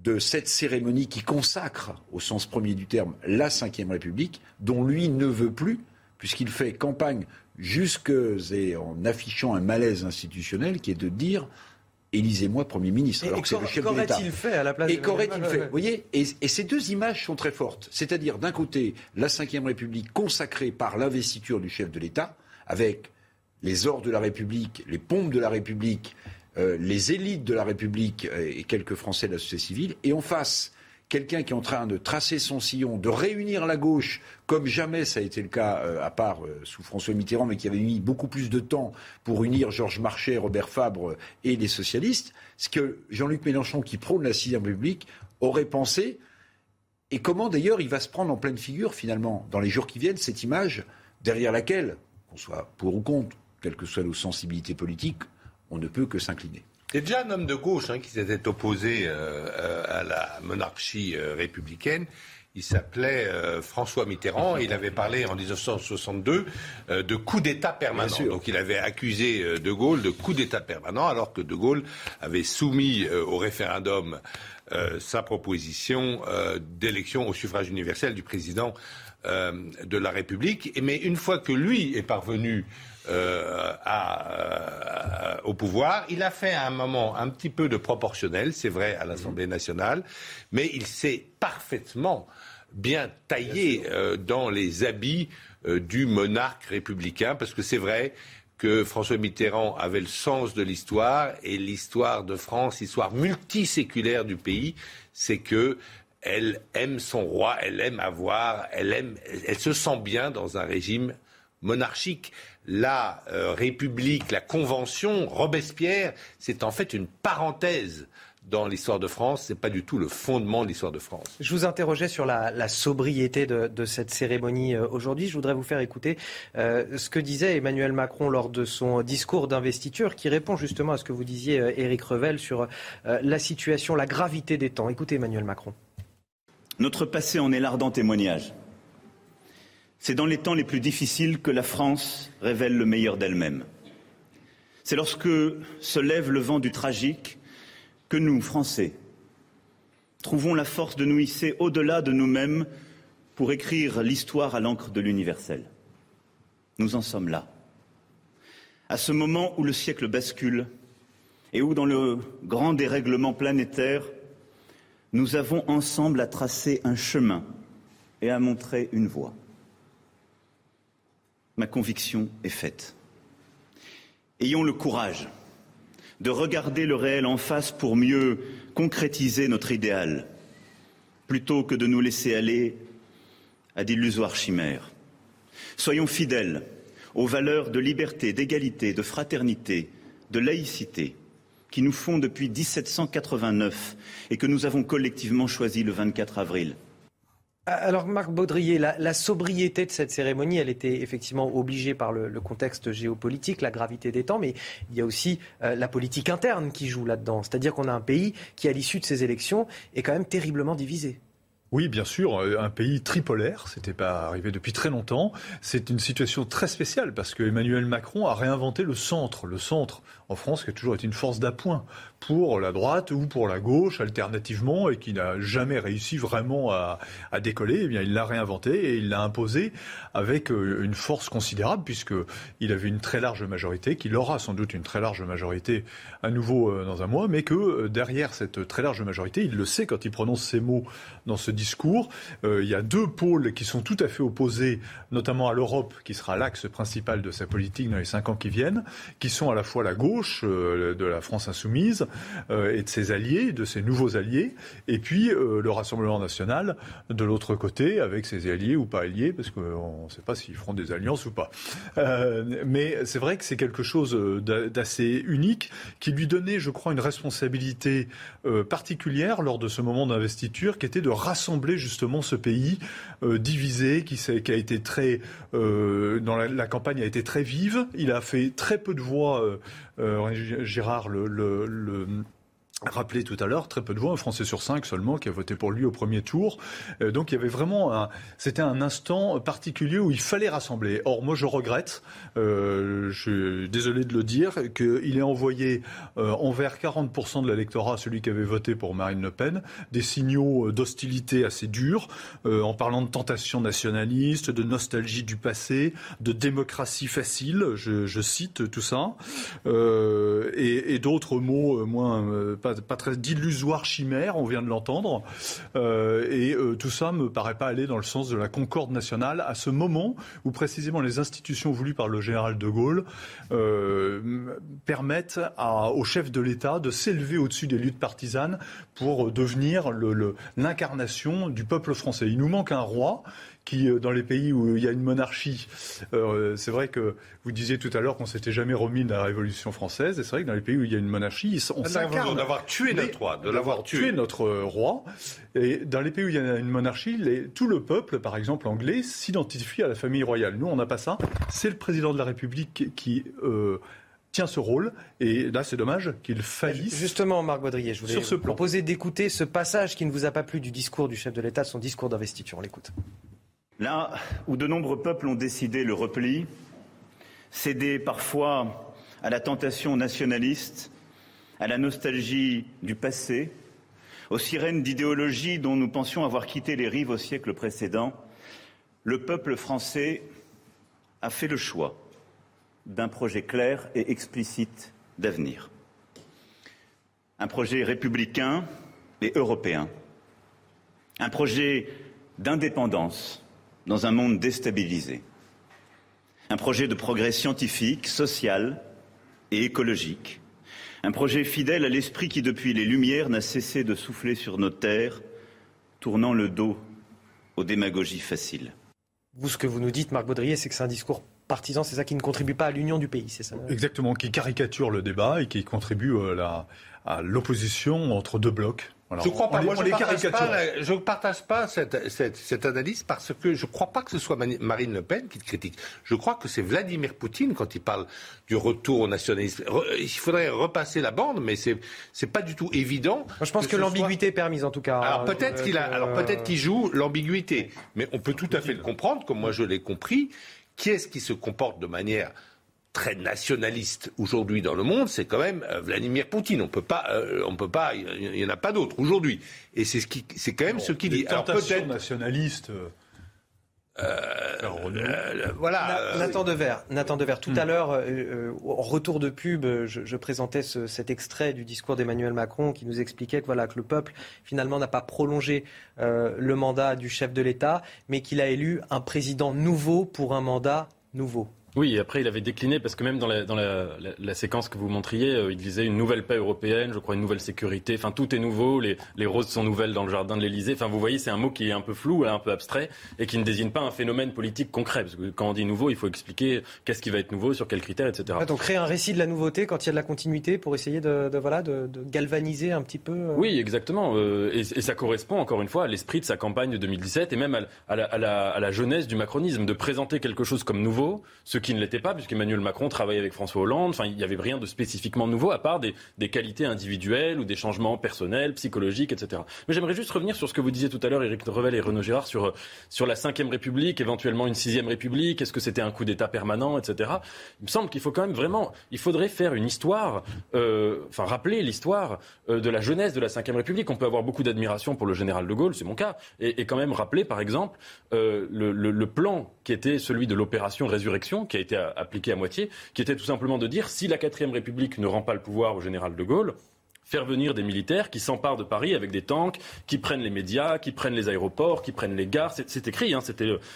de cette cérémonie qui consacre, au sens premier du terme, la Ve République, dont lui ne veut plus, puisqu'il fait campagne jusque et en affichant un malaise institutionnel qui est de dire élisez-moi Premier ministre. Et, alors que c'est le chef de l'État. Qu'aurait-il fait à la place Et qu'aurait-il fait Vous voyez et, et, ces deux images sont très fortes. C'est-à-dire, d'un côté, la Ve République consacrée par l'investiture du chef de l'État, avec les ors de la République, les pompes de la République, euh, les élites de la République euh, et quelques Français de la société civile, et en face, quelqu'un qui est en train de tracer son sillon, de réunir la gauche, comme jamais ça a été le cas, euh, à part sous François Mitterrand, mais qui avait mis beaucoup plus de temps pour unir Georges Marchais, Robert Fabre et les socialistes, ce que Jean-Luc Mélenchon, qui prône la sixième République, aurait pensé, et comment d'ailleurs il va se prendre en pleine figure, finalement, dans les jours qui viennent, cette image derrière laquelle, qu'on soit pour ou contre, quelles que soient nos sensibilités politiques, on ne peut que s'incliner. C'est déjà un homme de gauche hein, qui s'était opposé euh, euh, à la monarchie euh, républicaine. Il s'appelait François Mitterrand. il avait parlé en 1962 de coup d'État permanent. Donc il avait accusé De Gaulle de coup d'État permanent, alors que De Gaulle avait soumis au référendum sa proposition d'élection au suffrage universel du président de la République. Mais une fois que lui est parvenu euh, à, euh, au pouvoir. Il a fait à un moment un petit peu de proportionnel, c'est vrai, à l'Assemblée nationale, mais il s'est parfaitement bien taillé euh, dans les habits du monarque républicain, parce que c'est vrai que François Mitterrand avait le sens de l'histoire et l'histoire de France, l'histoire multiséculaire du pays, c'est que elle aime son roi, elle aime avoir, elle aime, elle se sent bien dans un régime monarchique la euh, République, la Convention, Robespierre, c'est en fait une parenthèse dans l'histoire de France, ce n'est pas du tout le fondement de l'histoire de France. Je vous interrogeais sur la, sobriété de, cette cérémonie euh, aujourd'hui. Je voudrais vous faire écouter euh, ce que disait Emmanuel Macron lors de son discours d'investiture, qui répond justement à ce que vous disiez, Éric Revel, sur la situation, la gravité des temps. Écoutez Emmanuel Macron. Notre passé en est l'ardent témoignage. C'est dans les temps les plus difficiles que la France révèle le meilleur d'elle-même. C'est lorsque se lève le vent du tragique que nous, Français, trouvons la force de nous hisser au-delà de nous-mêmes pour écrire l'histoire à l'encre de l'universel. Nous en sommes là. À ce moment où le siècle bascule et où, dans le grand dérèglement planétaire, nous avons ensemble à tracer un chemin et à montrer une voie ma conviction est faite. Ayons le courage de regarder le réel en face pour mieux concrétiser notre idéal, plutôt que de nous laisser aller à d'illusoires chimères. Soyons fidèles aux valeurs de liberté, d'égalité, de fraternité, de laïcité qui nous font depuis 1789 et que nous avons collectivement choisi le 24 avril. Alors Marc Baudrier, la, sobriété de cette cérémonie, elle était effectivement obligée par le, contexte géopolitique, la gravité des temps, mais il y a aussi euh, la politique interne qui joue là-dedans. C'est-à-dire qu'on a un pays qui, à l'issue de ces élections, est quand même terriblement divisé. Oui, bien sûr, euh, un pays tripolaire, c'était pas arrivé depuis très longtemps. C'est une situation très spéciale parce que Emmanuel Macron a réinventé le centre, le centre en France qui a toujours été une force d'appoint pour la droite ou pour la gauche alternativement et qui n'a jamais réussi vraiment à, décoller, eh bien il l'a réinventé et il l'a imposé avec euh, une force considérable puisque il avait une très large majorité, qu'il aura sans doute une très large majorité à nouveau euh, dans un mois, mais que euh, derrière cette très large majorité, il le sait quand il prononce ces mots dans ce discours, il y a deux pôles qui sont tout à fait opposés, notamment à l'Europe qui sera l'axe principal de sa politique dans les cinq ans qui viennent, qui sont à la fois la gauche de la France insoumise euh, et de ses alliés, de ses nouveaux alliés, et puis euh, le Rassemblement national de l'autre côté, avec ses alliés ou pas alliés, parce qu'on ne sait pas s'ils feront des alliances ou pas. Euh, mais c'est vrai que c'est quelque chose d'assez unique qui lui donnait, je crois, une responsabilité particulière lors de ce moment d'investiture, qui était de rassembler justement ce pays divisé, qui, a été très, dans la, campagne a été très vive. Il a fait très peu de voix, Gérard, le, le rappelé tout à l'heure, très peu de voix, un Français sur cinq seulement qui a voté pour lui au premier tour. Euh, donc il y avait vraiment c'était un instant particulier où il fallait rassembler. Or moi je regrette, euh, je suis désolé de le dire, qu'il ait envoyé euh, envers 40% de l'électorat, celui qui avait voté pour Marine Le Pen, des signaux d'hostilité assez durs, en parlant de tentation nationaliste, de nostalgie du passé, de démocratie facile, je, cite tout ça, et, et d'autres mots moins pas, très d'illusoire chimère, on vient de l'entendre. Euh, et euh, tout ça me paraît pas aller dans le sens de la concorde nationale à ce moment où précisément les institutions voulues par le général de Gaulle euh, permettent au chef de l'État de s'élever au-dessus des luttes partisanes pour devenir l'incarnation du peuple français. Il nous manque un roi qui, euh, dans les pays où il y a une monarchie, euh, c'est vrai que vous disiez tout à l'heure qu'on s'était jamais remis de la Révolution française, et c'est vrai que dans les pays où il y a une monarchie, on s'incarne. D'avoir tué notre roi, de l'avoir tué. notre euh, roi. Et dans les pays où il y a une monarchie, tout le peuple, par exemple anglais, s'identifie à la famille royale. Nous, on n'a pas ça. C'est le président de la République qui tient ce rôle. Et là, c'est dommage qu'il faillisse. Justement, Marc Baudrier, je voulais vous proposer d'écouter ce passage qui ne vous a pas plu du discours du chef de l'État, son discours d'investiture. On l'écoute. Là où de nombreux peuples ont décidé le repli, cédé parfois à la tentation nationaliste, à la nostalgie du passé, aux sirènes d'idéologie dont nous pensions avoir quitté les rives au siècle précédent, le peuple français a fait le choix d'un projet clair et explicite d'avenir. Un projet républicain et européen. Un projet d'indépendance dans un monde déstabilisé. Un projet de progrès scientifique, social et écologique. Un projet fidèle à l'esprit qui, depuis les Lumières, n'a cessé de souffler sur nos terres, tournant le dos aux démagogies faciles. Vous, ce que vous nous dites, Marc Baudrier, c'est que c'est un discours partisan, c'est ça qui ne contribue pas à l'union du pays, c'est ça? Exactement, qui caricature le débat et qui contribue euh, à l'opposition entre deux blocs je crois pas. Moi, je ne partage, pas, cette, cette, cette, analyse parce que je ne crois pas que ce soit Marine Le Pen qui te critique. Je crois que c'est Vladimir Poutine quand il parle du retour au nationalisme. il faudrait repasser la bande, mais c'est c'est pas du tout évident. Moi, je pense que, l'ambiguïté est permise en tout cas. Alors peut-être qu'il a, alors peut-être qu'il joue l'ambiguïté, mais on peut tout à fait le comprendre, comme moi je l'ai compris. Qui est-ce qui se comporte de manière très nationaliste aujourd'hui dans le monde, c'est quand même euh, Vladimir Poutine. On peut pas, euh, on peut pas, il n'y en a pas d'autres aujourd'hui. Et c'est ce qui, c'est quand même ce qu'il dit. Alors peut-être nationaliste. Euh, voilà. Nathan Dever, Nathan Dever. Tout hmm. à l'heure, en retour de pub, je, présentais cet extrait du discours d'Emmanuel Macron qui nous expliquait que voilà que le peuple finalement n'a pas prolongé le mandat du chef de l'État, mais qu'il a élu un président nouveau pour un mandat nouveau. Oui, après il avait décliné parce que même dans la, dans la, la, séquence que vous montriez, euh, il disait une nouvelle paix européenne, je crois une nouvelle sécurité. Enfin, tout est nouveau. Les, les roses sont nouvelles dans le jardin de l'Élysée. Enfin, vous voyez, c'est un mot qui est un peu flou, un peu abstrait et qui ne désigne pas un phénomène politique concret. Parce que quand on dit nouveau, il faut expliquer qu'est-ce qui va être nouveau, sur quels critères, etc. donc créer un récit de la nouveauté quand il y a de la continuité pour essayer de, de voilà de, de, galvaniser un petit peu. Euh. Oui, exactement. Euh, et, et, ça correspond encore une fois à l'esprit de sa campagne de 2017 et même à, à, la, à, la, à la jeunesse du macronisme de présenter quelque chose comme nouveau, ce qui ne l'était pas puisqu'Emmanuel Emmanuel Macron travaille avec François Hollande. Enfin, il n'y avait rien de spécifiquement nouveau à part des, qualités individuelles ou des changements personnels, psychologiques, etc. Mais j'aimerais juste revenir sur ce que vous disiez tout à l'heure, Éric Revel et Renaud Girard, sur, sur la Ve République, éventuellement une Sixième République. Est-ce que c'était un coup d'État permanent, etc. Il me semble qu'il faut quand même vraiment, il faudrait faire une histoire, euh, enfin rappeler l'histoire euh, de la jeunesse de la Ve République. On peut avoir beaucoup d'admiration pour le général de Gaulle, c'est mon cas, et, quand même rappeler, par exemple, euh, le plan qui était celui de l'opération Résurrection, qui a été appliqué à moitié, qui était tout simplement de dire si la quatrième République ne rend pas le pouvoir au général de Gaulle, faire venir des militaires qui s'emparent de Paris avec des tanks, qui prennent les médias, qui prennent les aéroports, qui prennent les gares. C'est écrit, hein,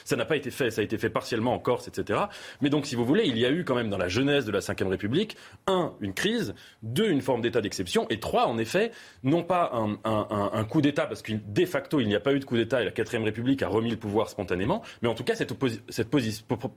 ça n'a pas été fait, ça a été fait partiellement en Corse, etc. Mais donc, si vous voulez, il y a eu quand même dans la jeunesse de la Ve République, un, une crise, deux, une forme d'état d'exception, et trois, en effet, non pas un, un, un coup d'État, parce que de facto, il n'y a pas eu de coup d'État et la Quatrième République a remis le pouvoir spontanément, mais en tout cas, cette, cette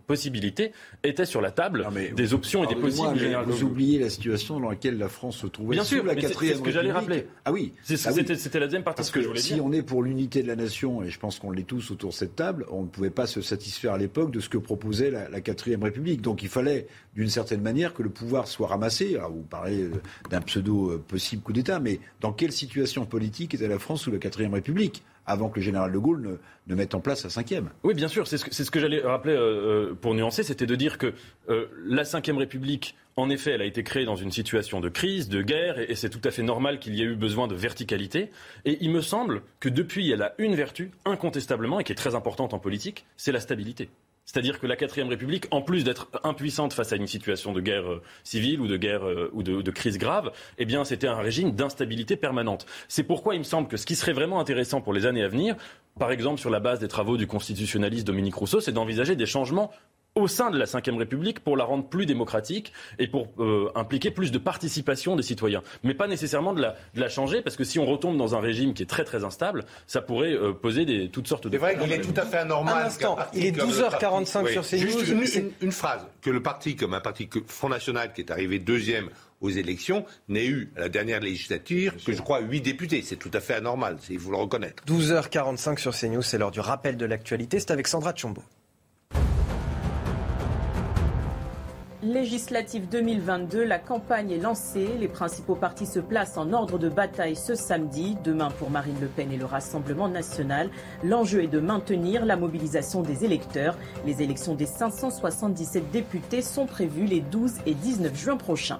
possibilité était sur la table des options et des possibles. vous oubliez la situation dans laquelle la France se trouvait Bien sûr, la c'est ce que j'allais rappeler. Ah oui. Ah c'était la deuxième partie Parce que, que, je voulais si dire. on est pour l'unité de la nation, et je pense qu'on l'est tous autour de cette table, on ne pouvait pas se satisfaire à l'époque de ce que proposait la, quatrième République. Donc il fallait, d'une certaine manière, que le pouvoir soit ramassé. Alors, vous parlez euh, d'un pseudo euh, possible coup d'État, mais dans quelle situation politique était la France sous la quatrième République? Avant que le général de Gaulle ne, mette en place la cinquième. Oui, bien sûr, c'est ce que, j'allais rappeler euh, pour nuancer, c'était de dire que euh, la cinquième République en effet, elle a été créée dans une situation de crise, de guerre, et, c'est tout à fait normal qu'il y ait eu besoin de verticalité. Et il me semble que depuis, elle a une vertu, incontestablement, et qui est très importante en politique, c'est la stabilité. C'est-à-dire que la quatrième République, en plus d'être impuissante face à une situation de guerre euh, civile ou de guerre euh, ou de, de, crise grave, eh bien, c'était un régime d'instabilité permanente. C'est pourquoi il me semble que ce qui serait vraiment intéressant pour les années à venir, par exemple sur la base des travaux du constitutionnaliste Dominique Rousseau, c'est d'envisager des changements au sein de la Ve République pour la rendre plus démocratique et pour euh, impliquer plus de participation des citoyens. Mais pas nécessairement de la, de la, changer, parce que si on retombe dans un régime qui est très très instable, ça pourrait euh, poser des, toutes sortes de... C'est vrai qu'il est tout à fait anormal. Un instant, il est 12h45 sur CNews. Juste une, une, une, phrase, que le parti, comme un parti que Front National, qui est arrivé deuxième aux élections, n'ait eu à la dernière législature que je crois huit députés. C'est tout à fait anormal, il faut le reconnaître. 12h45 sur CNews, c'est l'heure du rappel de l'actualité. C'est avec Sandra Tchombo. Législative 2022, la campagne est lancée. Les principaux partis se placent en ordre de bataille ce samedi. Demain pour Marine Le Pen et le Rassemblement national. L'enjeu est de maintenir la mobilisation des électeurs. Les élections des 577 députés sont prévues les 12 et 19 juin prochains.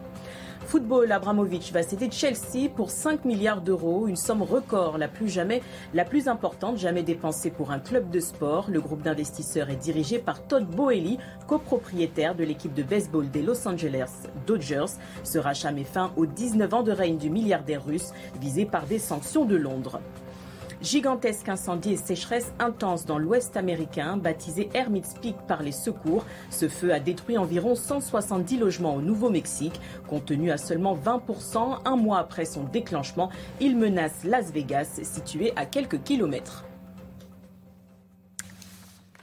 Football, Abramovic va céder Chelsea pour 5 milliards d'euros, une somme record, la plus jamais, la plus importante jamais dépensée pour un club de sport. Le groupe d'investisseurs est dirigé par Todd Boehly, copropriétaire de l'équipe de baseball des Los Angeles Dodgers. Rachat met fin aux 19 ans de règne du milliardaire russe, visé par des sanctions de Londres. Gigantesque incendie et sécheresse intense dans l'ouest américain, baptisé Hermit's Peak par les secours. Ce feu a détruit environ 170 logements au Nouveau-Mexique. Contenu à seulement 20%, un mois après son déclenchement, il menace Las Vegas, situé à quelques kilomètres.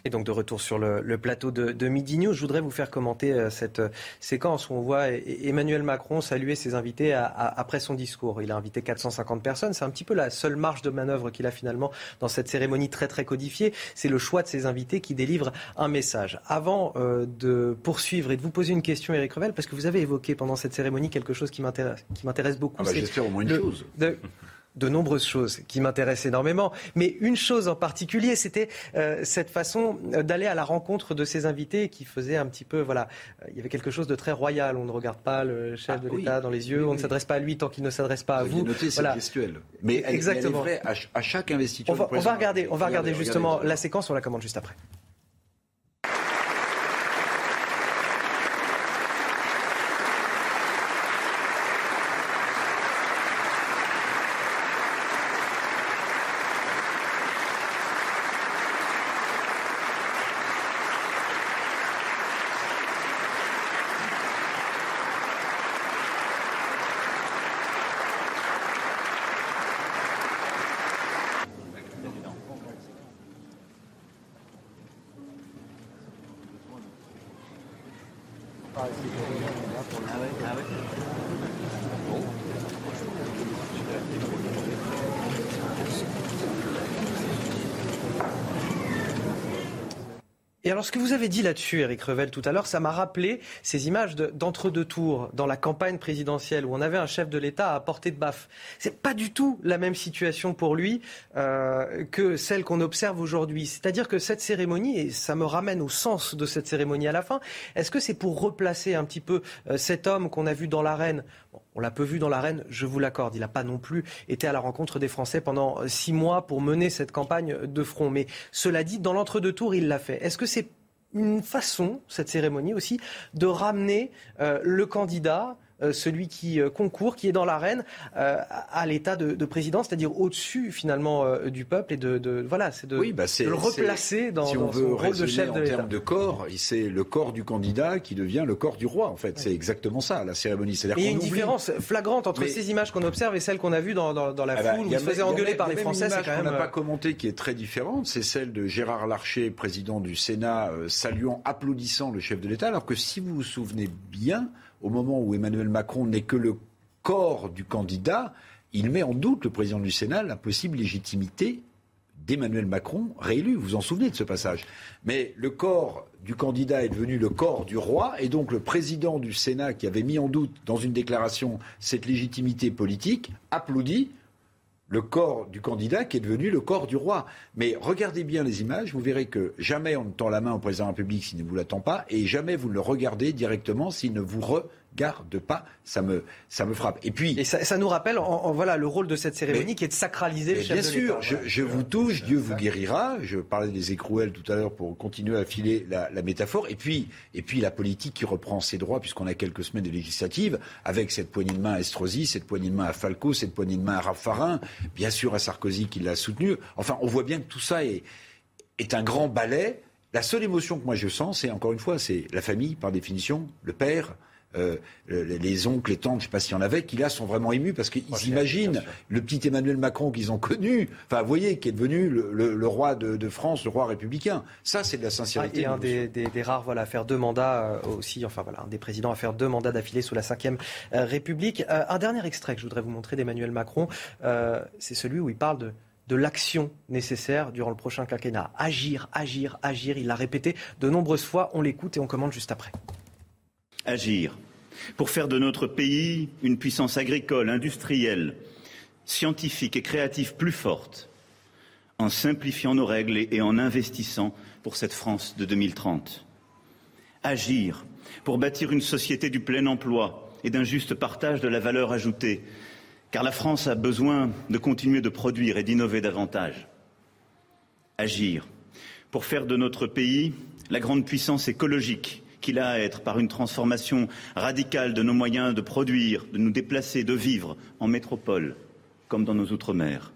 Et donc de retour sur le, plateau de, de, Midi News, je voudrais vous faire commenter euh, cette euh, séquence où on voit e-, Emmanuel Macron saluer ses invités après son discours. Il a invité 450 personnes. C'est un petit peu la seule marge de manœuvre qu'il a finalement dans cette cérémonie très très codifiée. C'est le choix de ses invités qui délivre un message. Avant euh, de poursuivre et de vous poser une question, Éric Revel, parce que vous avez évoqué pendant cette cérémonie quelque chose qui m'intéresse beaucoup. Ah bah, J'espère au moins une chose de nombreuses choses qui m'intéressent énormément. Mais une chose en particulier, c'était euh, cette façon euh, d'aller à la rencontre de ces invités qui faisait un petit peu, voilà, euh, il y avait quelque chose de très royal. On ne regarde pas le chef ah de l'État dans les yeux, on ne s'adresse pas à lui tant qu'il ne s'adresse pas à vous. Noté, voilà. gestuelle. Mais exactement. Elle est vraie à, chaque investiture. On va, on va regarder, on va regarder justement la séquence. On la commande juste après. Et alors, ce que vous avez dit là-dessus, Eric Revel, tout à l'heure, ça m'a rappelé ces images d'entre-deux tours dans la campagne présidentielle où on avait un chef de l'État à portée de baffe. C'est pas du tout la même situation pour lui euh, que celle qu'on observe aujourd'hui. C'est-à-dire que cette cérémonie, et ça me ramène au sens de cette cérémonie à la fin, est-ce que c'est pour replacer un petit peu euh, cet homme qu'on a vu dans l'arène? On l'a peu vu dans l'arène, je vous l'accorde. Il n'a pas non plus été à la rencontre des Français pendant euh, six mois pour mener cette campagne de front. Mais cela dit, dans l'entre-deux tours, il l'a fait. Est-ce que c'est une façon, cette cérémonie aussi, de ramener euh, le candidat celui qui euh, concourt, qui est dans l'arène, euh, à l'état de, président, c'est-à-dire au-dessus finalement du peuple et de, voilà, c'est de, bah, le replacer dans, son rôle de chef de l'État. En termes de corps, c'est le corps du candidat qui devient le corps du roi. En fait, c'est exactement ça la cérémonie. Il y a une différence flagrante entre ces images qu'on observe et celles qu'on a vues dans, la ah bah, foule où il se faisait engueuler par les Français. C'est quand même. n'a pas commenté qui est très différente, c'est celle de Gérard Larcher, président du Sénat, saluant, applaudissant le chef de l'État, alors que si vous vous souvenez bien au moment où Emmanuel Macron n'est que le corps du candidat, il met en doute, le président du Sénat, la possible légitimité d'Emmanuel Macron réélu. Vous vous en souvenez de ce passage. Mais le corps du candidat est devenu le corps du roi, et donc le président du Sénat, qui avait mis en doute dans une déclaration cette légitimité politique, applaudit le corps du candidat qui est devenu le corps du roi. Mais regardez bien les images, vous verrez que jamais on ne tend la main au président de la République s'il ne vous l'attend pas, et jamais vous ne le regardez directement s'il ne vous re garde pas, ça me, ça me frappe. Et puis, et ça, nous rappelle, en, voilà, le rôle de cette cérémonie qui est de sacraliser le chef Bien sûr, je, vous touche, Dieu vous guérira. Je parlais des écrouelles tout à l'heure pour continuer à filer la, métaphore. Et puis, et puis la politique qui reprend ses droits puisqu'on a quelques semaines de législatives avec cette poignée de main à Estrosi, cette poignée de main à Falco, cette poignée de main à Raffarin, bien sûr à Sarkozy qui l'a soutenu. Enfin, on voit bien que tout ça est, est un grand ballet. La seule émotion que moi je sens, c'est encore une fois, c'est la famille par définition, le père, euh, les oncles, les tantes, je ne sais pas s'il y en avait, qui là sont vraiment émus parce qu'ils imaginent le petit Emmanuel Macron qu'ils ont connu, enfin vous voyez, qui est devenu le, roi de, France, le roi républicain. Ça, c'est de la sincérité. et un des, rares voilà, à faire deux mandats euh, aussi, enfin voilà, un des présidents à faire deux mandats d'affilée sous la Ve euh, République. un dernier extrait que je voudrais vous montrer d'Emmanuel Macron, c'est celui où il parle de de l'action nécessaire durant le prochain quinquennat. Agir, agir, agir. Il l'a répété de nombreuses fois. On l'écoute et on commande juste après agir pour faire de notre pays une puissance agricole, industrielle, scientifique et créative plus forte, en simplifiant nos règles et en investissant pour cette France de 2030. Agir pour bâtir une société du plein emploi et d'un juste partage de la valeur ajoutée, car la France a besoin de continuer de produire et d'innover davantage. Agir pour faire de notre pays la grande puissance écologique qu'il a à être par une transformation radicale de nos moyens de produire, de nous déplacer, de vivre en métropole comme dans nos outre-mer.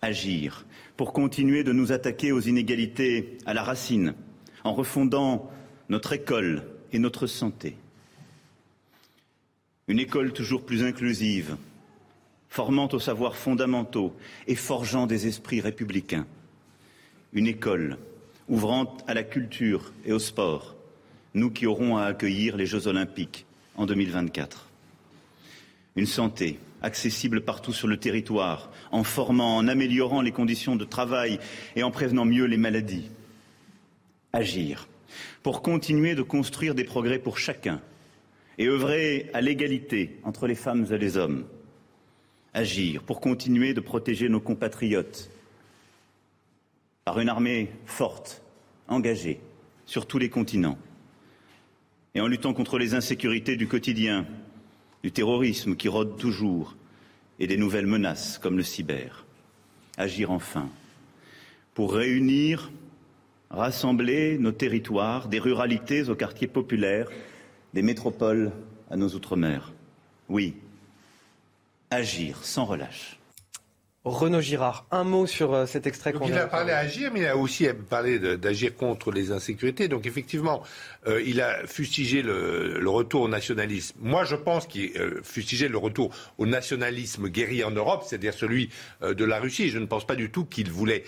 Agir pour continuer de nous attaquer aux inégalités à la racine en refondant notre école et notre santé. Une école toujours plus inclusive, formant aux savoirs fondamentaux et forgeant des esprits républicains. Une école ouvrant à la culture et au sport, nous qui aurons à accueillir les Jeux olympiques en 2024. Une santé accessible partout sur le territoire, en formant, en améliorant les conditions de travail et en prévenant mieux les maladies. Agir pour continuer de construire des progrès pour chacun et œuvrer à l'égalité entre les femmes et les hommes. Agir pour continuer de protéger nos compatriotes par une armée forte, engagée sur tous les continents et en luttant contre les insécurités du quotidien, du terrorisme qui rôde toujours et des nouvelles menaces comme le cyber. Agir enfin pour réunir, rassembler nos territoires, des ruralités aux quartiers populaires, des métropoles à nos outre-mer. Oui, agir sans relâche. Renaud Girard, un mot sur euh, cet extrait qu'on Il a parlé d'agir, mais il a aussi parlé d'agir contre les insécurités. Donc effectivement, euh, il a fustigé le, retour au nationalisme. Moi, je pense qu'il euh, fustigé le retour au nationalisme guerrier en Europe, c'est-à-dire celui de la Russie. Je ne pense pas du tout qu'il voulait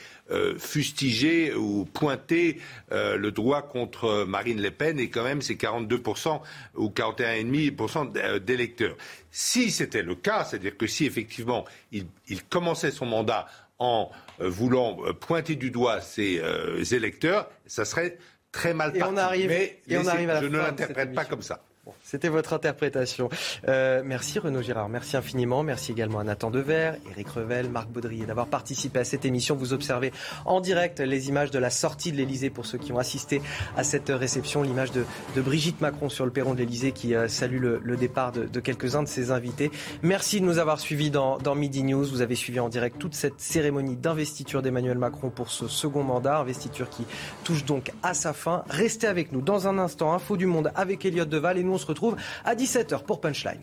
fustiger ou pointer le droit contre Marine Le Pen et quand même ses 42% ou 41,5% d'électeurs. Si c'était le cas, c'est-à-dire que si effectivement il, commençait son mandat en euh, voulant euh, pointer du doigt ses euh, électeurs, ça serait très mal et On arrive, Mais et on arrive à la je ne l'interprète pas comme ça. C'était votre interprétation. Euh, merci Renaud Girard, merci infiniment. Merci également à Nathan Dever, Éric Revel, Marc Baudrier d'avoir participé à cette émission. Vous observez en direct les images de la sortie de l'Elysée pour ceux qui ont assisté à cette réception. L'image de, Brigitte Macron sur le perron de l'Elysée qui euh, salue le, départ de, quelques-uns de ses invités. Merci de nous avoir suivis dans, dans Midi News. Vous avez suivi en direct toute cette cérémonie d'investiture d'Emmanuel Macron pour ce second mandat. Investiture qui touche donc à sa fin. Restez avec nous dans un instant. Info du monde avec Elliott Deval et nous on se retrouve à 17h pour Punchline.